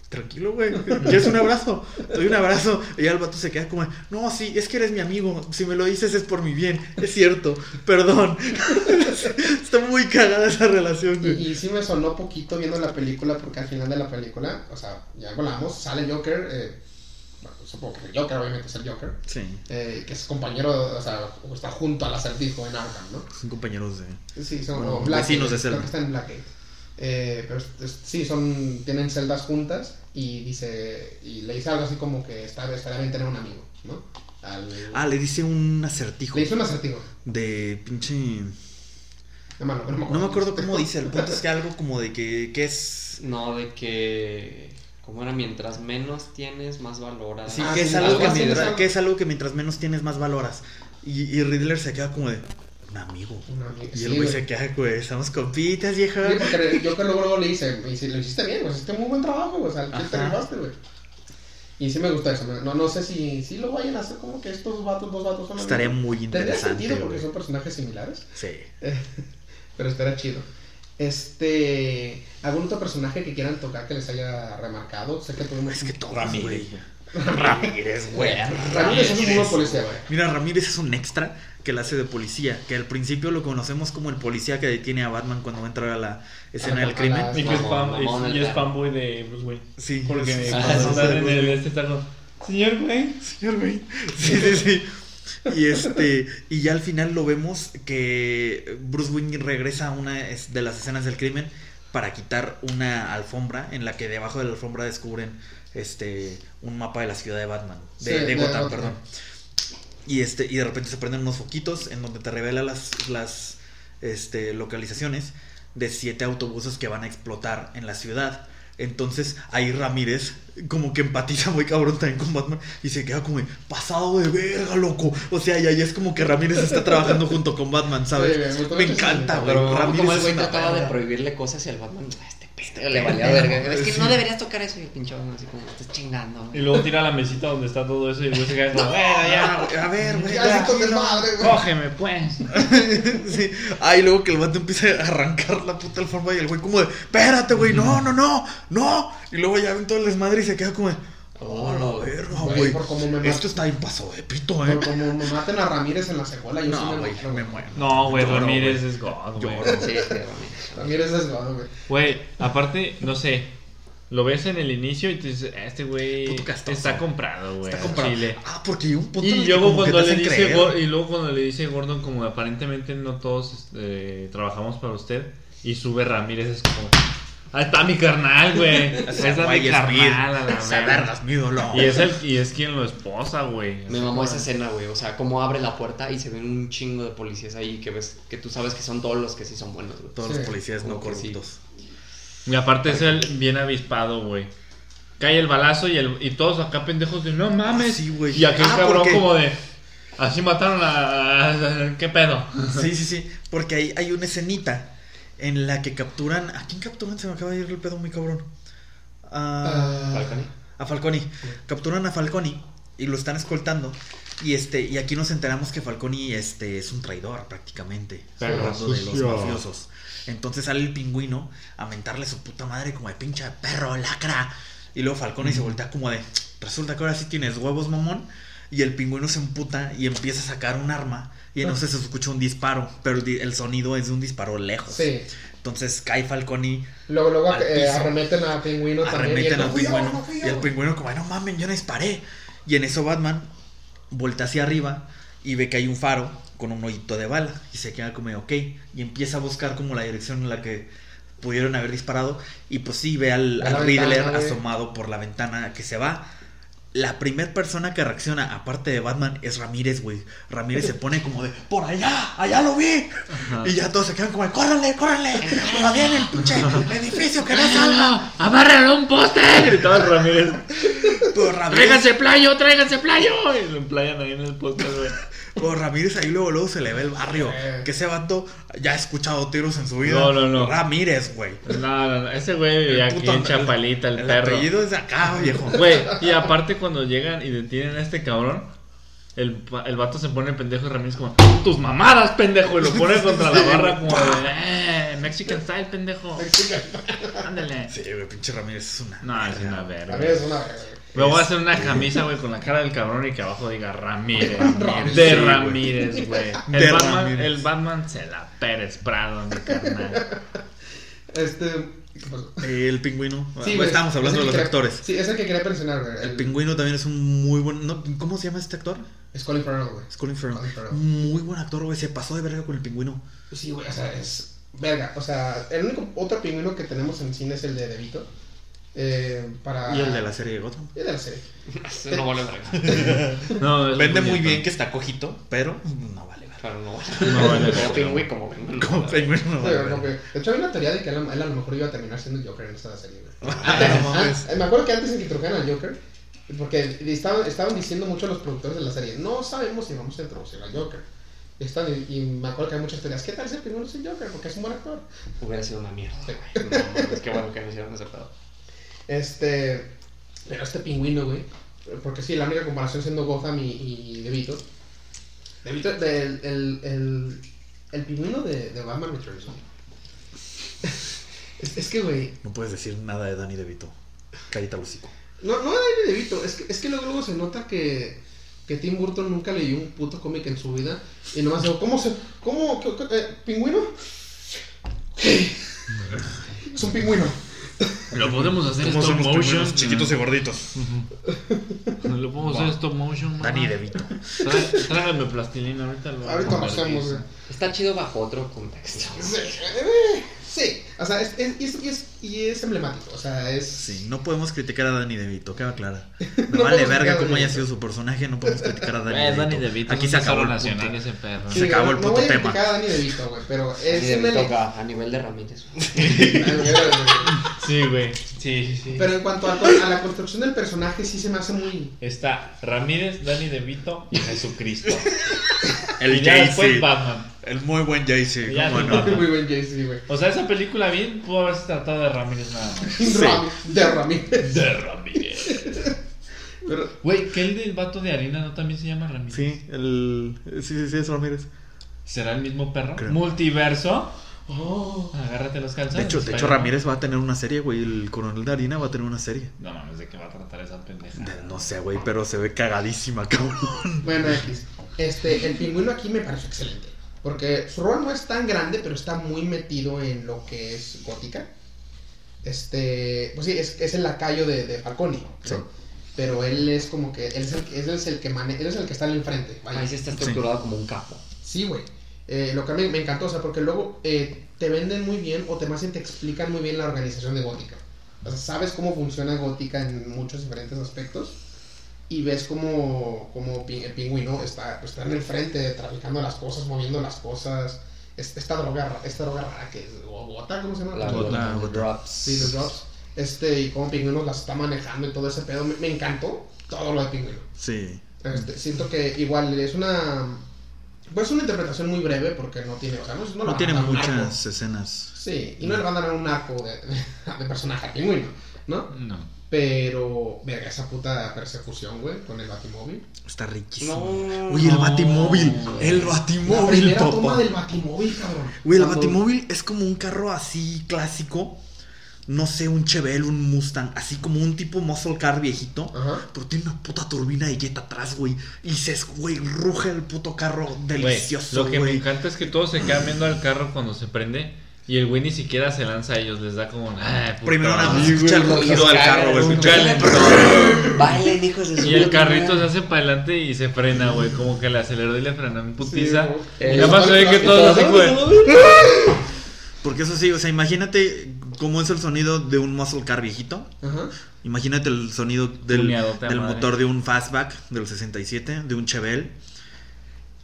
Tranquilo, güey. ¿Quieres un abrazo? Te doy un abrazo. Y ya el vato se queda como, no, sí, es que eres mi amigo. Si me lo dices es por mi bien. Es cierto. Perdón. Está muy cagada esa relación, Y, güey. y sí me sonó poquito viendo la película, porque al final de la película, o sea, ya hablamos, sale Joker, eh, supongo que el Joker obviamente es el Joker, Sí. eh, que es compañero, o sea, o está junto al acertijo en Arkham, ¿no? Son compañeros de. Sí, son Bueno, o Blackgate, vecinos de creo celda. que está en Blackgate. Eh, pero es- es- sí, son, tienen celdas juntas y dice, y le dice algo así como que está, estaría bien tener un amigo, ¿no? Al, Ah, le dice un acertijo. le dice un acertijo. De pinche. No, me acuerdo, No me acuerdo cómo dice. El punto es que algo como de que, que es. No, de que. ¿Cómo era? Mientras menos tienes, más valoras. Sí, Ah, que, es sí, algo algo que, mientras, que es algo que mientras menos tienes, más valoras. Y, y Riddler se queda como de. Un amigo. Un amigo, Y sí, el güey güey. se queda, güey, estamos compitas, vieja. Sí, porque yo que luego, luego le hice, me dice, lo hiciste bien, pues hiciste muy buen trabajo, güey, o sea, ¿qué te Ajá. rifaste, güey? Y sí me gusta eso, no, no sé si, si lo vayan a hacer como que estos vatos, dos vatos son Estaría amigos. muy Tendría interesante, sentido porque güey. son personajes similares, Sí. pero estaría chido. Este, ¿algún otro personaje que quieran tocar que les haya remarcado? Sé que tuvimos... Es que todos, Ramírez. güey. Ramírez, güey. Ramírez es un buen policía, güey. Mira, Ramírez es un extra que la hace de policía. Que al principio lo conocemos como el policía que detiene a Batman cuando va a entrar a la escena del crimen. Y que es, fanboy de Bruce Wayne. Sí. Porque Sí, cuando sí, en el este Señor Wayne. Señor güey. Sí, sí, sí. Y este, y ya al final lo vemos que Bruce Wayne regresa a una de las escenas del crimen para quitar una alfombra en la que debajo de la alfombra descubren este un mapa de la ciudad de Batman, de, Sí, Gotham. perdón. Y este, y de repente se prenden unos foquitos en donde te revela las, las este, localizaciones de siete autobuses que van a explotar en la ciudad. Entonces ahí Ramírez como que empatiza muy cabrón también con Batman y se queda como pasado de verga, loco. O sea, y ahí es como que Ramírez está trabajando junto con Batman, ¿sabes? Sí, me encanta, güey. Pero Ramírez como el güey de prohibirle cosas y el Batman, "Ah, este le valía verga. Es que Sí. no deberías tocar eso y el pinche Batman así como, estás chingando. Y güey". luego tira la mesita donde está todo eso y güey se queda como, bueno, Ya, ya, a ver, güey. Ya, sí, con tranquilo. desmadre, güey. cógeme pues. sí. Ah, y luego que el vato empieza a arrancar la puta alfombra y el güey como de, espérate, güey, no, no, no, no. Y luego ya ven todo el desmadre y se queda como de, oh, la verga, Güey, me Esto está bien pasado de pito, eh. Por como me maten a Ramírez en la secuela, yo sí No, me güey, muero, me muero. No, güey, Ramírez es God, güey. Sí, sí, Ramírez. Es God, güey. Güey, aparte, no sé, lo ves en el inicio y te dices, "Ah, este güey está comprado, güey. Está comprado. chile". Ah, porque llega un punto en el Y que luego cuando te le dice y luego cuando le dice Gordon como aparentemente no todos este, trabajamos para usted y sube Ramírez es como ahí está mi carnal, güey. Ahí está mi carnal, a la Esa verga. verga es mi dolor. Y es el y es quien lo esposa, güey. Me mamó esa escena, güey. O sea, cómo abre la puerta y se ven un chingo de policías ahí que ves, que tú sabes que son todos los que sí son buenos, güey. Todos Sí. los policías no sí. corruptos. Y aparte es el bien avispado, güey. Cae el balazo y, el, y todos acá pendejos de no mames. Sí, güey. Y aquel Ah, cabrón porque- como de así mataron a, ¿qué pedo? Sí, sí, sí. Porque hay, hay una escenita en la que capturan. ¿A quién capturan? Se me acaba de ir el pedo muy cabrón. A, Falcone. a Falconi. Capturan a Falconi y lo están escoltando. Y este, y aquí nos enteramos que Falconi este, es un traidor prácticamente. Hablando de los mafiosos. Entonces sale el pingüino a mentarle a su puta madre como de pinche perro, lacra. Y luego Falconi se voltea como de, resulta que ahora sí tienes huevos, mamón. Y el pingüino se emputa y empieza a sacar un arma. Y entonces se escucha un disparo, pero el, sonido es de un disparo lejos. Sí. Entonces cae Falconi, Luego, luego Al eh, arremeten a Pingüino también. y arremeten al "No fui yo, pingüino. no Y el yo". pingüino como, "Ay, no mames, yo no disparé. Y en eso Batman voltea hacia arriba y ve que hay un faro con un hoyito de bala. Y se queda como, ok. Y empieza a buscar como la dirección en la que pudieron haber disparado. Y pues sí, ve al, Riddler ventana, asomado por la ventana que se va. La primera persona que reacciona, aparte de Batman, es Ramírez, güey. Ramírez se pone como de, por allá, allá lo vi. Y ya todos se quedan como de, córranle, córranle. Por bien el pinche edificio que no salga. ¡Amárralo a un poste! Gritaba Ramírez. Pero Ramírez, ¡Tráiganse playo, tráiganse playo! Y lo emplayan ahí en el poste, güey. pero Ramírez ahí luego, luego se le ve el barrio. Que ese vato ya ha escuchado tiros en su vida. No, no, no. Ramírez, güey. No, no, no. Ese güey vivía aquí puto- en Chapalita, el, El perro. apellido es de acá, viejo. Güey, y aparte cuando llegan y detienen a este cabrón, el, el vato se pone pendejo y Ramírez como, tus mamadas, pendejo, y lo pone contra la barra como de, eh, Mexican style, pendejo. Ándale. Sí, güey, pinche Ramírez es una. No, es una verga. ver, es una verga. Me voy a hacer una camisa, güey, con la cara del cabrón y que abajo diga Ramírez. Ramírez, de. Ramírez, güey. El, Batman, el Batman se la Pérez Prado, mi carnal. Este. ¿qué pasó? Eh, El pingüino. Sí, güey, Estábamos hablando es de el los quería- actores. Sí, es el que quería mencionar, güey. El pingüino también es un muy buen. no, ¿Cómo se llama este actor? Es Colin Farrell, güey. Es Colin Farrell. Colin Farrell. Muy buen actor, güey. Se pasó de verga con el pingüino. Sí, güey, o sea, es. Verga, o sea, el único otro pingüino que tenemos en cine es el de DeVito. Eh, para... Y el de la serie de Gotham. Y el de la serie. Ese no vale verga. No, es Vende muy bien que está cojito, pero no vale verga. Claro, no vale No vale Como pingüi, como pingüi. Como pingüino no vale verga. que- de hecho, hay una teoría de que él, él a lo mejor iba a terminar siendo el Joker en esta serie. Ah. Ah, me acuerdo que antes de que introdujeran al Joker, porque estaban, estaban diciendo mucho los productores de la serie, no sabemos si vamos a introducir al Joker. Y, están- y me acuerdo que hay muchas teorías, ¿qué tal si el pingüino es el Joker? Porque es un buen actor. Hubiera sido una mierda. Sí. güey. No, mames, qué bueno que no hicieron ese pedo. Este, pero este pingüino, güey, porque sí, la única comparación siendo Gotham y, y DeVito. DeVito, del- el, el, el pingüino de, de Batman Returns, güey. Es, es que, güey, No puedes decir nada de Danny DeVito. Al hocico. no, no de DeVito, es que, es que luego, luego se nota que, que Tim Burton nunca leyó un puto cómic en su vida y nomás dijo, ¿cómo se, cómo, qué- qué- eh, pingüino? es un pingüino. Lo podemos hacer ¿Cómo stop los motion. chiquitos y gorditos? Lo podemos hacer stop motion. Danny DeVito. Tráigame plastilina, ahorita lo Ahorita lo hacemos. Está chido bajo otro contexto. Sí, sí, o sea, es, es, y es, y es, y es emblemático, o sea, es... Sí, no podemos criticar a Danny DeVito, queda clara. Me No vale verga a cómo haya DeVito. sido su personaje, no podemos criticar a Danny DeVito. Danny DeVito. Aquí es se un acabó el tesoro punto. nacional ese perro. Se acabó el no puto a tema. criticar a Danny DeVito, güey, pero es de un me ele- toca a nivel de Ramírez. Sí, güey. Sí, sí, sí. Pero en cuanto a, a la construcción del personaje, sí se me hace muy... Está Ramírez, Danny DeVito y Jesucristo. El y ya después Jay-Z. Batman. El muy buen Jay-Z, cómo no. Muy buen Jay-Z, güey. O sea, esa película bien pudo haberse tratado de Ramírez nada más. Ram- De Ramírez. De Ramírez. Pero, Güey, que el del vato de harina no también se llama Ramírez. Sí, el... Sí, sí, sí, es Ramírez. ¿Será el mismo perro? Creo. Multiverso. oh, Agárrate los calzones. De hecho, de hecho. Ramírez va a tener una serie, güey. El coronel de harina va a tener una serie. No mames, ¿de qué va a tratar esa pendeja? De- no sé, güey, pero se ve cagadísima, cabrón. bueno, X. Este, el pingüino aquí me parece excelente. Porque su rol no es tan grande, pero está muy metido en lo que es gótica. Este, pues sí, es, es el lacayo de, de Falcone, ¿no? Sí. Pero él es como que, él es el, él es el que mane- él es el que está en el frente. vaya. Ahí sí está estructurado como un capo. Sí, güey. Eh, lo que a mí me encantó, o sea, porque luego eh, te venden muy bien o te más bien te explican muy bien la organización de Gótica. O sea, sabes cómo funciona Gótica en muchos diferentes aspectos y ves cómo, cómo pi- el pingüino está, pues, está en el frente, traficando las cosas, moviendo las cosas. Es- Esta droga, esta droga rara que es gota, ¿cómo se llama? La, Gota, los drops. Sí, los drops. Este, y cómo Pingüino las está manejando y todo ese pedo. Me, me encantó todo lo de Pingüino. Sí. Este, siento que igual es una. Pues una interpretación muy breve porque no tiene. O sea, no, no No tiene muchas escenas. Sí, y no le van a dar un arco de, de personaje al pingüino, ¿no? No. Pero, verga, esa puta persecución, güey, con el batimóvil. Está riquísimo. No. Uy, el No. batimóvil. El La batimóvil, primera toma del batimóvil, cabrón. Güey, el Cuando- batimóvil es como un carro así clásico. no sé, un Chevelle, un Mustang, así como un tipo muscle car viejito. Ajá. Pero tiene una puta turbina de jet atrás, güey. Y se, güey, ruge el puto carro Güey, delicioso, lo que me güey. encanta es que todos se quedan viendo al carro cuando se prende. Y el güey ni siquiera se lanza a ellos, les da como. "Ay, puta Primero nada más madre". escucha el rugido del carro, güey. escucha el-. Bailen, hijos de su Y el carrito se hace para adelante y se frena, güey. Como que le aceleró y le frenó en putiza. Sí, y nada más se ve que todos así, güey. Porque eso sí, o sea, imagínate cómo es el sonido de un muscle car viejito. Ajá. Imagínate el sonido del, madre. motor de un fastback del 67, de un Chevelle.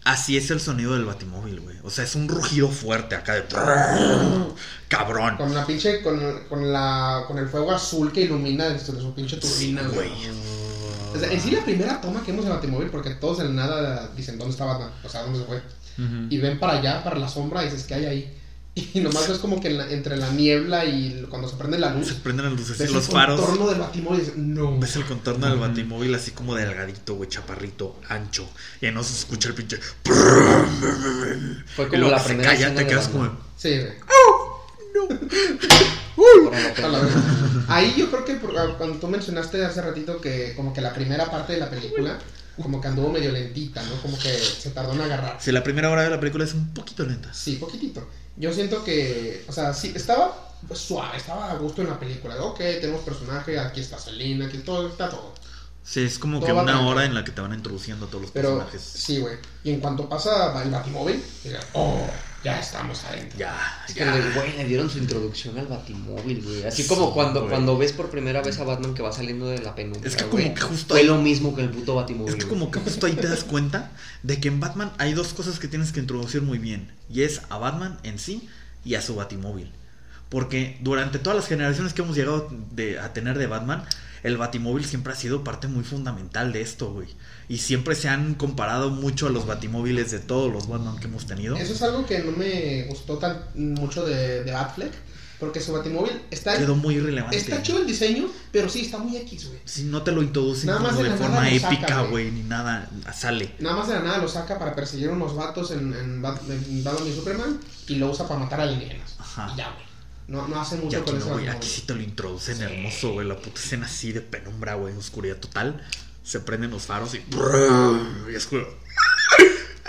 Así es el sonido del batimóvil, güey. O sea, es un rugido fuerte acá de... Cabrón. Con la pinche, con, con la, con el fuego azul que ilumina de su, pinche turbina, güey. O sea, en sí la primera toma que vemos de Batimóvil, porque todos en nada dicen dónde está Batman, o sea, dónde se fue. Y ven para allá, para la sombra, y dices, ¿qué hay ahí? Y nomás ves como que en la- entre la niebla y cuando se prende la Se luz, prenden las luces ves y los el faros. contorno del Batimóvil dices, no. Ves el contorno del batimóvil así como delgadito, güey, chaparrito, ancho. Y no se escucha el pinche... Fue como la se primera calla, te quedas como... Sí, güey. Ahí yo creo que ah, cuando tú mencionaste hace ratito que como que la primera parte de la película como que anduvo medio lentita, ¿no? Como que se tardó en agarrar. Si la primera hora de la película es un poquito lenta. Sí, poquitito. Yo siento que, o sea, sí, estaba suave, estaba a gusto en la película. Ok, tenemos personaje, aquí está Selena, aquí todo, está todo. Sí, es como Todo que una hora en la que te van introduciendo a todos los Pero personajes. sí, güey. Y en cuanto pasa el Batimóvil, oh, ya estamos adentro. Ya, Es que ya. le, güey, le dieron su introducción al Batimóvil, güey. Así Sí, como cuando, güey. cuando ves por primera vez a Batman que va saliendo de la penumbra. Es que güey, como que justo Fue ahí- lo mismo que el puto Batimóvil. Es que güey. como que justo ahí te das cuenta de que en Batman hay dos cosas que tienes que introducir muy bien. Y es a Batman en sí y a su Batimóvil. Porque durante todas las generaciones que hemos llegado de- a tener de Batman, el Batimóvil siempre ha sido parte muy fundamental de esto, güey. Y siempre se han comparado mucho a los Batimóviles de todos los Batman que hemos tenido. Eso es algo que no me gustó tan mucho de, de Batfleck, porque su Batimóvil está, Quedó muy irrelevante. está chido el diseño, pero sí, está muy X, güey. Si no te lo introducen Nada más como de forma épica, güey. güey, ni nada, sale. Nada más de la nada lo saca para perseguir unos vatos en, en, Bat- en Batman y Superman y lo usa para matar alienígenas. Ajá. Y ya, güey. No, no hace Y mucho aquí con no, güey, aquí sí te lo introducen hermoso, güey. La puta escena así de penumbra, güey, oscuridad total. Se prenden los faros y. y es como.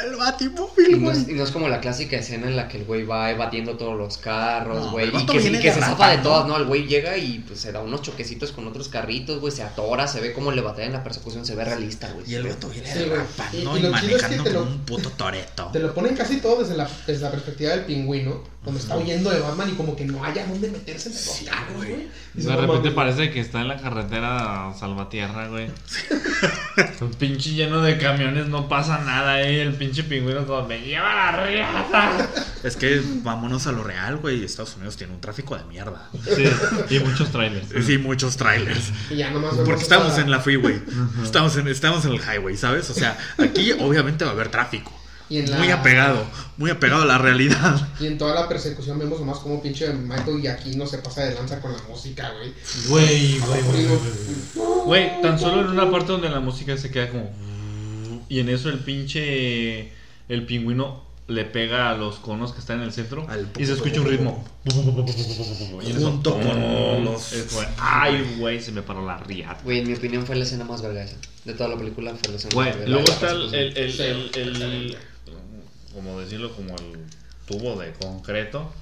El Y batimóvil, no, es, güey. y no es como la clásica escena en la que el güey va evadiendo todos los carros, güey. y que, y se zafa de todas, ¿no? El güey llega y pues se da unos choquecitos con otros carritos, güey. Se atora, se ve como le batalla en la persecución, se ve realista, güey. Y el vato viene Sí, güey. derrapando Y- y, y es que manejando lo- como un puto toreto. Te lo ponen casi todo desde la, desde la perspectiva del pingüino, cuando está huyendo de Batman y como que no haya dónde meterse entre los Sí, carros, güey. De repente parece que está en la carretera Salvatierra, güey. Un pinche lleno de camiones, no pasa nada, eh. El pinche pingüino como me lleva la riata. Es que vámonos a lo real, güey. Estados Unidos tiene un tráfico de mierda. Sí, y muchos trailers. Sí, muchos trailers. Y ya nomás Porque estamos en la freeway. Estamos en, estamos en el highway, ¿sabes? O sea, aquí obviamente va a haber tráfico. Y en la- Muy apegado, muy apegado a la realidad. Y en toda la persecución vemos nomás como pinche Michael Giacchino se pasa de lanza con la música, güey. Güey, güey, güey, güey. Tan solo en una parte donde la música se queda como. Y en eso el pinche. El pingüino le pega a los conos que están en el centro. Al- Y se escucha un ritmo. Y en eso, Junto con los- Ay, güey, se me paró la riata. Güey, en mi opinión fue la escena más verga esa. De toda la película fue la escena Güey, más verga. luego está el, el, el. Como decirlo, como el tubo de concreto.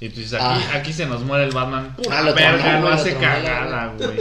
Y tú dices, aquí, Ah. aquí se nos muere el Batman. Pura Ah, lo verga, hace cagada, güey.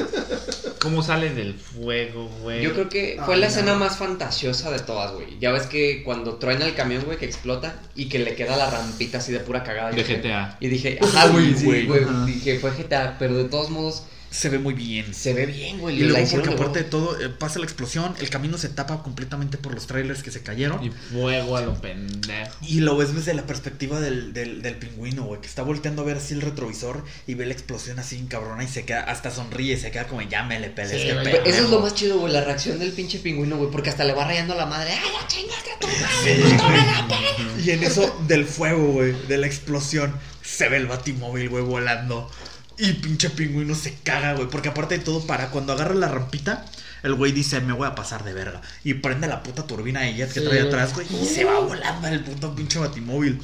¿Cómo sale del fuego, güey? Yo creo que fue la no. escena más fantasiosa de todas, güey. Ya ves que cuando truena el camión, güey, que explota y que le queda la rampita así de pura cagada. De y dije- GTA. Y dije, ajá, güey, sí, güey. Ajá. Dije, fue GTA, pero de todos modos Se ve muy bien. se ve bien, güey. Y luego porque aparte de todo, eh, pasa la explosión, el camino se tapa completamente por los trailers que se cayeron. Y fuego a lo pendejo. Y lo ves desde la perspectiva del, del, del pingüino, güey, que está volteando a ver así el retrovisor y ve la explosión así en cabrona y se queda, hasta sonríe, se queda como ya me le peleé Sí, pendejo". Eso es lo más chido, güey, la reacción del pinche pingüino, güey, porque hasta le va rayando a la madre. ¡Ay, la chingaste a tu madre! Sí! Y en eso del fuego, güey, de la explosión, se ve el batimóvil, güey, volando. Y pinche pingüino se caga, güey. Porque aparte de todo, para cuando agarra la rampita, el güey dice, me voy a pasar de verga. Y prende la puta turbina de jet que Sí, trae atrás, güey. Y se va volando el puto pinche batimóvil.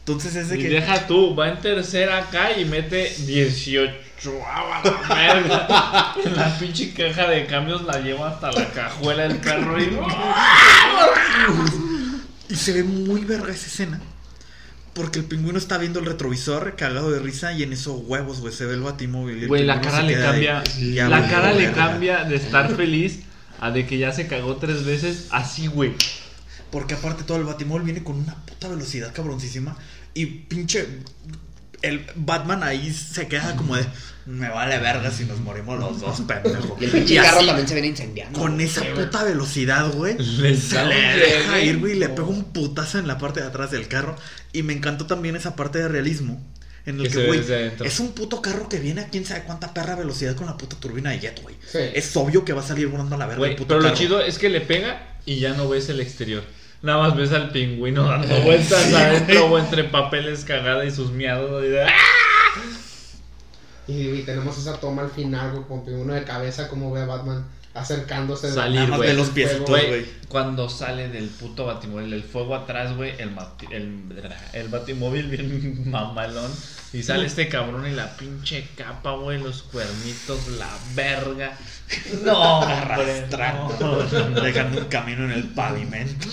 Entonces es de Y que. deja tú, va en tercera acá y mete 18 a la verga. En la pinche caja de cambios la lleva hasta la cajuela del carro y. Y se ve muy verga esa escena. Porque el pingüino está viendo el retrovisor cagado de risa y en esos huevos, güey, se ve el batimóvil. Güey, la cara le ahí. cambia. Ya, la cara le cambia de estar feliz a de que ya se cagó tres veces así, güey. Porque aparte todo el batimóvil viene con una puta velocidad cabroncísima. Y pinche. El Batman ahí se queda como de. Me vale verga si nos morimos los dos, pendejo. Y el pinche carro también se viene incendiando. Con güey. esa puta velocidad, güey. Le Se le deja ir, güey, y le pega un putazo en la parte de atrás del carro. Y me encantó también esa parte de realismo. En el Que güey, es un puto carro que viene a quién sabe cuánta perra velocidad con la puta turbina de jet, güey. Sí. Es obvio que va a salir volando a la verga Güey, el puto pero lo chido es que le pega y ya no ves el exterior. Nada más ves al pingüino dando vueltas adentro o entre papeles cagada y sus miados. y de- ¡Ah! Y, y tenemos esa toma al final, güey, con uno de cabeza, como ve a Batman acercándose. de- Salir, güey. ve los piecitos, Fuego. güey. Cuando sale del puto batimóvil, el fuego atrás, güey, el, mati- el, el batimóvil bien mamalón. Y sale este cabrón y la pinche capa, güey, los cuernitos, la verga. No, no. Dejando un camino en el pavimento.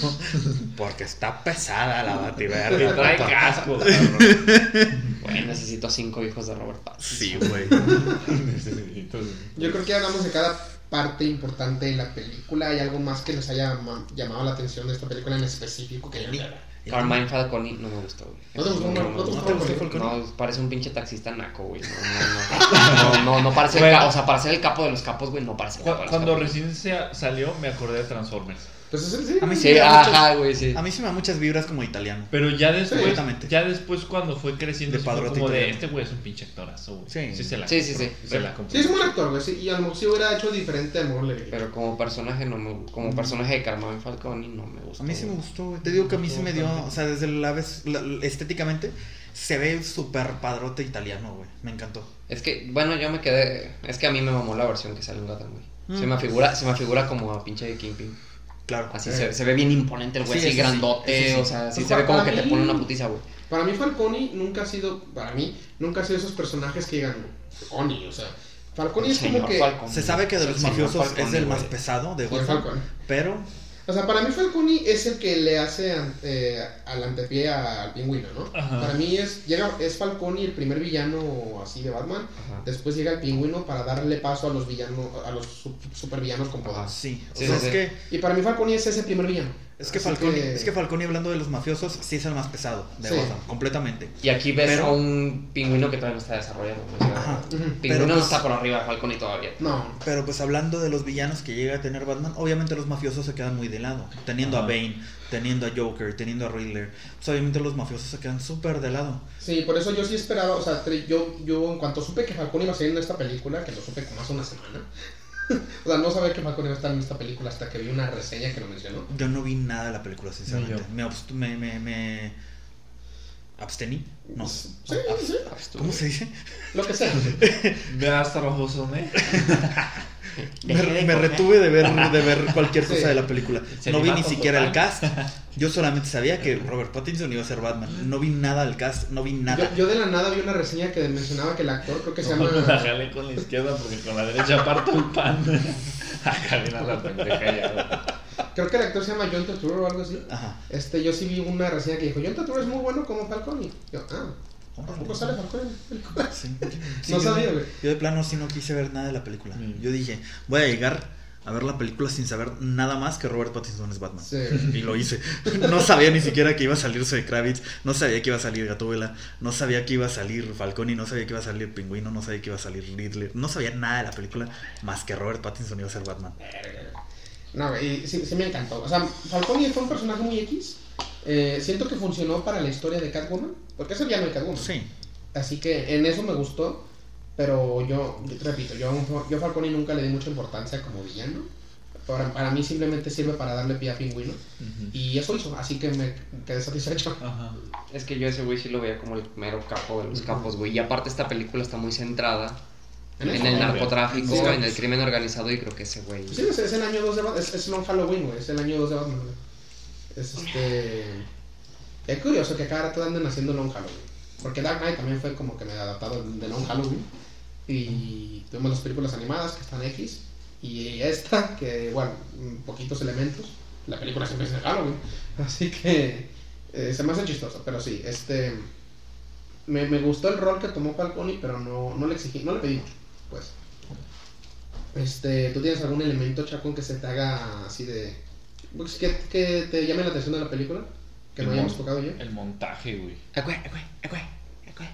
Porque está pesada la Y bativerga. trae papá. casco, cabrón. Güey, necesito cinco hijos de Robert Pattinson. Sí, güey. Yo creo que ya hablamos de cada parte importante de la película. ¿Hay algo más que les haya ma- llamado la atención de esta película en específico? Que yo Carmine Falcone no me gustó, güey. ¿No te gustó, parece un pinche taxista naco, güey. No, no, no. No, no, no parece el O sea, para ser el capo de los capos, güey, no parece el capo de Cu- los Cuando capos. recién se salió, me acordé de Transformers. Pues es sí. A mí sí, Sí, me da muchas- ajá, güey, sí. A mí sí me da muchas vibras como italiano. Pero ya después, ya después cuando fue creciendo, De fue como de este güey es un pinche actorazo, güey. Sí. se la Sí, sí, compró, sí. Se la compró. Sí, es un buen actor, güey. sí, y a lo mejor si hubiera hecho diferente, a lo mejor le Pero como personaje, no me, como personaje de Carmine Falcone, no me gustó. A mí sí me gustó, güey. Te digo que a mí sí me dio, Bastante. o sea, desde la vez, la- estéticamente, se ve súper padrote italiano, güey. Me encantó. Es que, bueno, yo me quedé. Es que a mí me mamó la versión que sale en Gotham, güey. Se Mm. me figura, se me figura como a pinche de Kingpin. Claro. Así Eh, se, se ve bien imponente el güey, Sí, así eso sí, grandote, sí. o sea, sí Pues se ve como que te pone una putiza, güey. Para mí Falcone nunca ha sido, para mí, nunca ha sido esos personajes que digan, Falcone, o sea, Falcone es como que... Falcone. Se sabe que de los mafiosos es el más pesado de Falcone. pero O sea, para mí Falcone es el que le hace an- eh, al antepié al pingüino, ¿no? Ajá. Para mí es, llega, es Falcone el primer villano así de Batman. Ajá. Después llega el pingüino para darle paso a los villanos, a los su- supervillanos con poder. Ajá. sí. O Sí, sea, sí, es sí. que Y para mí Falcone es ese primer villano. Es que Falcone, que- es que Falcone hablando de los mafiosos sí es el más pesado de Sí. Gotham, completamente. Y aquí ves Pero- a un pingüino que todavía no está desarrollado. O sea, Ajá. Ujú. Pingüino Pero no pues- está por arriba de Falcone todavía. No. Pero pues hablando de los villanos que llega a tener Batman, obviamente los mafiosos se quedan muy de lado. Teniendo a. Bane, teniendo a Joker, teniendo a Riddler, pues obviamente los mafiosos se quedan súper de lado. Sí, por eso yo sí esperaba, o sea, yo, yo en cuanto supe que Falcone iba a salir en esta película, que lo supe como hace una semana, o sea, no sabía que Falcone iba a estar en esta película hasta que vi una reseña que lo mencionó. Yo no vi nada de la película, sinceramente. Ni yo. Me, abst- me, me, me abstení. No. Sí, ¿Cómo se dice? lo que sea. Ve hasta rojoso, ¿eh? Me, de me coger. retuve de ver, de ver cualquier cosa Sí. de la película. Se No vi ni siquiera el total. cast. Yo solamente sabía que Robert Pattinson iba a ser Batman. No vi nada del cast, no vi nada. Yo, yo de la nada vi una reseña que mencionaba que el actor, creo que se No, llama... la jalé con la izquierda porque con la derecha parto el pan. La pendeja ya. Creo que el actor se llama John Turturro o algo así. Ajá. Este, yo sí vi una reseña que dijo, John Turturro es muy bueno como Falcone. Yo, ah, ¿tampoco sale Falcone en la película? Sí. No yo- sabía, güey. Yo de plano sí no quise ver nada de la película. Mm. Yo dije, voy a llegar a ver la película sin saber nada más que Robert Pattinson es Batman. Sí. Y lo hice. No sabía ni siquiera que iba a salir Zoe Kravitz, no sabía que iba a salir Gatúbela, no sabía que iba a salir Falcone, no sabía que iba a salir Pingüino, no sabía que iba a salir Riddler, no sabía nada de la película más que Robert Pattinson iba a ser Batman. No, y sí, sí me encantó. O sea, Falcone fue un personaje muy X. Eh, siento que funcionó para la historia de Catwoman. Porque es el villano de Catwoman. Sí. Así que en eso me gustó. Pero yo, repito, yo, yo a Falcone nunca le di mucha importancia como villano. Para, para mí simplemente sirve para darle pie a Pingüino. Y eso hizo, así que me quedé satisfecho. Ajá. Es que yo ese güey sí lo veía como el mero capo de los capos, güey. Y aparte esta película está muy centrada en el narcotráfico, Sí. en el crimen organizado y creo que ese güey... Sí, es, es el año 2 de Batman. Es, es Long Halloween, güey. Es el año 2 de Batman, güey. Es este. Es curioso que cada rato anden haciendo Long Halloween. Porque Dark Knight también fue como que me adaptado de Long Halloween. Y tuvimos las películas animadas que están X. Y esta, que igual, mm, poquitos elementos. La película siempre es de Halloween. Así que eh, se me hace chistoso. Pero sí, este. Me, me gustó el rol que tomó Falcone, pero no, no le exigí, no le pedí mucho, pues. Este, ¿tú tienes algún elemento, Chacón, que se te haga así de. pues, que, que te llame la atención de la película? Que no El hayamos mon- tocado ya. El montaje, güey. Acue, acue, acue, acue.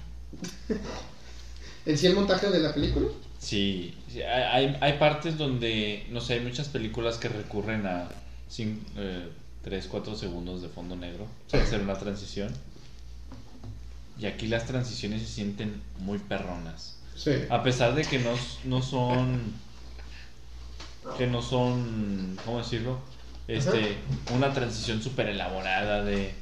¿En sí el montaje de la película? Sí, sí, hay, hay- partes donde, no sé, hay muchas películas que recurren a 3, 4 segundos de fondo negro para Sí. hacer una transición. Y aquí las transiciones se sienten muy perronas. Sí. A pesar de que no, no son. Que no son. ¿Cómo decirlo? Este. Una transición súper elaborada de.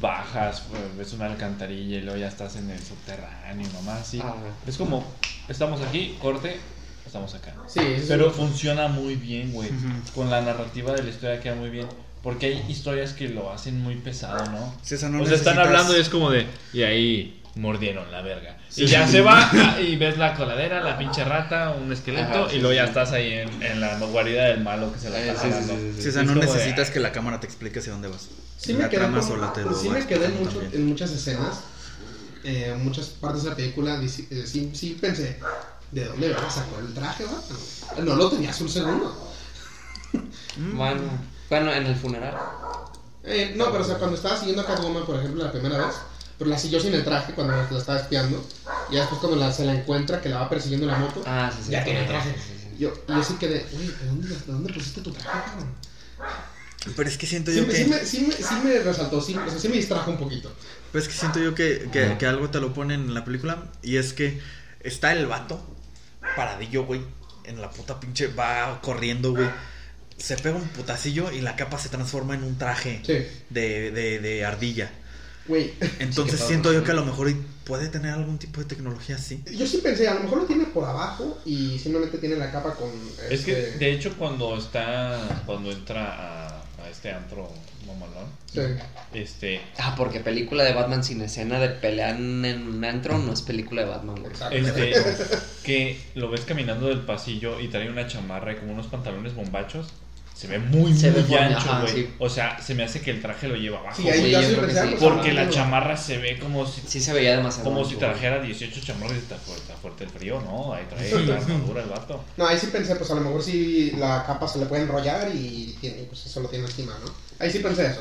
Bajas, pues, ves una alcantarilla y luego ya estás en el subterráneo, nomás así. Ah. Es como. Estamos aquí, corte, estamos acá. Sí, Pero funciona muy bien, güey. Con la narrativa de la historia queda muy bien. Porque hay historias que lo hacen muy pesado, ¿no? Sí, o sea, no o sea, están hablando y es como de. Y ahí mordieron la verga. Sí, y ya sí. se va ah, y ves la coladera, la pinche rata, un esqueleto. Ajá, sí, y luego ya sí. estás ahí en, en la guarida del malo que se la Eh, está sí, sí, jalando. sí, sí, Sí, o sea, no de, necesitas que la cámara te explique hacia dónde vas. Sí la me quedé, trama sola te lo sí va me quedé explicando mucho, en muchas escenas, eh, en muchas partes de la película, eh, sí, sí pensé, ¿de dónde verga sacó el traje, vato? No lo tenías un segundo. Mm. Bueno, bueno, en el funeral. Eh, no, pero o sea, cuando estaba siguiendo a Catwoman, por ejemplo, la primera vez, pero la siguió sin el traje cuando la estaba espiando, y ya después cuando la, se la encuentra, que la va persiguiendo en la moto, Ah, sí, sí. ya tiene el traje. Sí, sí, sí. Yo, sí quedé, oye, ¿de dónde, ¿de dónde pusiste tu traje, cabrón? Pero es que siento yo que. sí, me, sí, me, sí me resaltó, sí, o sea, sí me distrajo un poquito. Pero es que siento yo que, que, algo te lo ponen en la película. Y es que está el vato paradillo, güey. En la puta pinche. Va corriendo, güey. Se pega un putacillo y la capa se transforma en un traje Sí, de, de, de ardilla. Güey. Entonces Sí, siento yo que a lo mejor puede tener algún tipo de tecnología así. Yo sí pensé, a lo mejor lo tiene por abajo y simplemente tiene la capa con. Es que, este, de hecho, cuando está. Cuando entra a, a este antro mamalón, sí. este. Ah, porque película de Batman sin escena de pelea en un antro no es película de Batman, güey. Exacto. Este, que lo ves caminando del pasillo y trae una chamarra y como unos pantalones bombachos. Se ve muy, Se muy ancho, ajá, güey. sí. O sea, se me hace que el traje lo lleva abajo. Sí, ahí Sí, yo yo sí creo que pensé, sí. porque la chamarra se ve como si, Sí se veía demasiado. como ancho, si güey. trajera 18 chamarras y está fuerte, el frío, ¿no? Ahí trae la armadura el vato. No, ahí sí pensé, pues a lo mejor sí la capa se le puede enrollar y tiene, pues eso lo tiene encima, ¿no? Ahí sí pensé eso.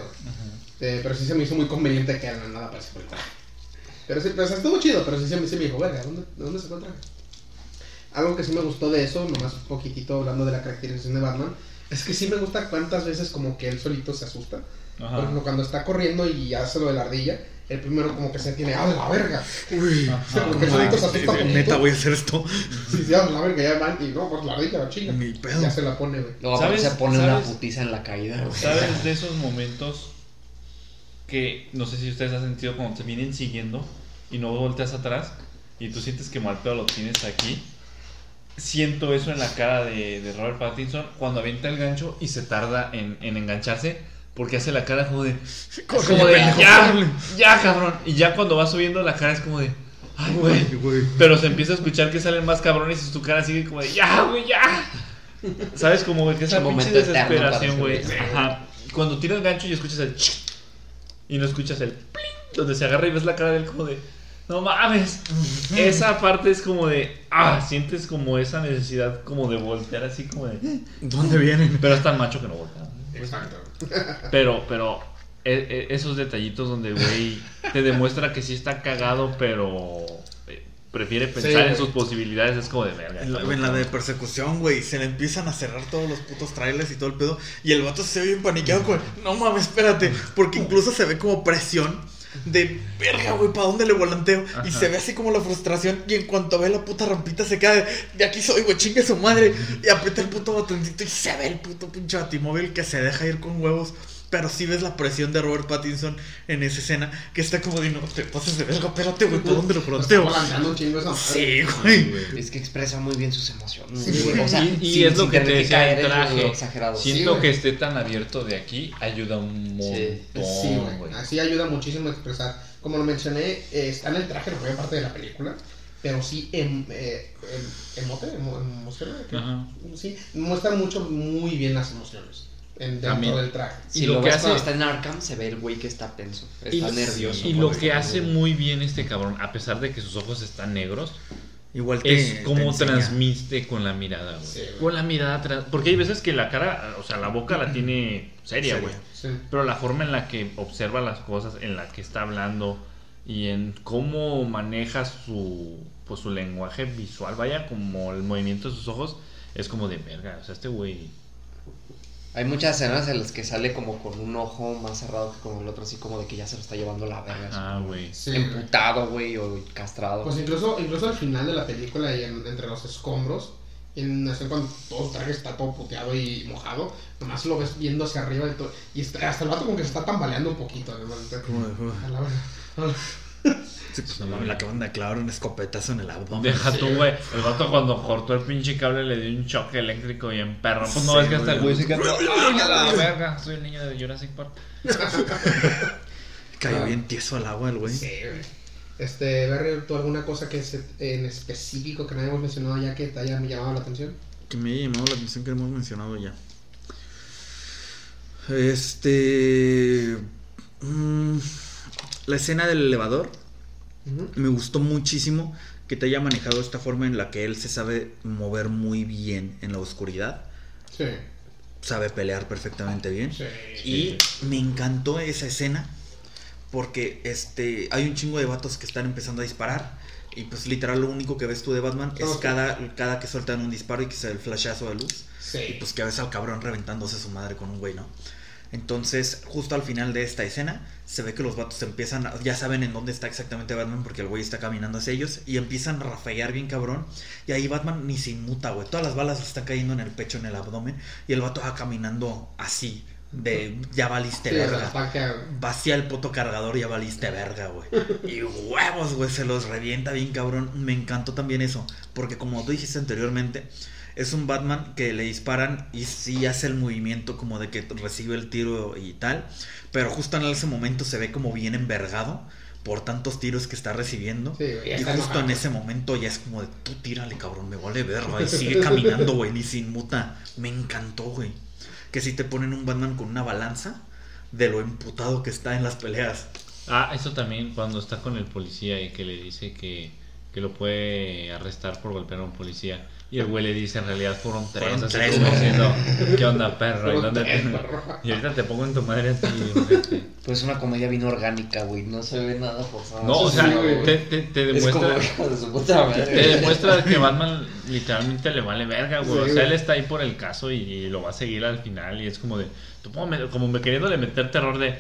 Eh, pero sí se me hizo muy conveniente que nada aparece por el traje. Pero sí, pues estuvo chido, pero sí, se me- sí me dijo, verga, ¿dónde, ¿de dónde el traje? Algo que sí me gustó de eso, nomás un poquitito hablando de la caracterización de Batman, es que sí me gusta cuántas veces como que él solito se asusta. Por Ajá. ejemplo, cuando está corriendo y hace lo de la ardilla, el primero como que se tiene, ¡ah, la verga! Uy, Ajá. Porque el solito se asusta neta voy a hacer esto. Sí, sí, ¡ah, la verga! Ya van, y no, pues la ardilla la chinga. Ni pedo. Ya se la pone, güey. Aparte ¿Sabes- se pone una putiza en la caída, güey. ¿Sabes de esos momentos que no sé si ustedes han sentido cuando te vienen siguiendo y no volteas atrás y tú sientes que mal pedo lo tienes aquí? Siento eso en la cara de, de Robert Pattinson cuando avienta el gancho y se tarda en, en engancharse porque hace la cara como de. Corre, como de ya, corre". ya, cabrón. Y ya cuando va subiendo la cara es como de. Ay, güey. Pero se empieza a escuchar que salen más cabrones y tu cara sigue como de ya, güey, ya. ¿Sabes? Como que esa pinche desesperación, güey. Ajá. Cuando tira el gancho y escuchas el ch- y no escuchas el pling, donde se agarra y ves la cara del como de no mames. Esa parte es como de ah, sientes como esa necesidad como de voltear así como de ¿Dónde vienen? pero es tan macho que no voltea. ¿no? Exacto. Pero, pero e- e- esos detallitos donde güey te demuestra que sí está cagado, pero eh, prefiere pensar en sus posibilidades, es como de verga. En la, está en la de persecución, güey, se le empiezan a cerrar todos los putos trailers y todo el pedo. Y el vato se ve bien paniqueado, güey. No mames, espérate. Porque incluso se ve como presión de verga, güey, ¿para dónde le volanteo? Y se ve así como la frustración. Y en cuanto ve la puta rampita, se cae. De aquí soy, güey, chingue su madre. Y aprieta el puto botoncito y se ve el puto pinche batimóvil que se deja ir con huevos. Pero sí ves la presión de Robert Pattinson en esa escena, que está como de, no te pases de verga, espérate, güey, ¿por dónde lo madre. Sí, güey. Es que expresa muy bien sus emociones. Sí, güey. güey. O sea, y, y sin- es lo que te decía el en lo traje. exagerado. Sí, Siento güey. que esté tan abierto de aquí ayuda un montón, Sí, güey. güey. Así ayuda muchísimo a expresar. Como lo mencioné, eh, está en el traje la mayor parte de la película. Pero sí, em, eh, em- emote, emo- emociona, ¿qué? Ajá. Sí, muestra mucho, muy bien las emociones en, dentro También. del traje. Si Y lo, lo que hace- cuando está en Arkham, se ve el güey que está tenso. Está Y, nervioso. y lo que hace muy bien este cabrón, a pesar de que sus ojos están negros, Igual te, es te enseña. transmite con la mirada, güey. Sí, con la mirada, porque hay veces que la cara, o sea, la boca la tiene seria, Seria. güey. Sí. Pero la forma en la que observa las cosas, en la que está hablando y en cómo maneja su pues su lenguaje visual, vaya, como el movimiento de sus ojos, es como de verga. O sea, este güey. Hay muchas escenas en las que sale como con un ojo más cerrado que con el otro, así como de que ya se lo está llevando la verga. Ah, güey. Sí. Emputado, güey, o castrado. Pues incluso, incluso al final de la película y en- entre los escombros, en la escena cuando todo su traje está todo puteado y mojado, nomás lo ves viendo hacia arriba y, todo, y hasta el vato como que se está tambaleando un poquito. ¿no? Como de, La. Sí, pues no mames, le acaban de clavar un escopetazo en el abdomen. Deja tú, güey. El vato cuando cortó el pinche cable le dio un choque eléctrico y en perro. Pues no Sí, es que hasta el güey. se quedó. ¡Ay, a la verga! Soy el niño de Jurassic Park. Cayó bien tieso al agua el güey. Sí, güey. Este, Berry, ¿tú alguna cosa que se- en específico que no hayamos mencionado ya que te haya llamado la atención? Que me haya llamado la atención que hemos mencionado ya. Este. mm, la escena del elevador. Me gustó muchísimo que te haya manejado esta forma en la que él se sabe mover muy bien en la oscuridad. Sí. Sabe pelear perfectamente bien. Sí. Y me encantó esa escena porque este hay un chingo de vatos que están empezando a disparar y pues literal lo único que ves tú de Batman es cada, cada que sueltan un disparo y que se el flashazo de luz Sí. y pues que ves al cabrón reventándose su madre con un güey, ¿no? Entonces, justo al final de esta escena, se ve que los vatos empiezan, a- ya saben en dónde está exactamente Batman porque el güey está caminando hacia ellos y empiezan a rafear bien cabrón. Y ahí Batman ni se inmuta, güey. Todas las balas le están cayendo en el pecho, en el abdomen y el vato va caminando así, de ya valiste Sí, verga. Vacía el puto cargador y ya valiste verga, güey. Y huevos, güey, se los revienta bien cabrón. Me encantó también eso, porque como tú dijiste anteriormente, es un Batman que le disparan y sí hace el movimiento como de que recibe el tiro y tal, pero justo en ese momento se ve como bien envergado por tantos tiros que está recibiendo. Sí, y justo enojado. en ese momento ya es como de tú tírale, cabrón, me vale verga. Y sigue caminando, güey, ni sin muta. Me encantó, güey. Que si te ponen un Batman con una balanza de lo emputado que está en las peleas. Ah, eso también cuando está con el policía y que le dice que, que lo puede arrestar por golpear a un policía. Y el güey le dice, en realidad fueron tres. Fueron así tres, como diciendo, ¿qué onda, perro? ¿Y, Fueron dónde tres, te- perro. y ahorita te pongo en tu madre a ti. ojete. Pues una comedia bien orgánica, güey. No se ve nada forzado. No, o sea, te, te, te es como demuestra... de su puta madre. Te demuestra que Batman literalmente le vale verga, güey. Sí, o sea, güey. él está ahí por el caso y, lo va a seguir al final. Y es como de, puedo meter- como me queriéndole meter terror de,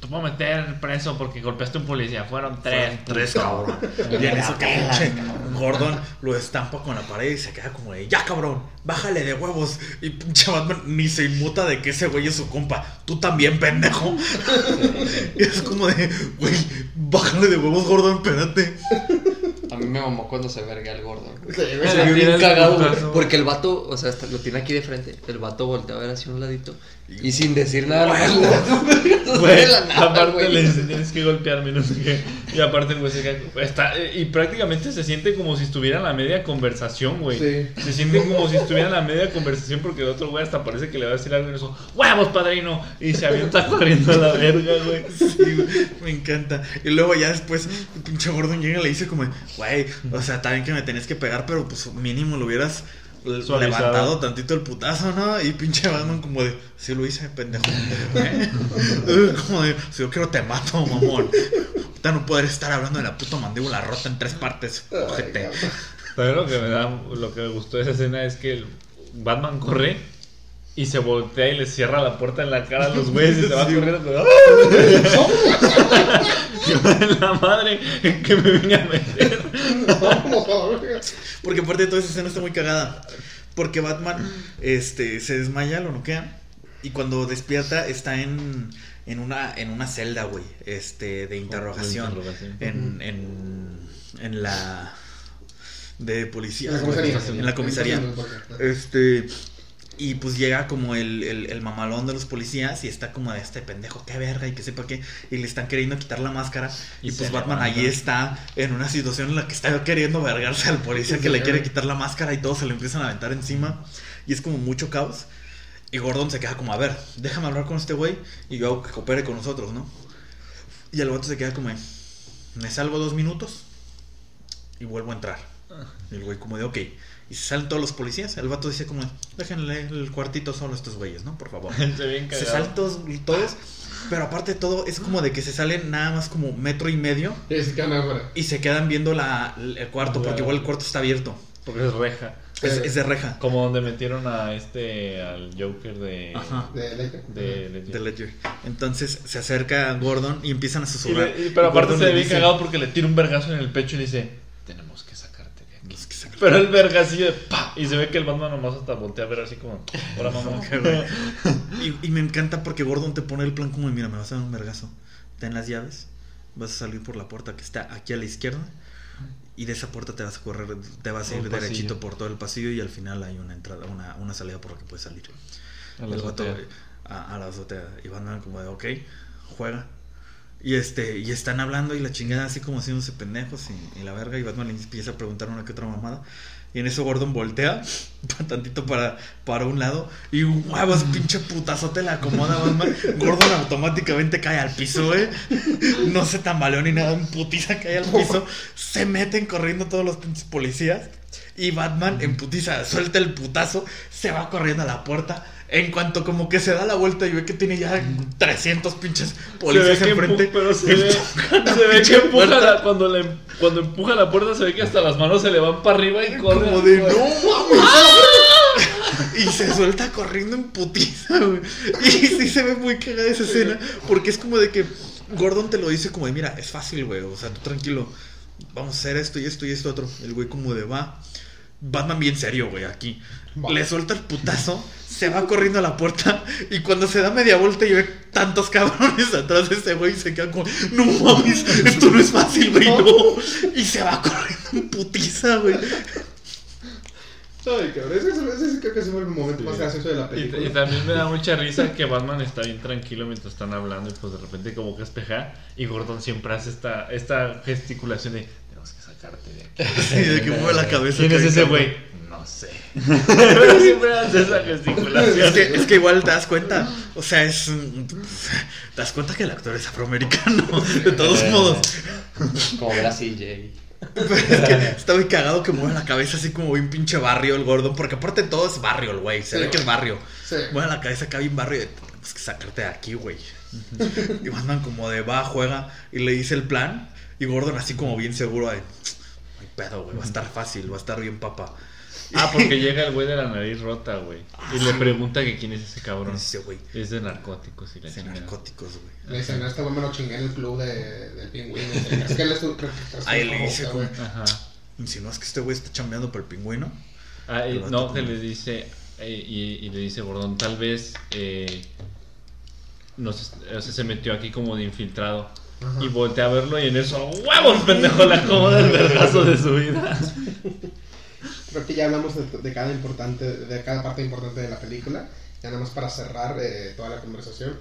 te puedo meter preso porque golpeaste a un policía. Fueron tres. Fueron tres, cabrón. Y en eso que pinche Gordon lo estampa con la pared y se queda como de, ya cabrón, bájale de huevos. Y pinche Batman ni se inmuta de que ese güey es su compa. Tú también, pendejo. y es como de, güey, bájale de huevos, Gordon, espérate. A mí me mamó cuando se verga el gordo. güey. Sí, güey, Se vio bien cagado. Porque el vato, o sea, lo tiene aquí de frente. El vato voltea a ver hacia un ladito. Y sin decir nada, vergazo Güey, de la nada, aparte güey. le dice, tienes que golpearme, no sé qué. Y aparte, güey, se queda- está, y prácticamente se siente como si estuviera en la media conversación, güey. Sí. Se siente como si estuviera en la media conversación porque el otro güey hasta parece que le va a decir algo en eso. ¡Huevos, padrino! Y se avienta corriendo a la verga, güey. Sí, güey, me encanta. Y luego ya después, el pinche Gordon llega y le dice como, güey, o sea, también que me tenés que pegar, pero pues mínimo lo hubieras Suavizado. levantado tantito el putazo, ¿no? Y pinche Batman como de, sí lo hice, pendejo. como de, si yo quiero te mato, mamón. Ahorita no poder estar hablando de la puta mandíbula rota en tres partes. Ojete. Pero lo que me da, lo que me gustó de esa escena es que el Batman corre y se voltea y le cierra la puerta en la cara a los güeyes y se va Sí. corriendo. ¡Ah! Yo, en la madre que me vine a meter. Porque aparte de toda esa escena está muy cagada. Porque Batman este, se desmaya, lo noquean. Y cuando despierta está en, en, una, en una celda, güey, este, de interrogación. interrogación. En, en, en la... De policía. La comisaría. En la comisaría. Este. Y pues llega como el, el, el mamalón de los policías y está como de este pendejo, qué verga y que sepa qué. Y le están queriendo quitar la máscara. Y, Y pues Batman allí está en una situación en la que está queriendo vergarse al policía que le quiere quitar la máscara y todos se le empiezan a aventar encima. Y es como mucho caos. Y Gordon se queda como, a ver, déjame hablar con este güey y yo hago que coopere con nosotros, ¿no? Y el vato se queda como, me salgo dos minutos y vuelvo a entrar. Y el güey como de, ok. Y se salen todos los policías. El vato dice como, déjenle el cuartito solo a estos güeyes, ¿no? Por favor. Se salen todos, todos. Pero aparte de todo, es como de que se salen nada más como metro y medio. Y se quedan afuera. Y se quedan viendo la, el cuarto, porque igual el cuarto está abierto. Porque es reja. Es, es de reja. Como donde metieron a este, al Joker de... Ajá. De Ledger. De, Ledger. Entonces se acerca Gordon y empiezan a Y susurrar. le- y- pero Y aparte Gordon se ve cagado porque le tira un vergazo en el pecho y le dice, tenemos que sacarte de aquí. "Es que se- Pero el vergacillo de pa. Y se ve que el Batman nomás hasta voltea a ver así como, hola mamá. Y, y me encanta porque Gordon te pone el plan como, mira, me vas a dar un vergazo. Ten las llaves, vas a salir por la puerta que está aquí a la izquierda. Y de esa puerta te vas a correr, te vas a ir derechito por todo el pasillo y al final hay una entrada, una, una salida por la que puedes salir. A la azotea. a, a la azotea. Y Batman como de, ok, juega. Y este, y están hablando y la chingada así como haciéndose pendejos y, y la verga. Y Batman le empieza a preguntar una que otra mamada. Y en eso Gordon voltea tantito para, para un lado y huevos, pinche putazote le acomoda Batman. Gordon automáticamente cae al piso, güey. No se tambaleó ni nada, un putiza cae al piso. Se meten corriendo todos los pinches policías. Y Batman en putiza suelta el putazo, se va corriendo a la puerta. En cuanto como que se da la vuelta y ve que tiene ya 300 pinches policías enfrente. pero se ve, se que empuja la, cuando, le, cuando empuja la puerta se ve que hasta las manos se le van para arriba y corre. Como de no mames. Y se suelta corriendo en putiza, güey. Y sí se ve muy cagada esa escena. Porque es como de que Gordon te lo dice como de, mira, es fácil, güey. O sea, tú tranquilo. Vamos a hacer esto y esto y esto otro. El güey como de va. Batman bien serio, güey, aquí. Va. Le suelta el putazo, se va corriendo a la puerta y cuando se da media vuelta y ve tantos cabrones atrás de ese güey se queda como, no mames, esto no es fácil, güey, no. Y se va corriendo en putiza, güey. Ay, cabrón. Ese, ese, ese creo que es el momento más gracioso de la Y, película. y también me da mucha risa que Batman está bien tranquilo mientras están hablando y pues de repente como que espeja y Gordon siempre hace esta, esta gesticulación de sacarte de aquí. Sí, de que mueve la cabeza. ¿Quién es ese güey? No sé. Pero siempre hace esa gesticulación. Es que, es que igual te das cuenta, o sea, es. Te das cuenta que el actor es afroamericano, de todos modos. Como ver a CJ. Pero es que está muy cagado que mueve la cabeza así como bien pinche barrio el gordo, porque aparte todo es barrio el güey, se Sí, ve que es barrio. Sí. Mueve la cabeza acá bien barrio y de, tenemos que sacarte de aquí, güey. Y Batman como de va, juega y le dice el plan. Y Gordon así como bien seguro de, no hay pedo, güey, va a estar fácil, va a estar bien papá. Ah, porque llega el güey de la nariz rota, güey. Y le pregunta que quién es ese cabrón. Ese güey, Es de narcóticos y la ese chingada. narcóticos, güey. Le dicen, este güey me lo chingué en el club de, del pingüino. Es que él es tu. es Ahí le dice güey. Ajá. Insinúas que este güey está chambeando por el pingüino. Ah, no, que le dice, eh, y, y le dice Gordon, tal vez eh, no sé, o sea, se metió aquí como de infiltrado. Ajá. Y voltea a verlo y en eso, ¡huevos, pendejo! Le acomoda el vergazo de su vida. Creo que ya hablamos de, de cada importante, de cada parte importante de la película. Ya nada más para cerrar eh, toda la conversación.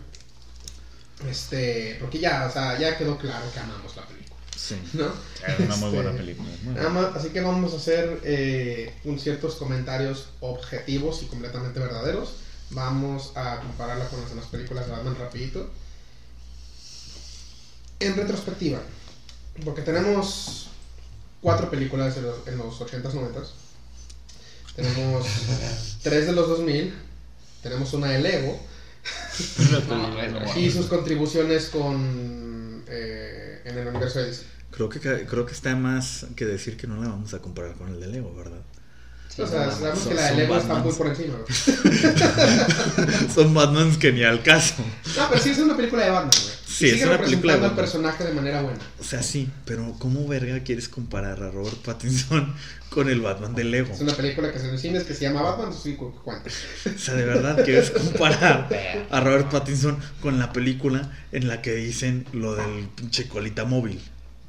Este, porque ya, o sea, ya quedó claro que amamos la película, Sí. ¿no? Es una muy Este, buena película. muy Nada más, así que vamos a hacer eh, un ciertos comentarios objetivos y completamente verdaderos. Vamos a compararla con las demás películas de Batman rapidito. En retrospectiva, porque tenemos cuatro películas en los, en los 80s, 90s. Tenemos tres de los 2000. Tenemos una de Lego. Y sus contribuciones con eh, en el universo de DC. Creo que, creo que está más que decir que no la vamos a comparar con el de Lego, ¿verdad? Sí, o sea, sabemos son- que la de Lego está muy por encima. Son Batmans que ni al caso. No, pero sí es una película de Batman, güey. Sí, y es sigue una película de representando al Batman. personaje de manera buena. O sea, sí, pero ¿cómo verga quieres comparar a Robert Pattinson con el Batman de Lego? Es una película que se en cines que se llama Batman, sí. O sea, de verdad quieres comparar a Robert Pattinson con la película en la que dicen lo del pinche colita móvil.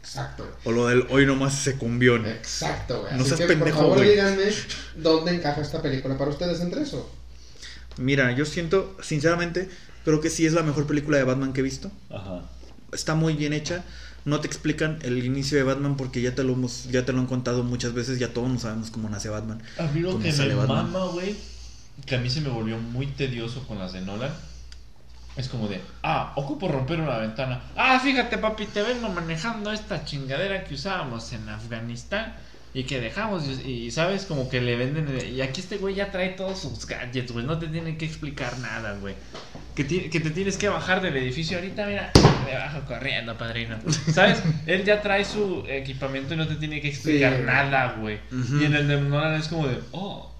Exacto. güey. O lo del hoy nomás se cumbión. Exacto, güey. No Así seas que, pendejo, por favor, güey. díganme dónde encaja esta película para ustedes entre eso. Mira, yo siento, sinceramente, creo que sí es la mejor película de Batman que he visto. Ajá. Está muy bien hecha. No te explican el inicio de Batman porque ya te lo hemos, ya te lo han contado muchas veces, ya todos sabemos cómo nace Batman. A mí lo ¿Cómo que me Batman? mama, güey, que a mí se me volvió muy tedioso con las de Nolan. Es como de, ah, ocupo romper una ventana. Ah, fíjate, papi, te vengo manejando esta chingadera que usábamos en Afganistán y que dejamos. Y, y, sabes, como que le venden. Y aquí este güey ya trae todos sus gadgets, güey. No te tienen que explicar nada, güey. Que, ti- que te tienes que bajar del edificio ahorita, mira, me bajo corriendo, padrino. ¿Sabes? Él ya trae su equipamiento y no te tiene que explicar Sí. nada, güey. Y en el de Nolan es como de, oh,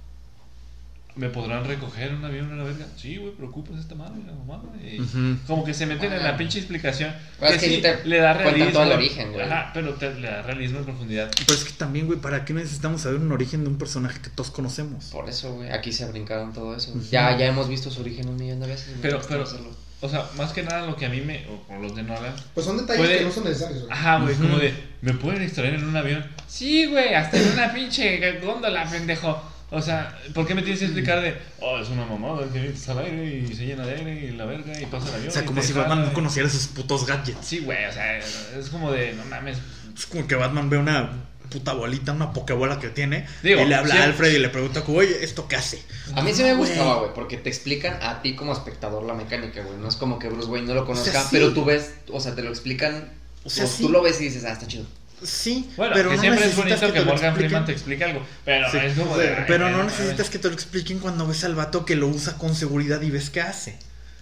¿me podrán recoger un avión en la verga? Sí, güey, preocupas esta madre, la mamá. Y Ujú. Como que se meten en la pinche explicación. Bueno, que es que sí, te le da realismo. todo el origen, güey. Ajá, pero te, le da realismo en profundidad. Pero es que también, güey, ¿para qué necesitamos saber un origen de un personaje que todos conocemos? Por eso, güey, aquí se brincaron todo eso. Ya, ya hemos visto su origen un millón de veces. Pero, pero, hacerlo. o sea, más que nada lo que a mí me, o, o los de Nolan, Pues son detalles Puede- que no son necesarios. güey. Ajá, güey, Ujú. como de, ¿me pueden extraer en un avión? Sí, güey, hasta en una pinche góndola, pendejo. O sea, ¿por qué me tienes que explicar de, oh, es una mamada que metes al aire y se llena de aire y la verga y pasa el avión? O sea, como si Batman no conociera sus putos gadgets. Sí, güey, o sea, es como de, no mames. Es como que Batman ve una puta bolita, una pokebola que tiene, Digo, y le habla a Alfred y le pregunta, como, oye, ¿esto qué hace? A mí sí me gustaba, güey. porque te explican a ti como espectador la mecánica, güey. No es como que Bruce Wayne no lo conozca, sea, sí. pero tú ves, o sea, te lo explican. O sea, o sí. tú lo ves y dices, ah, está chido. Sí, Bueno, pero que no siempre es necesitas bonito que, lo Morgan. Freeman te explique algo. Pero Sí. es como Sí, de. ay, Pero no necesitas que te lo expliquen cuando ves al vato que lo usa con seguridad y ves qué hace.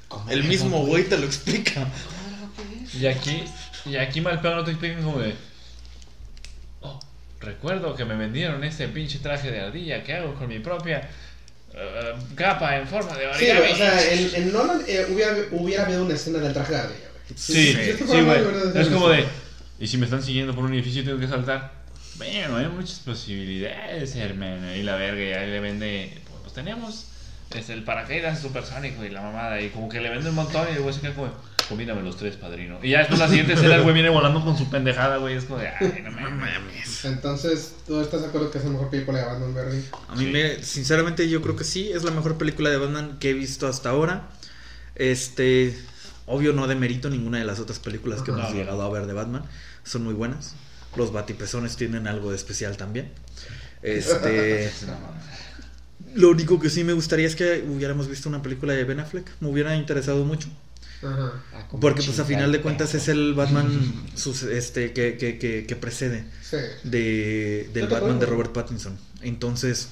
¿Cómo El que mismo güey te lo explica. ¿Cómo que? Y aquí, y aquí mal pedo no te explican como de. Oh, recuerdo que me vendieron este pinche traje de ardilla que hago con mi propia eh, capa en forma de Sí, origami. güey, o sea, en, en Nolan eh, hubiera, hubiera habido una escena del traje de ardilla, güey. Sí, sí, güey. Marvel, ¿verdad? Es como de. ¿Y si me están siguiendo por un edificio y tengo que saltar? Bueno, hay muchas posibilidades, hermano. Y la verga, y ahí le vende. Pues tenemos este, el paracaídas supersónico y la mamada. Y como que le vende un montón y el güey se queda como. Combíname los tres, padrino. Y ya después la siguiente escena el güey viene volando con su pendejada, güey. Es como de. Ay, no mames. Entonces, ¿tú estás de acuerdo que es la mejor película de Batman, Berry? A mí Sí. me, sinceramente yo creo que sí, es la mejor película de Batman que he visto hasta ahora. Este, obvio no demerito ninguna de las otras películas que hemos No, no, llegado a ver de Batman, son muy buenas. Los batipezones tienen algo de especial también. Este, lo único que sí me gustaría es que hubiéramos visto una película de Ben Affleck, me hubiera interesado mucho. Ajá. Ah, Porque pues a final de cuentas es el Batman sus- este, que, que, que, que precede Sí. de, del Batman de. Robert Pattinson. Entonces,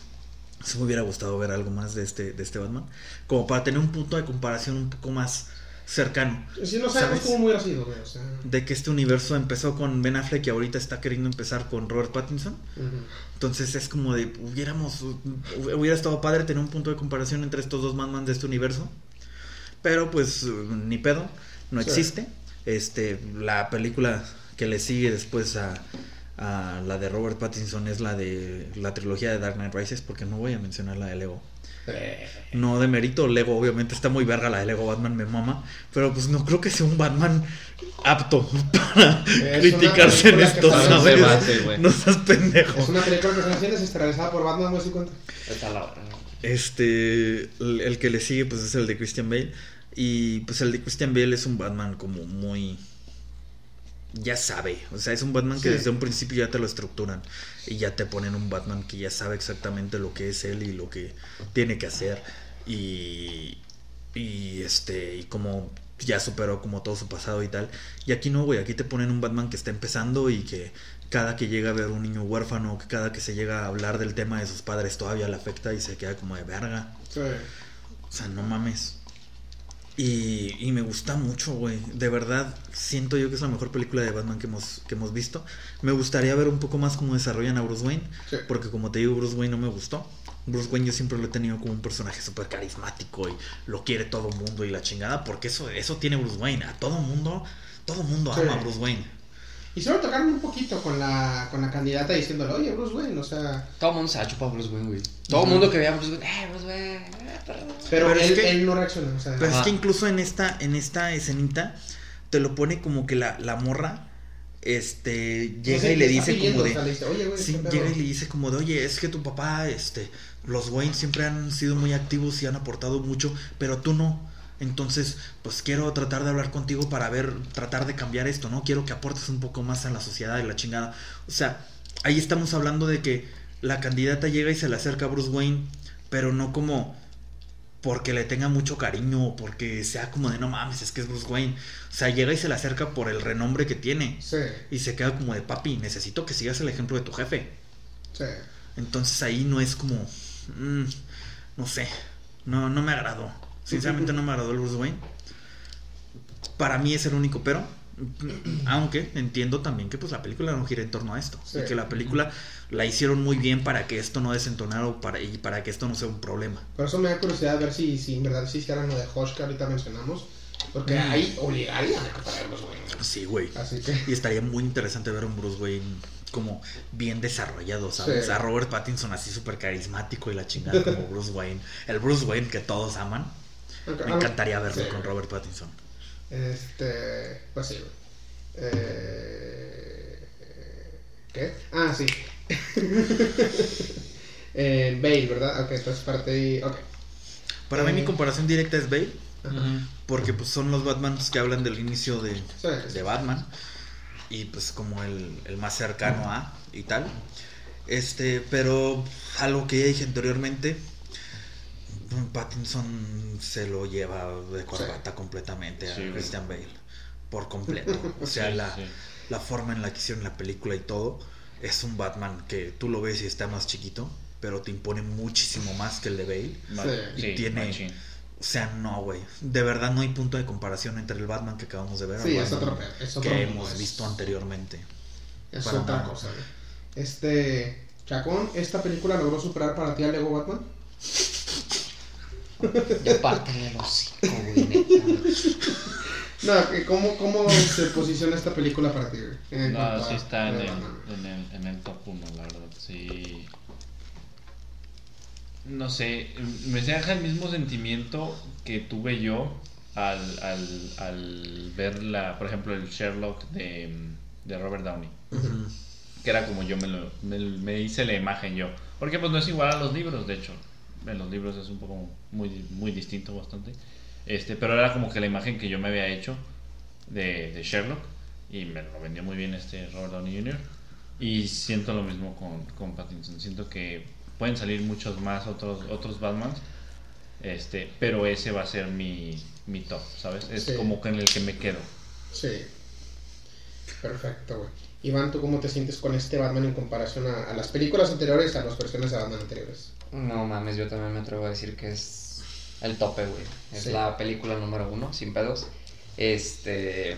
sí me hubiera gustado ver algo más de este, de este Batman. Como para tener un punto de comparación un poco más cercano. Si no sabemos cómo hubiera sido, güey, o sea. De que este universo empezó con Ben Affleck y ahorita está queriendo empezar con Robert Pattinson. Entonces es como de, hubiéramos, hubiera estado padre tener un punto de comparación entre estos dos Batman de este universo. Pero pues ni pedo, no Sí. existe. Este, la película que le sigue después a, a la de Robert Pattinson es la de la trilogía de Dark Knight Rises, porque no voy a mencionar la de Lego. Eh, No de mérito, Lego obviamente está muy verga la de Lego Batman, me mama, pero pues no creo que sea un Batman apto para Es criticarse en esto, ¿sabes? debate. No seas pendejo. Es una película que se cines estelarizada por Batman, güey, si cuenta. Está la hora. Este, el, el que le sigue pues es el de Christian Bale y pues el de Christian Bale es un Batman como muy ya sabe, o sea, es un Batman que Sí. desde un principio ya te lo estructuran y ya te ponen un Batman que ya sabe exactamente lo que es él y lo que tiene que hacer y y este y como ya superó como todo su pasado y tal. Y aquí no, güey, aquí te ponen un Batman que está empezando y que cada que llega a ver un niño huérfano, que cada que se llega a hablar del tema de sus padres todavía le afecta y se queda como de verga. Sí. O sea, no mames. Y, y me gusta mucho, güey. De verdad, siento yo que es la mejor película de Batman que hemos, que hemos visto. Me gustaría ver un poco más cómo desarrollan a Bruce Wayne. Sí. Porque como te digo, Bruce Wayne no me gustó. Bruce Wayne yo siempre lo he tenido como un personaje súper carismático y lo quiere todo el mundo y la chingada, porque eso, eso tiene Bruce Wayne. A todo mundo, todo mundo Sí. ama a Bruce Wayne. Y solo tocaron un poquito con la, con la candidata diciéndole, oye, Bruce Wayne, o sea... Todo el mundo se ha chupado a Bruce Wayne, güey. Todo el mundo que veía a Bruce Wayne, eh, Bruce Wayne, eh, perdón. Pero, Pero es que- él no reaccionó, o sea... Pero es que incluso en esta, en esta escenita te lo pone como que la, la morra este llega y le dice pidiendo, como o de sea, le dice, oye, güey, sí, ¿qué pedo?". llega y le dice como de oye es que tu papá este los Wayne siempre han sido muy activos y han aportado mucho pero tú no entonces pues quiero tratar de hablar contigo para ver tratar de cambiar esto no quiero que aportes un poco más a la sociedad y la chingada o sea ahí estamos hablando de que la candidata llega y se le acerca a Bruce Wayne pero no como porque le tenga mucho cariño o porque sea como de no mames, es que es Bruce Wayne. O sea, llega y se le acerca por el renombre que tiene. Sí, Y se queda como de papi, necesito que sigas el ejemplo de tu jefe. sí. Entonces ahí no es como. mm, no sé. No, no me agradó. Sinceramente no me agradó el Bruce Wayne. Para mí es el único pero. Aunque entiendo también que pues la película no gira en torno a esto. Sí. Y que la película la hicieron muy bien para que esto no desentonara o para, y para que esto no sea un problema. Por eso me da curiosidad ver si, si en verdad sí hicieran lo de Hosh que ahorita mencionamos. Porque Mm. ahí obligarían a Bruce Wayne. Sí, güey. Así que... Y estaría muy interesante ver un Bruce Wayne como bien desarrollado, ¿sabes? Sí. A Robert Pattinson así súper carismático y la chingada como Bruce Wayne. El Bruce Wayne que todos aman. Me encantaría verlo Sí. con Robert Pattinson. Este. Pues sí, güey. Eh, ¿Qué? Ah, sí. eh, Bale, ¿verdad? Ok, entonces parte ahí. Ok. Para Eh. mí mi comparación directa es Bale, porque pues son los Batmans que hablan del inicio de, Sí, de Batman y pues como el, el más cercano a y tal. Este, pero algo que ya dije anteriormente, Pattinson se lo lleva de corbata completamente a Sí, güey. Christian Bale. Por completo. O sea, Sí, la, sí. la forma en la que hicieron la película y todo, es un Batman que tú lo ves y está más chiquito, pero te impone muchísimo más que el de Bale. Y tiene- machín. O sea, no, güey. De verdad no hay punto de comparación entre el Batman que acabamos de ver Sí, al es otro es otro que mundo, hemos es- visto anteriormente. Es Para otra cosa, güey. Este. Chacón, ¿esta película logró superar para ti a Lego Batman? Ya pártale el hocico, güey, neta. No, ¿cómo, ¿cómo se posiciona esta película para ti, güey? No, cuanto sí está en el, en, el, en el top 1, la verdad. Sí. No sé, me deja el mismo sentimiento que tuve yo al, al, al ver, la, por ejemplo, el Sherlock de, de Robert Downey. Que era como yo me, lo, me, me hice la imagen yo. Porque pues no es igual a los libros, de hecho. En los libros es un poco muy, muy distinto bastante. Este, pero era como que la imagen que yo me había hecho de, de Sherlock. Y me lo vendió muy bien este Robert Downey Jr. Y siento lo mismo con, con Pattinson. Siento que pueden salir muchos más otros, otros Batmans. Este, pero ese va a ser mi, mi top, ¿sabes? Es Sí. como que en el que me quedo. Sí. Perfecto, güey. Iván, ¿tú cómo te sientes con este Batman en comparación a, a las películas anteriores a las versiones de Batman anteriores? No mames, yo también me atrevo a decir que es el tope, güey. Es Sí. la película número uno, sin pedos. Este.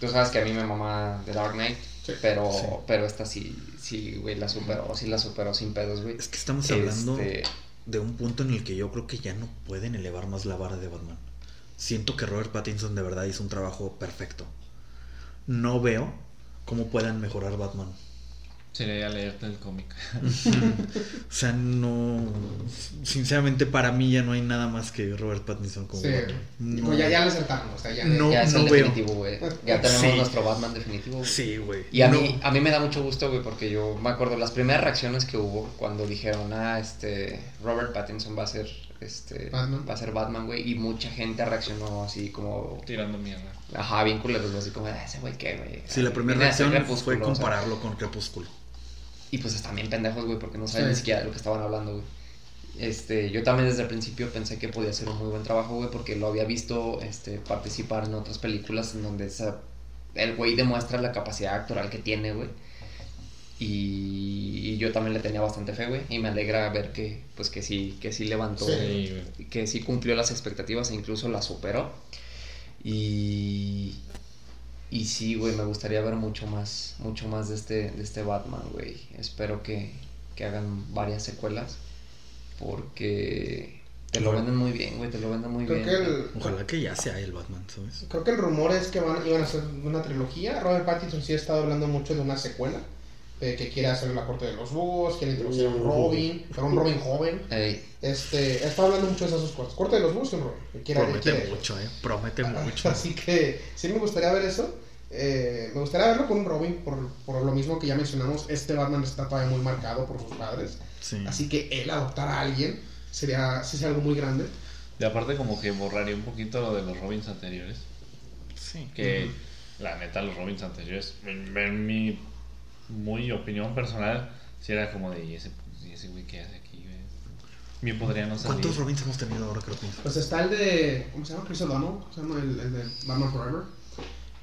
Tú sabes que a mí me mama The Dark Knight, Sí. pero, Sí. pero esta sí, sí, güey, la superó, sí la superó sin pedos, güey. Es que estamos hablando Este, de un punto en el que yo creo que ya no pueden elevar más la vara de Batman. Siento que Robert Pattinson de verdad hizo un trabajo perfecto. No veo cómo puedan mejorar Batman. Sería leerte el cómic. O sea, no. Sinceramente, para mí ya no hay nada más que Robert Pattinson como Sí. Batman. No. Ya, ya lo acertaron, o sea, ya. No. ya es el veo. definitivo, güey. Ya tenemos Sí. nuestro Batman definitivo. Sí, güey. Y a, No. mí, a mí me da mucho gusto, güey, porque yo me acuerdo las primeras reacciones que hubo cuando dijeron, ah, este, Robert Pattinson va a ser, este, Batman. va a ser Batman, güey, y mucha gente reaccionó así como, Tirando mierda. ajá, bien culeros, así como, ah, ese güey qué, güey. Sí, la primera reacción fue Crepúsculo, o sea, compararlo con Crepúsculo. Y pues están bien pendejos, güey, porque no saben Sí. ni siquiera de lo que estaban hablando, güey. Este, yo también desde el principio pensé que podía ser un muy buen trabajo, güey, porque lo había visto este, participar en otras películas en donde esa- el güey demuestra la capacidad actoral que tiene, güey. Y, y yo también le tenía bastante fe, güey, y me alegra ver que, pues, que sí, que sí levantó, Sí. Que sí cumplió las expectativas e incluso las superó. Y, y sí, güey, me gustaría ver mucho más, mucho más de este, de este Batman, güey. Espero que, que hagan varias secuelas. Porque te lo venden muy bien, güey, te lo venden muy Creo bien. que el, Ojalá que ya sea el Batman, ¿sabes? Creo que el rumor es que van, iban a hacer una trilogía. Robert Pattinson sí ha estado hablando mucho de una secuela. De que quiere hacer la corte de los búhos, quiere introducir a un Robin, pero un Robin joven. Ey, Este, está hablando mucho de esas dos cosas. Corte de los búhos y un Robin. que quiere- Promete quiere- mucho, eh. Promete mucho. Así que sí me gustaría ver eso. Eh, me gustaría verlo con un Robin por, por lo mismo que ya mencionamos. Este Batman está todavía muy marcado por sus padres. Sí. Así que él adoptar a alguien sería, sí sería algo muy grande. Y aparte como que borraría un poquito lo de los Robins anteriores. Sí. Que la neta los Robins anteriores, en, en mi muy opinión personal, si era como de, ¿y ese, y ese güey qué hace aquí? güey? Bien podría no salir. ¿Cuántos Robins hemos tenido ahora que lo pienso? Pues está el de. ¿Cómo se llama? Chris O'Donnell. Se llama el, el de Batman Forever.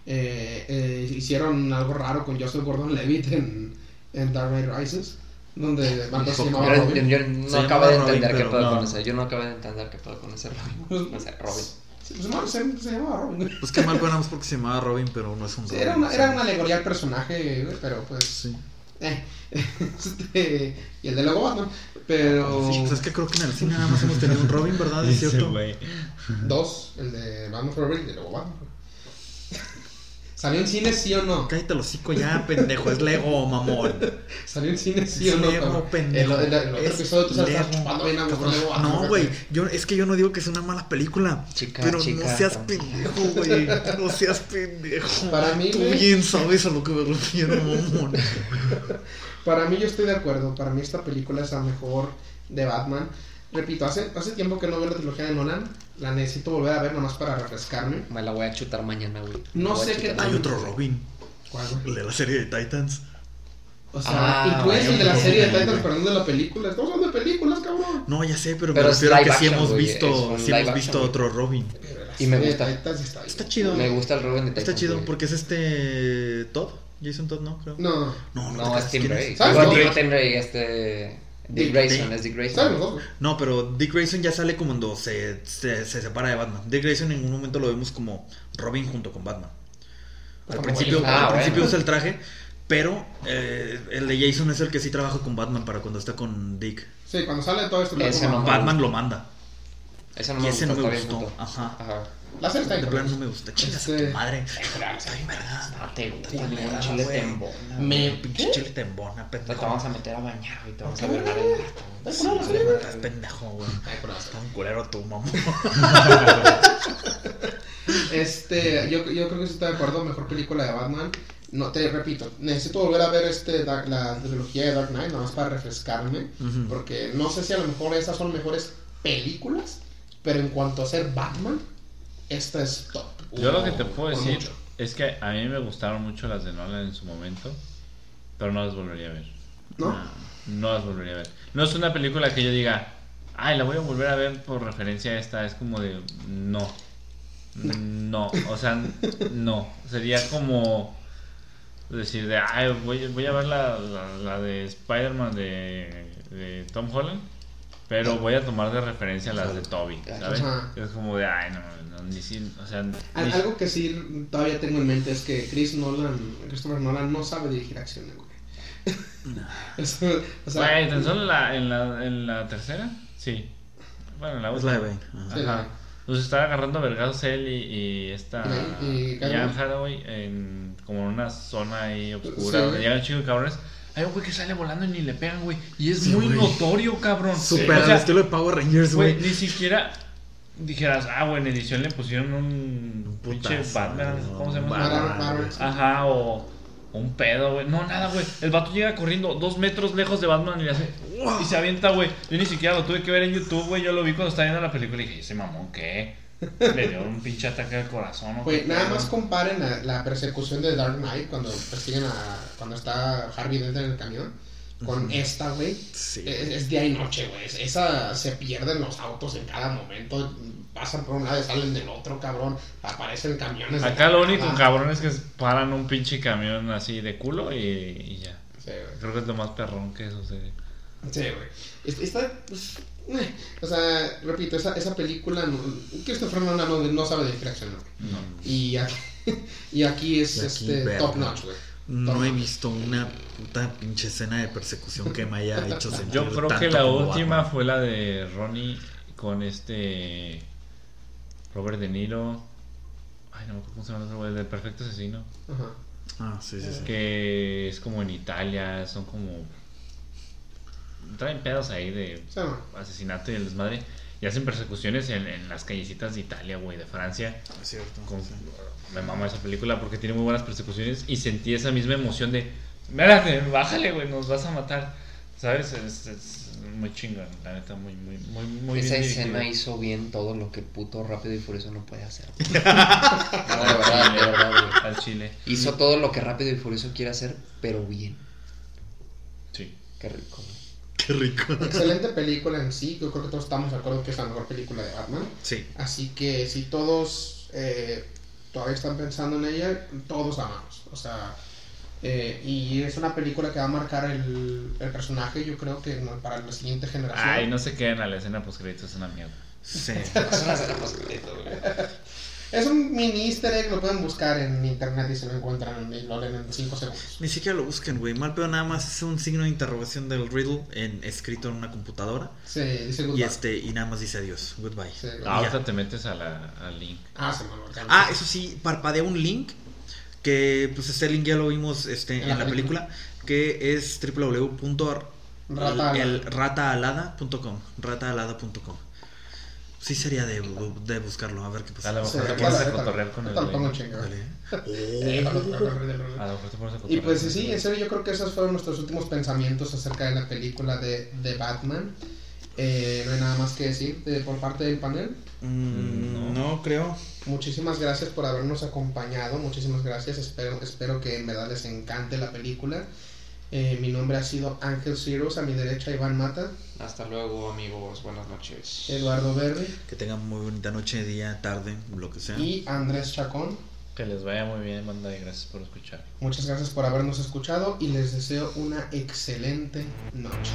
Eh, eh, hicieron algo raro con Joseph Gordon Levitt en, en Dark Knight Rises. Donde Batman se llamaba yo, Robin. yo- yo no Se acabo de Robin, entender qué pedo no. con ese. Yo no acabo de entender qué pedo con ese Robin. O sea, Robin. Sí, pues, no, se, se llamaba Robin. Pues qué mal ganamos porque se llamaba Robin, pero no es un Sí, Robin. era, una, era una alegoría al personaje, güey, pero pues. Sí. eh, este, y el de luego Batman. Pero. Pues es que creo que en el cine nada más hemos tenido un Robin, ¿verdad? ¿Es cierto? Dos, el de Batman Forever y el de luego Batman. ¿Salió en cine sí o no? Cállate el hocico ya, pendejo. Es Lego, mamón. ¿Salió en cine sí Es o no? Lego, cabrón? pendejo. El, el, el otro Es episodio tú estás Lego, chupando bien a mejor. Lego No, güey. Yo, es que yo no digo que es una mala película. Chica, pero chica, no seas pendejo, güey. No seas pendejo. Para mí, Tú bien sabes a lo que me refiero, mamón. Para mí yo estoy de acuerdo. Para mí esta película es la mejor de Batman. Repito, hace, hace tiempo que no veo la trilogía de Nolan. La necesito volver a ver nomás para refrescarme. Me la voy a chutar mañana, güey. No Me sé qué tal- Hay otro Robin. ¿Cuál, güey? El de la serie de Titans. O sea, Ah, incluyes el de la serie de. Titans, pero no de la película. Estamos hablando de películas, cabrón. No, ya sé, pero, Pero me refiero a que sí hemos güey, visto, sí hemos action, visto otro Robin. Y me gusta. de Titans está, Está chido. Me gusta el Robin de Está Titans, chido güey. porque es este Todd. Jason Todd, ¿no? Creo. No, No, No, es Tim ¿quién Ray. Tim Ray, este... Dick Grayson, es Dick ¿sabes los Grayson. No, pero Dick Grayson ya sale como cuando se, se, se separa de Batman. Dick Grayson en ningún momento lo vemos como Robin junto con Batman. Al Como principio. Ah, al bueno. principio usa el traje, pero eh, el de Jason es el que sí trabaja con Batman para cuando está con Dick. Sí, cuando sale todo esto. Ese no Batman gusta. lo manda. Ese no Y me ese gusta, no me gustó. Ajá. Ajá. La serie está De plano no me gusta. Chingas a Este- tu madre. Está bien verga. No te gusta, bien un chile tembona. Me- pinche chile te embona, Te pendejo. vamos a meter a bañar, güey, te vamos a violar el gato. Está. Estás pendejo, güey. Serie. Tan culero tú, mamá. Este, yo, yo creo que sí estoy de acuerdo, mejor película de Batman. No, te repito, necesito volver a ver este Dark- la trilogía de Dark Knight, nada más para refrescarme. Ujú. Porque no sé si a lo mejor esas son mejores películas, pero en cuanto a ser Batman, esta es top. Yo lo que te puedo decir mucho. es que a mí me gustaron mucho las de Nolan en su momento, pero no las volvería a ver. ¿No? No las volvería a ver. No es una película que yo diga, ay, la voy a volver a ver por referencia a esta. Es como de, no. No, o sea, no. Sería como decir de, ay, voy, voy a ver la, la, la de Spider-Man de, de Tom Holland, pero voy a tomar de referencia las de Toby, ¿sabes? Ajá. Es como de, ay, no, no, ni si, o sea, ni- Algo que sí todavía tengo en mente es que Chris Nolan, Christopher Nolan no sabe dirigir acciones, güey. Eso, o sea, Güey, ¿tan solo la, en, la, en la tercera? Sí. Bueno, en la Es la de última. Bane. Ajá. Entonces estaba agarrando vergados él y, y esta. Y- y Anne. Hathaway en como en una zona ahí oscura. Sí. Donde llegan un chico de cabrones. Hay un güey que sale volando y ni le pegan, güey. Y es Sí, muy güey. notorio, cabrón. Super O sea, estilo de Power Rangers, güey, güey. ni siquiera dijeras, ah, güey, en edición le pusieron un, Un pinche Batman. no, ¿Cómo se llama? Batman, Batman. Ajá, o un pedo, güey. No, nada, güey. El vato llega corriendo dos metros lejos de Batman y le hace. Y se avienta, güey. Yo ni siquiera lo tuve que ver en YouTube, güey. Yo lo vi cuando estaba viendo la película y dije, ese mamón, ¿qué? Le dio un pinche ataque al corazón, ¿o Güey, qué nada más comparen la, la persecución de Dark Knight cuando persiguen a. cuando está Harvey Dent en el camión. Con esta, güey. Sí. Es, es día y noche, güey. Es- Esa se pierden los autos en cada momento. Pasan por un lado y salen del otro, cabrón. Aparecen camiones. Acá lo único cabrón es que paran un pinche camión así de culo y, y ya. Sí. Creo que es lo más perrón que sucede. Sí, güey. Es- Está. pues, o sea, repito, esa, esa película. No, Christopher Nolan no, no sabe dirigir acción, ¿no? No. Y aquí, y aquí es Y aquí, este, verga. top notch, güey. No he visto una puta pinche escena de persecución que me haya hecho sentir Yo creo que la última Batman. fue la de Ronnie con este Robert De Niro. Ay, no me acuerdo cómo se llama el otro güey, del perfecto asesino. Ajá. Ah, sí, sí, sí. Que es como en Italia, son como. Traen pedos ahí de Sí, asesinato y el desmadre. Y hacen persecuciones en, en las callecitas de Italia, güey, de Francia. Es cierto. Con- sí. Me mama esa película porque tiene muy buenas persecuciones y sentí esa misma emoción de, mírate, bájale, güey, nos vas a matar. ¿Sabes? Es, es muy chingón, la neta, muy, muy, muy, muy Esa bien escena dirigida. hizo bien todo lo que el puto Rápido y Furioso no puede hacer. No, de verdad, de verdad, güey. Al chile. Hizo todo lo que Rápido y Furioso quiere hacer, pero bien. Sí. Qué rico. Qué rico. Excelente película en sí. Yo creo que todos estamos de acuerdo que es la mejor película de Batman. Sí. Así que si todos eh, todavía están pensando en ella, todos la amamos. O sea, eh, y es una película que va a marcar el, el personaje, yo creo que ¿no? para la siguiente generación. Ay, no se queden a la escena post es una mierda. Sí. Es una escena postcrédito, güey. Es un mini easter egg, lo pueden buscar en internet y se lo encuentran y lo leen en 5 segundos. Ni siquiera lo busquen, güey. Mal pedo nada más es un signo de interrogación del riddle en, escrito en una computadora. Sí, dice Y este, y nada más dice adiós. Goodbye. Sí, ya. Ahorita te metes a la, al link. Ah, se me olvidó. Ah, eso sí, parpadea un link que pues este link ya lo vimos este, en, En la la película, que es www.rataalada.com rataalada.com Sí sería de, de buscarlo, a ver qué A pasa. lo Sí, mejor te pones a cotorrear con el lo. Eh. A lo a Y pues sí, en serio yo creo que esos fueron nuestros últimos pensamientos acerca de la película de, de Batman. Eh, no hay nada más que decir de- por parte del panel. Mm, No. no creo. Muchísimas gracias por habernos acompañado, muchísimas gracias, espero, espero que en verdad les encante la película. Eh, mi nombre ha sido Ángel Ciros, a mi derecha Iván Mata, Hasta luego, amigos. Buenas noches. Eduardo Verde Que tengan muy bonita noche, día, tarde, lo que sea. y Andrés Chacón. Que les vaya muy bien, banda, y gracias por escuchar. Muchas gracias por habernos escuchado y les deseo una excelente noche.